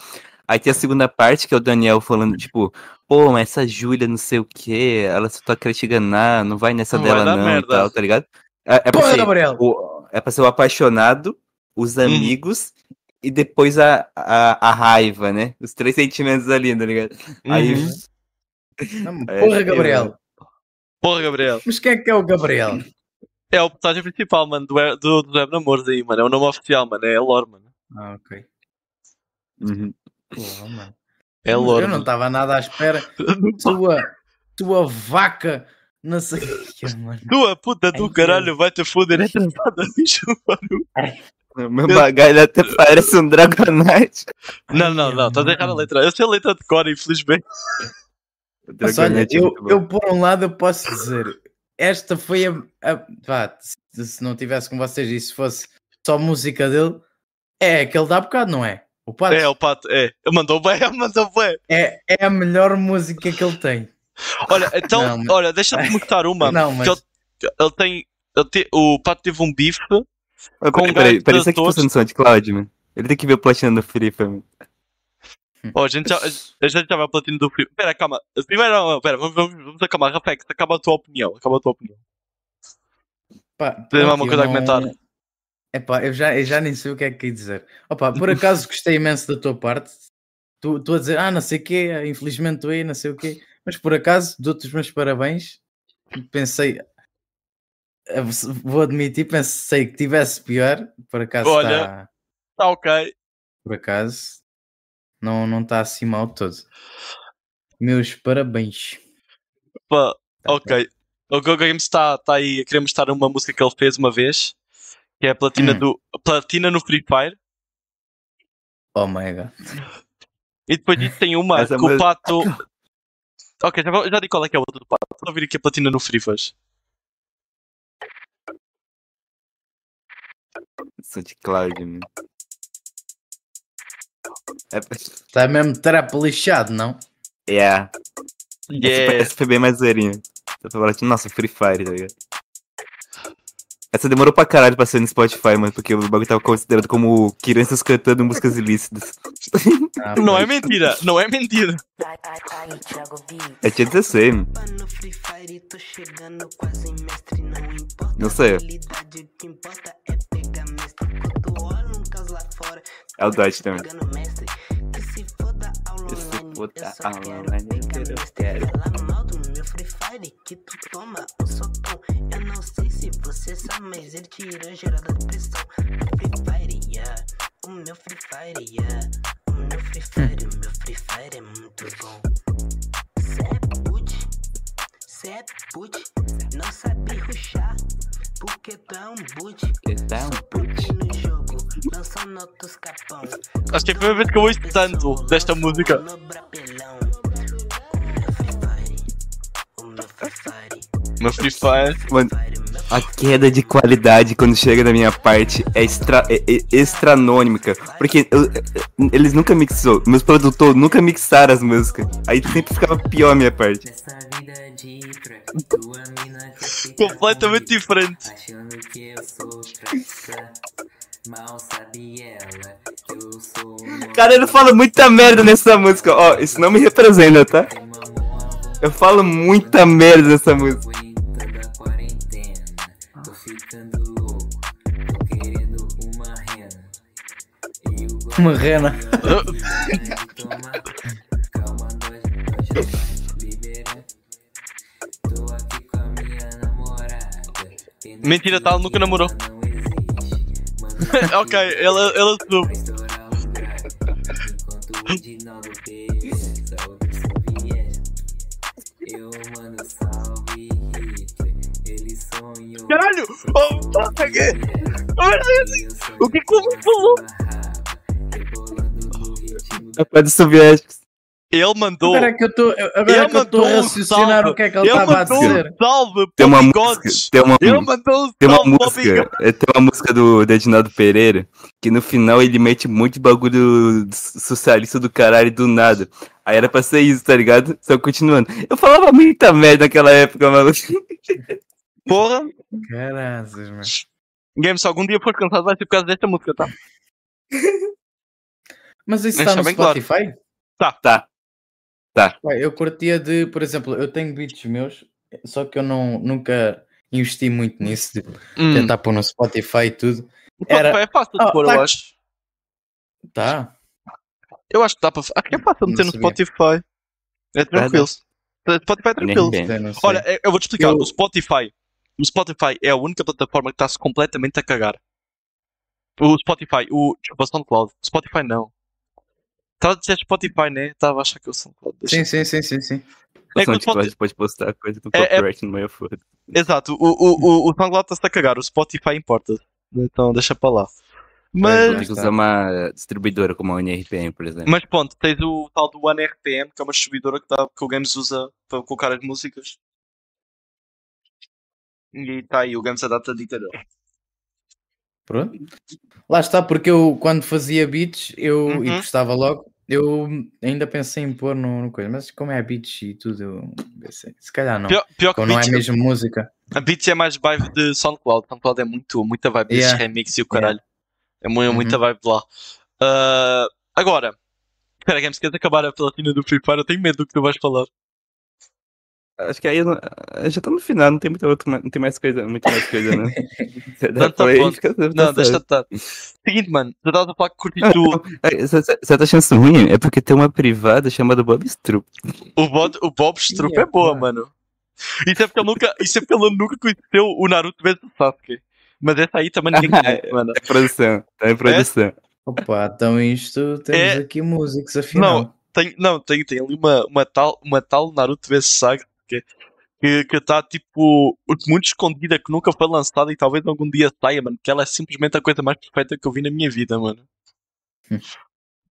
Aí tem a segunda parte, que é o Daniel falando, tipo, pô, mas essa Júlia não sei o que, ela só tá querendo te enganar, não vai nessa Não vai dela dar não merda. e tal, tá ligado? É, é pra Porra, ser Gabriel! o, é pra ser o apaixonado, os Uhum. amigos e depois a, a, a raiva, né? Os três sentimentos ali, tá ligado? Aí. Uhum. *laughs* Não, É, porra, é, Gabriel! Porra, Gabriel. Mas quem é que é o Gabriel? É o personagem principal, mano, do, do, do Web Namores aí, mano. É o nome oficial, mano. É Elor, mano. Ah, ok. Uhum. Porra, mano. É Eu Elor. não mano. estava nada à espera. *laughs* Tua, tua vaca. Não sei. Mano. Tua puta do caralho, vai te foder. É travada, *laughs* bicho. O meu bagalho até parece um Dragonite. Não, não, não. Estás a errar a letra. Eu sei a letra de cor, infelizmente. Mas olha, eu, eu por um lado eu posso dizer, esta foi a, a- vá, se, se não tivesse com vocês e se fosse só música dele, é aquele da bocado, não é? O Pato É, o pato, é. Ele mandou bem, *laughs* ele mandou bem. é, é a melhor música que ele tem. Olha, então, Não, mas- olha, deixa-me *laughs* mostrar uma. Não, mas ele, ele tem. Ele te- o pato teve um bife. Ah, com Peraí, um peraí, peraí, isso aqui mano. Ele tem que ver o platina do Free mano. Ó, a gente já, a gente já vai ao platino do Free. Pera, calma. Primeiro, não, pera, vamos, vamos, vamos acalmar. Rafael, acaba a tua opinião. Acaba a tua opinião. pá, Tens alguma coisa a eu comentar? não- Epá, eu já, eu já nem sei o que é que ia dizer. Opa, por acaso gostei imenso da tua parte. Tu, tu a dizer, ah, não sei o quê, infelizmente estou aí, não sei o quê. Mas por acaso, dou-te os meus parabéns. Pensei, eh, vou admitir, pensei que tivesse pior. Por acaso Olha. está, Tá ok. por acaso, não não está assim mal todo. Meus parabéns. Pá, Tá ok. O Go Games está tá aí a querer mostrar uma música que ele fez uma vez. Que é a platina, Hum. do, a platina no Free Fire. Oh my god. E depois disso tem uma Essa que o pato. *coughs* Ok, já, vou- já digo qual é que é a outra do pato. Vou ouvir aqui a platina no Free Fire. Som Está mesmo trap lixado, não? yeah. Yeah. essa foi bem mais zoeirinha. Falei, Nossa, Free Fire, tá ligado? Essa demorou pra caralho pra ser no Spotify, mano, porque o bagulho tava considerado como crianças cantando músicas ilícitas. *laughs* Ah, Não é mentira, não é mentira. É tinha 16, mano. Não sei. é É o Dodge também. Se online, foda eu só aula quero. Fala mal do meu Free Fire, que tu toma um socão. Eu não sei se você sabe, mas ele tira geral da depressão. Free Fire, yeah. O meu Free Fire, yeah. O meu Free Fire, o meu Free Fire é muito bom. Cê é put, cê é put, não sabe ruxar, porque tu é um boot. Tá um no jogo, lançando outros capão. Acho que é a primeira vez que eu ouço tanto desta música. No meu Free Fire. Mano, a queda de qualidade quando chega na minha parte é, extra, é, é. Porque eu- eles nunca mixou, meus produtores nunca mixaram as músicas. Aí sempre ficava pior a minha parte. Ficar Completamente diferente. Mal sabe ela que eu sou Cara, ele fala muita merda nessa música. Ó, isso não me representa, tá? Eu falo muita merda nessa música. uma rena. *laughs* Mentira, tá? Ela nunca namorou. *laughs* ok, ela, ela sonhou Caralho! Oh! O O que que o falou? Rebolando no ritmo É pé dos soviéticos. Ele mandou. Agora é que eu estou Ele agora que eu estou mandou a raciocinar salve. o que é que ele estava a mandou um dizer. salve Tem uma música. Tem uma, Ele mandou um tem uma música. é, Tem uma música do, do Edinaldo Pereira. Que no final ele mete muito bagulho socialista do caralho do nada. Aí era pra ser isso, tá ligado? Só continuando. Eu falava muita merda naquela época, maluco. Porra. Caraças, mano. Game, se algum dia for cansado, vai ser por causa desta música, tá? Mas isso Deixa está no bem claro. Spotify? Tá. Ué, Eu curtia de, por exemplo, eu tenho beats meus, só que eu não, nunca investi muito nisso, de Hum. tentar pôr no Spotify e tudo. Era... É fácil de Ah, pôr, tá- eu acho. Tá. Eu acho que dá para. Que é fácil Não meter no. Spotify. É tranquilo. Spotify é tranquilo. Olha, eu eu vou-te explicar. Eu- O Spotify o Spotify é a única plataforma que está-se completamente a cagar. O Spotify, o, desculpa, SoundCloud. Spotify não. Estava a dizer Spotify, né? Estava a achar que é o SoundCloud. Deixa- Sim, sim, sim, sim, sim. É que o tipo, Spotify- pode postar coisa do É- é- copyright no meio, foda. Exato, o, o, o, o SoundCloud está-se a cagar, o Spotify importa. Então deixa para lá. Mas, que usar uma distribuidora como a NRPM, por exemplo. mas pronto, tens o tal do One RPM, que é uma distribuidora que, tá, que o Games usa para colocar as músicas. E está aí o Games a data de dele. Pronto. Lá está, porque eu quando fazia beats eu, e Uhum. gostava logo, eu ainda pensei em pôr no, no coisa, mas como é beats e tudo, eu pensei, se calhar não. Pior, pior não é Beats, mesmo música. a Beats é mais vibe de SoundCloud. SoundCloud é muito, muita vibe desses Yeah. remix e o caralho. É muito, Uhum. muita vibe lá. Ah, agora, espera, Games, queres acabar a platina do Free Fire? Eu tenho medo do que tu vais falar. Acho que aí eu não- já tá no final, não tem muita outra, não tem mais coisa, muita mais coisa, né? Tá bom. fica- tá Não, deixa estar. Seguinte, mano, tu estavas a falar que curtiste *laughs* o, Aí, Você tá achando isso ruim? É porque tem uma privada chamada Bob Strup. o, Bob, o Bob Strupp Ih, é boa, pá. mano. Isso é porque ele nunca, isso é porque ele nunca conheceu o Naruto vezes o Sasuke. Mas essa aí também ninguém *laughs* conhece, mano. Tá em produção, tá em produção. Opa, então isto temos É- aqui músicos afinal. Não, tem, não, tem, tem ali uma, uma, tal, uma tal Naruto vs Saga que está tipo muito escondida, que nunca foi lançada e talvez algum dia saia, mano. Que ela é simplesmente a coisa mais perfeita que eu vi na minha vida, mano. *laughs*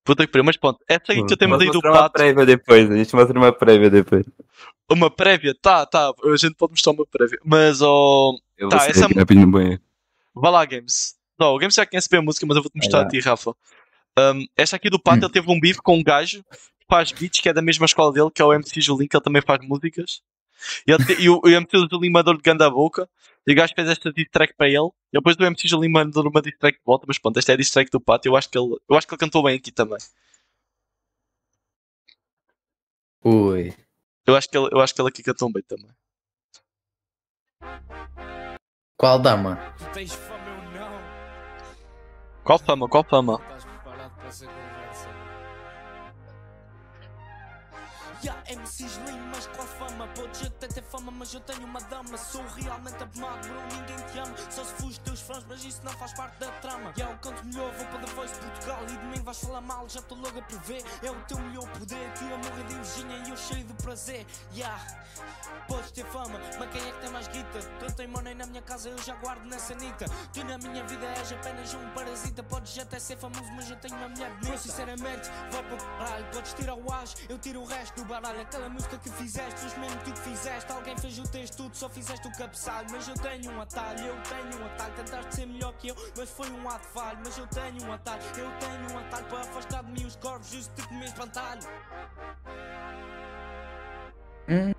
Puta que pariu, mas pronto, essa aí que tu temos Vamos aí do mostrar uma pato, prévia depois, a gente mostra uma prévia depois. uma prévia, tá, tá, a gente pode mostrar uma prévia, mas ó, Eu Tá, essa banheiro. Vá lá, Games. Não, o Games já conhece bem a música, mas eu vou-te mostrar a ti, Rafa. Um, esta aqui do Pato, Hum. ele teve um bife com um gajo que faz beats, que é da mesma escola dele, que é o MC Julinho, que ele também faz músicas. E, e o, o MC Julinho mandou de ganda boca. E o gajo fez esta diss track para ele. E depois o MC Julinho mandou uma diss track de volta. Mas pronto, esta é a diss track do Pato. Eu acho que ele, eu acho que ele cantou bem aqui também. Ui. Eu acho que ele, eu acho que ele aqui cantou bem também. Qual dama? Qual fama? Qual fama? Yeah, MCs lean, mas qual fama? Podes até ter fama, mas eu tenho uma dama. Sou realmente abomado, bro, ninguém te ama. Só se fuges teus fãs, mas isso não faz parte da trama. Yeah, eu canto melhor, vou para The Voice Portugal. E de mim vais falar mal, já estou logo a prever. É o teu melhor poder, tu a morrer de invejinha e eu cheio de prazer. Yeah. Podes ter fama, mas quem é que tem mais guita? Tu tem money na minha casa, eu já guardo nessa nita. Tu na minha vida és apenas um parasita. Podes até ser famoso, mas eu tenho uma mulher bonita. Sinceramente, vai para o caralho. Podes tirar o as, eu tiro o resto do baralho. Aquela música que fizeste, fiz mesmo tu que fizeste. Alguém fez o texto, tudo, só fizeste o cabeçalho. Mas eu tenho um atalho, eu tenho um atalho. Tentaste ser melhor que eu, mas foi um ato falho. Mas eu tenho um atalho, eu tenho um atalho para afastar de mim os corvos, justo te comer espantalho. Hum,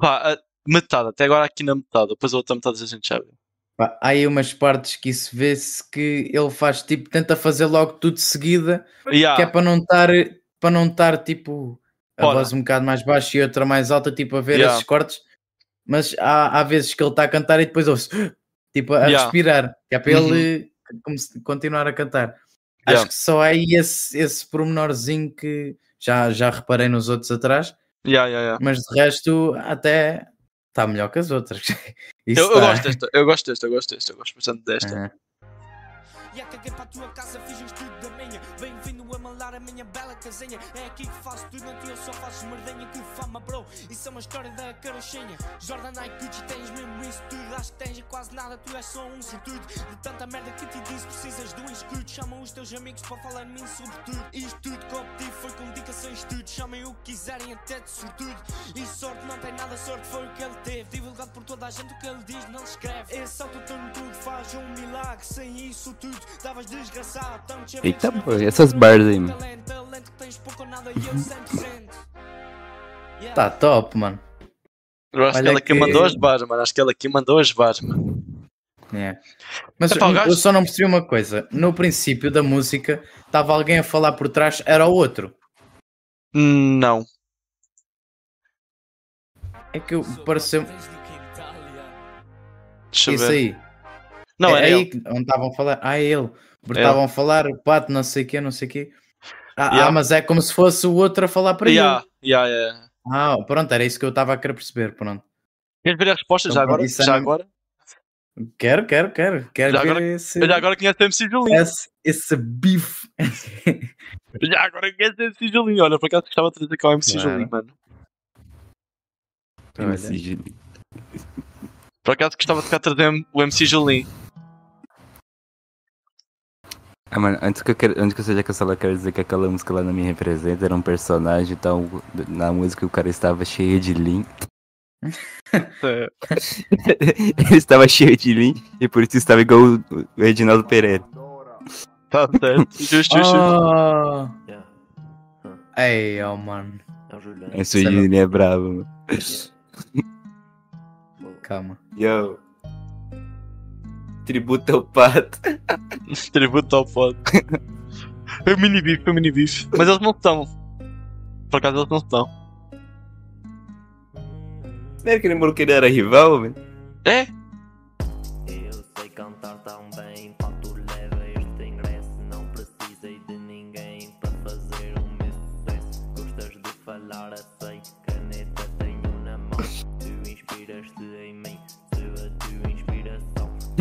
Vá, a metade, até agora aqui na metade. Depois a outra metade a gente já vê. Pá, há aí umas partes que isso vê-se que ele faz tipo, tenta fazer logo tudo de seguida, Yeah. que é para não estar para não estar tipo a Ora. voz um bocado mais baixa e outra mais alta, tipo a ver Yeah. esses cortes. Mas há, há vezes que ele está a cantar e depois ouve *gasps* tipo a Yeah. respirar, que é para Uhum. ele como se- continuar a cantar. Yeah. Acho que só há aí esse, esse pormenorzinho que já, já reparei nos outros atrás, Yeah, yeah, yeah. mas de resto até está melhor que as outras. *laughs* Isso Eu, eu tá- gosto desta, eu gosto desta, eu gosto desta, eu gosto bastante desta. Aham. A minha bela casinha. É aqui que faço tudo, não eu só faço merdenha. Que fama, bro. Isso é uma história da carochinha. Jordan Nike Gucci, tens mesmo isso tudo. Acho que tens quase nada, tu és só um sortudo. De tanta merda que te disse, precisas de um escudo. Chama os teus amigos para falar de mim sobretudo. Isto tudo que foi com dicas sem estudo. Chamem o que quiserem, até de sortudo. E sorte não tem nada, sorte foi o que ele teve. Divulgado por toda a gente o que ele diz, não escreve. Esse autotune tudo faz um milagre. Sem isso tudo, davas desgraçado. Eita, essas bars aí, mano. Talento, talento que tens pouco ou nada e eu 100%. Yeah. Tá top, mano. Eu acho que Olha ela aqui que- mandou as barras, mano. Acho que ela aqui mandou as barras, mano. É. Mas o eu gajo- só não percebi uma coisa. No princípio da música, estava alguém a falar por trás, era o outro. Não. É que eu pareceu. Deixa eu isso ver. aí. Não, é era aí ele. que- onde estavam a falar. Ah, é ele. Porque É. estavam a falar, pato, não sei o quê, não sei o quê. Ah, Yeah. ah, mas é como se fosse o outro a falar para Yeah, ele. yeah, yeah. Ah, pronto, era isso que eu estava a querer perceber. Pronto. Queres ver a resposta Então, já agora? é Já mesmo- agora? Quero, quero, quero. Quero Já ver agora- esse, já agora conheço o MC Julinho. esse, esse bife. *laughs* Já agora conheço o MC Julinho. Olha, por acaso gostava de trazer cá o MC Claro. Julinho, mano. Olha. MC Julinho. Por acaso gostava de cá trazer o MC Julinho. Ah, mano, antes que eu, quero, antes que eu seja cancelado, eu quero dizer que aquela música lá não me representa, era um personagem, então na música o cara estava cheio de. É. *laughs* Ele estava cheio de lean e por isso estava igual o, o Reginaldo Pereira. Tá certo. *laughs* Justo, justo. Oh, Yeah. ei, oh, mano. É. Esse Julinho é brabo, mano. Calma. Yo. Tributo ao pato. *laughs* Tributo ao foda. Foi o mini beef, foi o mini beef. Mas eles não estão. Por acaso eles não estão. Não era aquele maluco que ele era rival, mano? É?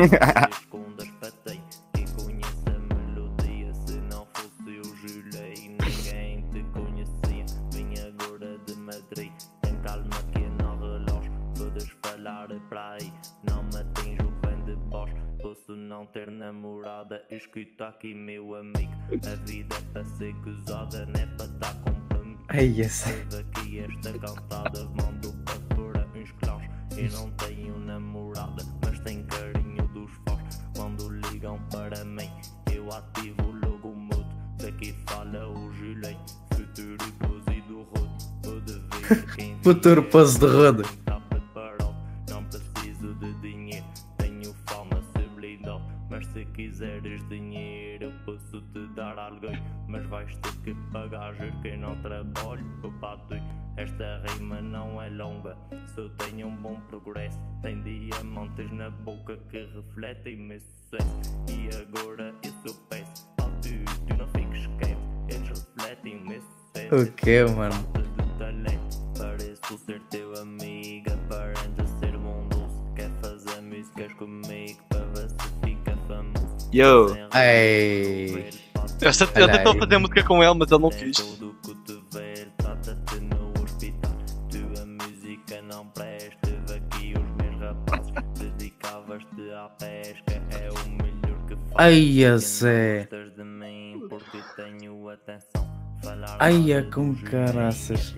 Escondas para ti e conheça a melodia. Se não fosse o Julei, ninguém te conhecia. Vim agora de Madrid, tem calma que não relógio. Podes falar para aí, não me atinge o bem de voz. Posso não ter namorada, escuta aqui, meu amigo. A vida é para ser gozada, não é para estar comprometido. Ei, esse. Saiba aqui esta cantada, mando para fora uns claus. Eu não tenho fama, civilidade. Mas se quiseres dinheiro, eu posso te dar alguém. Mas vais ter que pagar quem não trabalha. Opa, tu, esta rima não é longa. Só tenho um bom progresso. Tem diamantes na boca que refletem meu sucesso. E agora sou peço. Tu, tu não fiques quieto. Eles refletem meu sucesso. O que, mano? Pareço ser teu amigo, aparenta ser bondoso. Quer fazer músicas comigo para ver se fica famoso. Yo. Ei. Eu até- eu tentou fazer música com ele, mas ele não quis. todo cotovelo, trata-te no hospital. Tua música não presta, daqui os meus rapazes. Dedicavas-te à pesca, é o melhor que fazes. Ai, não Zé. gostas de mim porque tenho atenção. Falar Ai, é com caraças.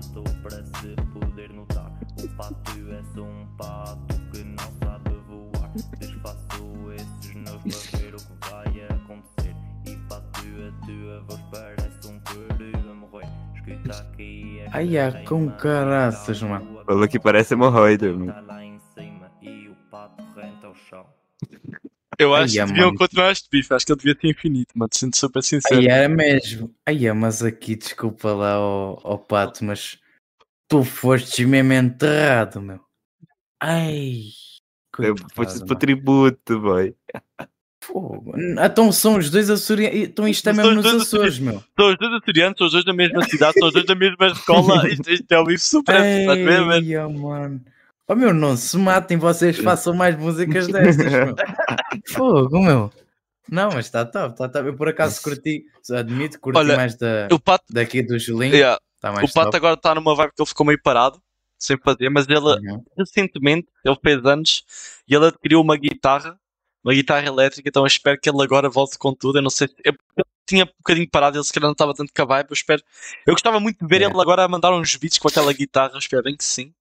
Alto para se poder notar. O pato é só um pato que não sabe voar. Desfaço esses nós para ver o que vai acontecer. E pato, a tua voz parece um peru a morrer. Escuta aqui esta Ai, é com caraças, mano. Falou que parece hemorroida, mano. Eu Ai, acho que é, deviam mano. continuar este bife. Acho que ele devia ser infinito, mano. Sendo super sincero. Aí era mesmo. Aí, mas aqui, desculpa lá, ó ó pato, mas tu foste mesmo enterrado, meu. Ai. Pro mano. tributo, boy. Fogo. Então são os dois açorianos. Então isto é mesmo os nos Açores, meu. São os dois açorianos, são os dois da mesma cidade, são os dois da mesma *laughs* escola. Isto, isto é um bife super. Estás a ver, mano? Oh, meu, não se matem, vocês façam mais músicas destas, meu. *laughs* Fogo, meu. Não, mas está top, está top. Eu por acaso curti, admito, curti Olha, mais da, O Pato, daqui do Julinho. yeah, Tá o Pato top. agora está numa vibe que ele ficou meio parado, sem fazer, mas ele Uhum. recentemente, ele fez anos e ele adquiriu uma guitarra, uma guitarra elétrica, então eu espero que ele agora volte com tudo. Eu não sei, se- eu, eu tinha um bocadinho parado, ele se calhar não estava tanto com a vibe, eu espero. Eu gostava muito de ver Yeah. ele agora a mandar uns beats com aquela guitarra, eu espero bem que sim.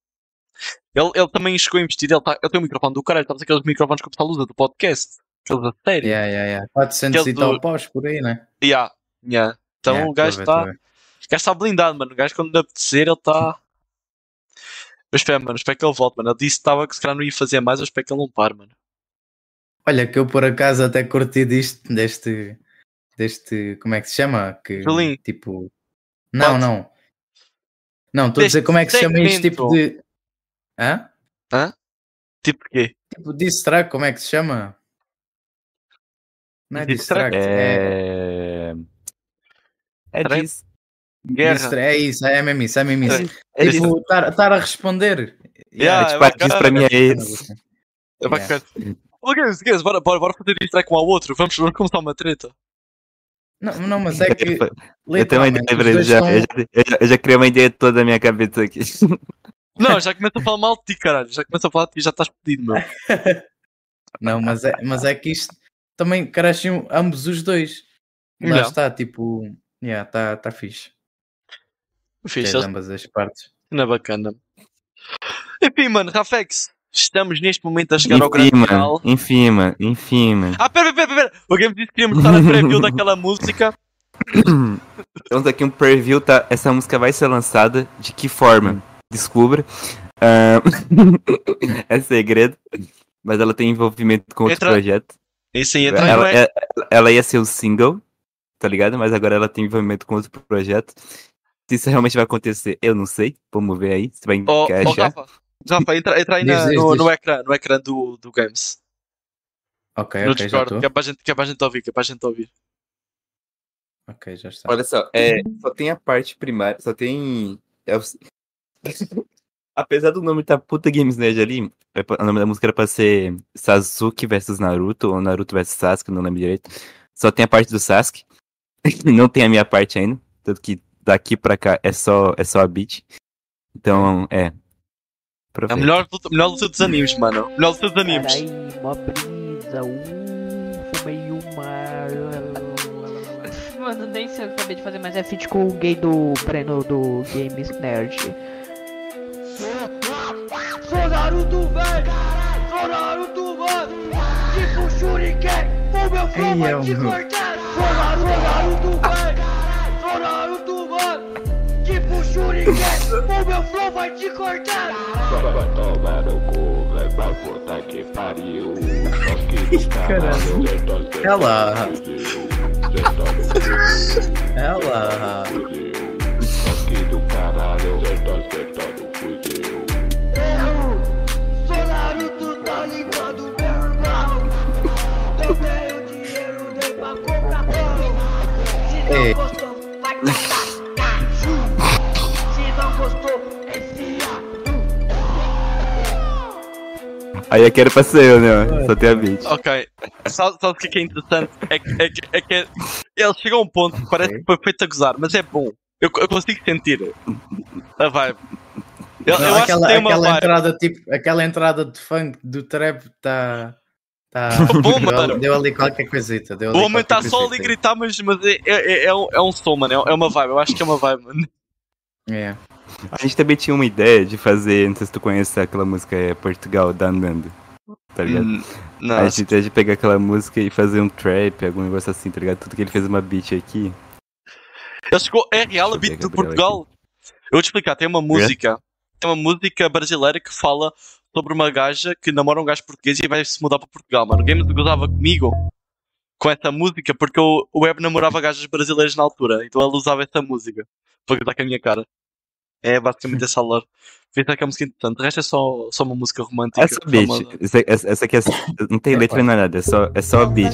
Ele, ele também chegou a investir, ele, tá, ele tem um microfone do caralho, sabes aqueles microfones que o pessoal usa do podcast? Aqueles a sério. Yeah, yeah, yeah. 400 e tal do- paus por aí, né? Yeah, yeah. Então Yeah, o gajo está. O gajo está blindado, mano. O gajo quando lhe apetecer, ele está. Eu espero, mano. Espero que ele volte, mano. Ele disse que estava que se calhar não ia fazer mais, eu espero que ele não pare, mano. Olha, que eu por acaso até curti disto, deste, deste, como é que se chama? Que, Julinho. tipo, não, Pode. não. Não, estou a dizer como é que se chama este tipo de... Hã? Tipo o quê? Tipo diss track, como é que se chama? Não é track, é... É. É disso. Guerra. Distra- É isso, é mesmo isso, é mesmo isso. É isso. Tipo, estar a responder. Yeah, É, é tipo, ah, isso pra mim é Yeah. isso. É bacana. Ô, Games, Games, bora, bora, bora fazer com um ao outro. Vamos, vamos começar uma treta. Não, não, mas é que. Eu tenho uma ideia, literalmente, os Breno, dois já, são- eu, já, eu, já, eu já criei uma ideia toda na minha cabeça aqui. *laughs* Não, já começa a falar mal de ti, caralho. Já começa a falar de ti, já estás pedido, meu. *laughs* Não, mas é, mas é que isto também crescem ambos os dois. Lá Yeah. está, tipo. Yeah, está tá fixe. Fixe, Tens ambas as partes. não é bacana. Enfim, mano, Rafex, estamos neste momento a chegar ao grande Enfim, final. Enfim, mano. Enfim, mano. Ah, pera, pera, pera, pera. O Games disse que queríamos estar a preview daquela música. *coughs* Temos aqui um preview, tá? Essa música vai ser lançada. De que forma? Descubra. Ah, *laughs* é segredo. Mas ela tem envolvimento com outro Entra- projeto. Isso aí entra Ela, não é? ela ia ser o single, tá ligado? Mas agora ela tem envolvimento com outro projeto. Se isso realmente vai acontecer, eu não sei. Vamos ver aí se vai Ó, ó, encaixar. Rafa, Rafa, entra, entra aí na- no, no ecrã, no ecrã do, do Games. Ok, no ok, já Discord, estou. que é, para a gente, que é para a gente ouvir, que é para a gente ouvir. Ok, já está. Olha só, é, só tem a parte primária, só tem. é Apesar do nome tá puta Games Nerd ali, é o nome da música era pra ser Sasuke versus Naruto, ou Naruto versus Sasuke, não lembro direito. Só tem a parte do Sasuke. *laughs* não tem a minha parte ainda. Tanto que daqui pra cá é só, é só a beat. Então, é. É a melhor, luta- melhor luta dos animes, mano. Melhor luta dos animes. Carai, brisa, uh, fumei uma. Mano, nem sei o que eu acabei de fazer, mas é feat com o gay do Breno do Games Nerd. Sou Naruto, velho! Sou Naruto, mano! Tipo Shuriken! O meu flow Ei, vai é te cortar! Sou Naruto, velho! Sou Naruto, mano! Tipo Shuriken! O meu flow vai te cortar! Caralho. Ela. Ela. Eu enfia! Aí aqui era pra ser eu, né? Só tem a beat. Ok. Sabe, sabe o que é, que é interessante? É, que- é, que- é que ele chega a um ponto que parece que foi feito a gozar, mas é bom. Eu, eu consigo sentir a vibe. Eu, eu Não, acho que aquela tem uma aquela vibe. entrada, tipo, aquela entrada de funk do trap está. Tá, *laughs* Bom, deu, mano. deu ali qualquer coisita. Deu ali O homem está só ali a gritar, mas, mas é, é, é, é um, é um som, mano. É, é uma vibe. Eu acho que é uma vibe, mano. É. A gente também tinha uma ideia de fazer, não sei se tu conhece aquela música é Portugal da Nando. Tá ligado? Hum, a gente tinha de pegar aquela música e fazer um trap, algum negócio assim, tá ligado? Tudo que ele fez uma beat aqui. Ele chegou, é real a beat de Gabriel, Portugal. Eu vou te explicar, tem uma música, tem uma música brasileira que fala sobre uma gaja que namora um gajo português e vai se mudar para Portugal, mano. O Games gozava comigo com essa música porque o, o Web namorava gajas brasileiras na altura, então ele usava essa música para gozar com a minha cara. É basicamente essa lore. Pensa que é uma música interessante. O resto é só, só uma música romântica. Essa beat, famosa. essa, essa essa aqui é, não tem letra nem nada, é só, é só a beat.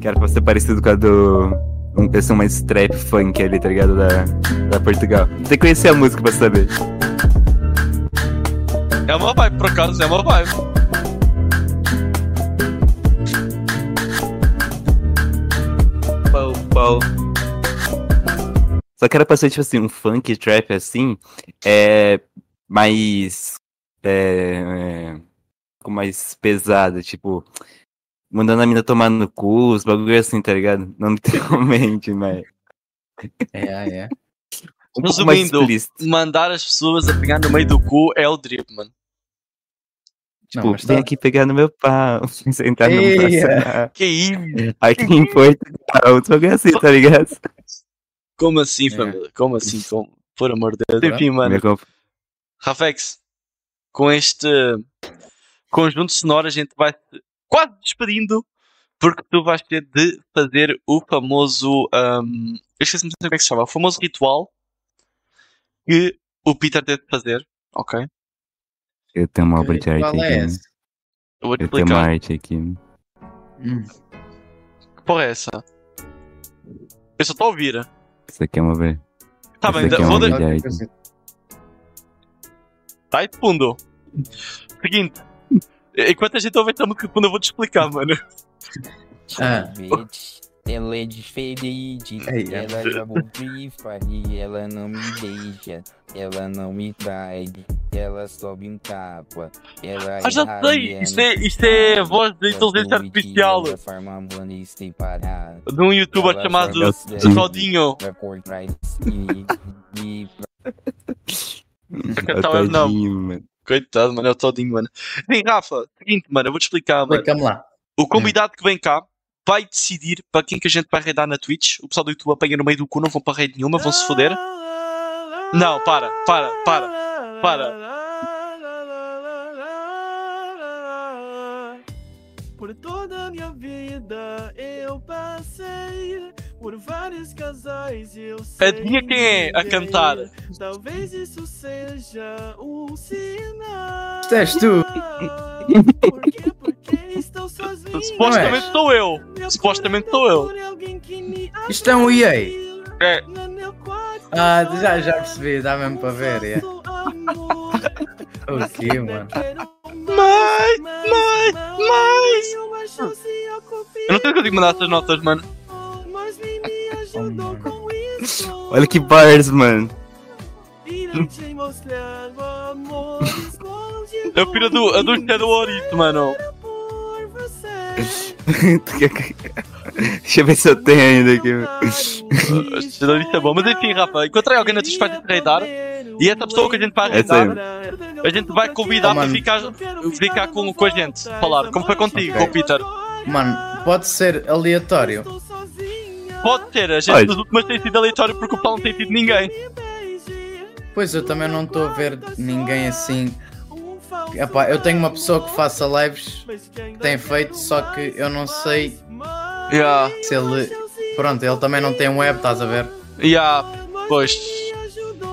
Que era pra ser parecido com a do. Um esse é mais trap funk ali, tá ligado? Da, da Portugal. Tem que conhecer a música pra saber. É uma vibe, por acaso, é uma vibe. Pau, pau. Só que era pra ser, tipo assim, um funk trap assim, é. Mais. É. é com mais pesado, tipo. Mandando a mina tomar no cu, os bagulho assim, tá ligado? Não literalmente, *laughs* mas. É, é. Um Resumindo, mandar as pessoas a pegar no meio do cu é o drip, mano. Tipo, mas vem tá- aqui pegar no meu pau, *laughs* sentar no braço. Que isso? Aqui em Portugal, bagulho assim, tá ligado? Como assim, É. família? Como assim? Como... Por amor de Deus. Enfim, mano. Minha conf- Rafex, com este conjunto sonoro a gente vai se quase despedindo porque tu vais ter de fazer o famoso. ahm, eu esqueci-me de dizer como é que se chama. O famoso ritual que o Peter teve de fazer. Ok? Eu tenho uma obra de arte Qual aqui. é esse? Eu vou te Eu tenho uma explicar. arte aqui. Hum. Que porra é essa? Eu só estou a ouvir. Isso aqui é uma obra. Tá bem, Isso aqui é vou um de... milhar. Tá aí de fundo. Seguinte. Enquanto a gente ouve esta música de fundo, eu vou te explicar, mano. Ah. Ela é diferente. É. ela joga o Free Fire, ela não me deixa. Ela não me trai. Ela sobe um capa. Ela Ah, já é sei! Isto é, isto é voz de inteligência artificial de um youtuber Ela chamado Todinho. E- e. *laughs* Coitado, mano, é o Todinho, mano. Vem, Rafa, seguinte, mano, eu vou te explicar, mano. Explica-me lá. O convidado que vem cá vai decidir para quem que a gente vai raidar na Twitch. O pessoal do YouTube apanha no meio do cu, não vão para raid nenhuma, vão se foder. Não, para, para, para, para. Por toda a minha vida eu passei por vários casais e eu sei Adivinha quem é a cantar? Talvez isso seja um sinal. Isto és tu. Porque sozinho. Supostamente sou eu. Supostamente sou eu. Que Isto é um EA. É. no meu quarto. Ah, já, já percebi, dá mesmo para ver. É. *laughs* O quê, mano? Mais, mais, mais. Eu não sei se eu digo mandar essas notas, mano. Oh, mano. *laughs* Olha que bars, mano. É o *laughs* filho do, a do Shadow Orito, mano. *laughs* Deixa eu ver se eu tenho ainda aqui. Orito é bom. Mas enfim, Rafa, encontrei alguém na Twitch para te raidar. E essa pessoa que a gente vai raidar, a gente vai convidar Oh, para ficar, ficar com, com a gente. Falar, como foi contigo, Ok. com o Peter. Mano, pode ser aleatório. Pode ser, a gente nas últimas tem sido aleatório porque o pessoal não tem tido ninguém. Pois eu também não estou a ver ninguém assim. Epá, eu tenho uma pessoa que faça lives que tem feito, só que eu não sei Yeah, se ele. Pronto, ele também não tem um web, estás a ver? yeah, pois.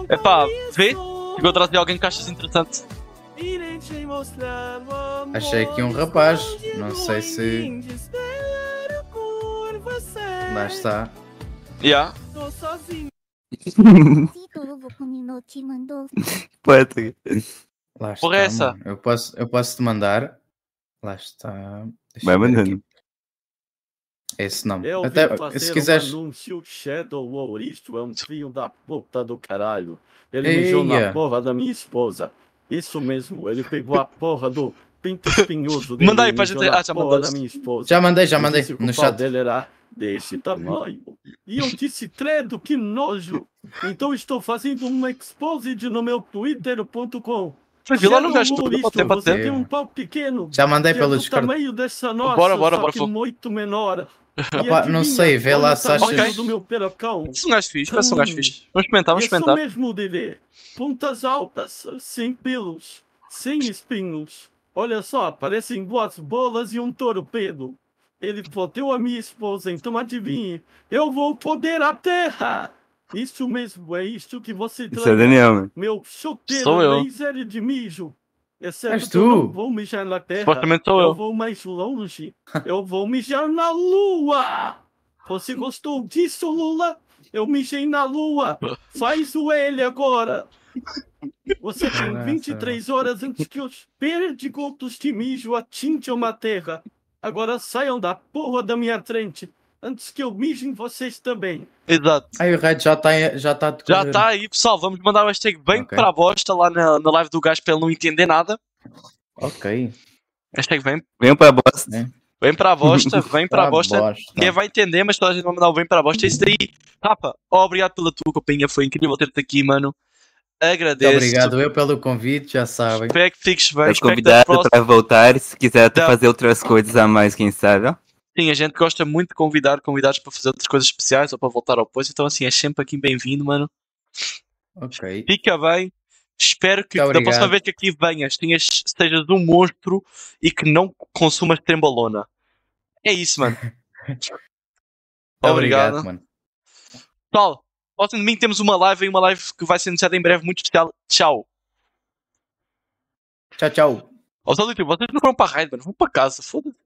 Epá, vê? Encontraste alguém que achas interessante. Achei aqui um rapaz, não sei se. Lá está. Yeah. *laughs* *laughs* Poeta. Lá está. Porra, é essa? mano. Eu posso, eu posso te mandar. Lá está. Deixa Vai mandando. aqui. Esse nome. Eu Até, se um quiseres. anúncio Shadow Ouriço é um filho da puta do caralho. Ele mijou Eia. na porra da minha esposa. Isso mesmo, ele pegou a porra do pinto espinhoso dele. Manda aí pra mijou gente- ah, já porra mandaste. da minha esposa. Já mandei, já mandei no chat. dele era desse tamanho. E eu disse, credo, que nojo. Então estou fazendo um exposed no meu twitter.com. Mas vi lá no gajo, você tem um pau pequeno. Já mandei que é pelo Discord. tamanho dessa nossa, Bora, bora, só bora, muito menor. *laughs* Opa, não sei, vê lá olha o se achas- tamanho do meu perocão. Parece um gajo fixe, parece um gajo fixe. Vamos experimentar, vamos Isso experimentar. mesmo, Dede. Pontas altas, sem pelos, sem espinhos. Olha só, parecem duas bolas e um torpedo. Ele fodeu a minha esposa, então adivinhe. Eu vou poder a terra. Isso mesmo, é isso que você Isso é Daniel, mano. Meu chuteiro Sou eu. laser de mijo. Exceto És que eu tu. não vou mijar na terra. Supostamente sou eu. vou mais longe. Eu vou mijar na lua. Você gostou disso, Lula? Eu mijei na lua. Faz o L agora. Você tem Nossa. 23 horas antes que os perdigotos de mijo atinjam a terra. Agora saiam da porra da minha frente. Antes que eu mije em vocês também. Exato. Aí o Red já está já tá a Já está aí, pessoal. Vamos mandar o hashtag bem Ok. para a bosta lá na, na live do gajo para ele não entender nada. Ok. Hashtag vem, Venham pra bosta. É. vem para a bosta, *laughs* vem para a bosta. bosta. Ninguém vai entender, mas toda a gente vai mandar o bem para a bosta. É isso daí. Rafa, obrigado pela tua companhia. Foi incrível ter-te aqui, mano. Muito Agradeço. obrigado eu pelo convite, já sabem. Espero que fiques bem. Estás convidado pra voltar. Se quiser até fazer outras coisas a mais, quem sabe, ó. Sim, a gente gosta muito de convidar convidados para fazer outras coisas especiais ou para voltar ao posto. Então, assim, é sempre aqui bem-vindo, mano. Ok. Fica bem. Espero que Muito da próxima vez que aqui venhas, tenhas, sejas um monstro e que não consumas trembolona. É isso, mano. *laughs* Obrigado, Obrigado. mano. Pessoal, próximo domingo temos uma live e uma live que vai ser anunciada em breve, muito especial. Tchau. Tchau, tchau. Ó, YouTube, vocês não foram para a raid, mano. Vão para casa, foda-se.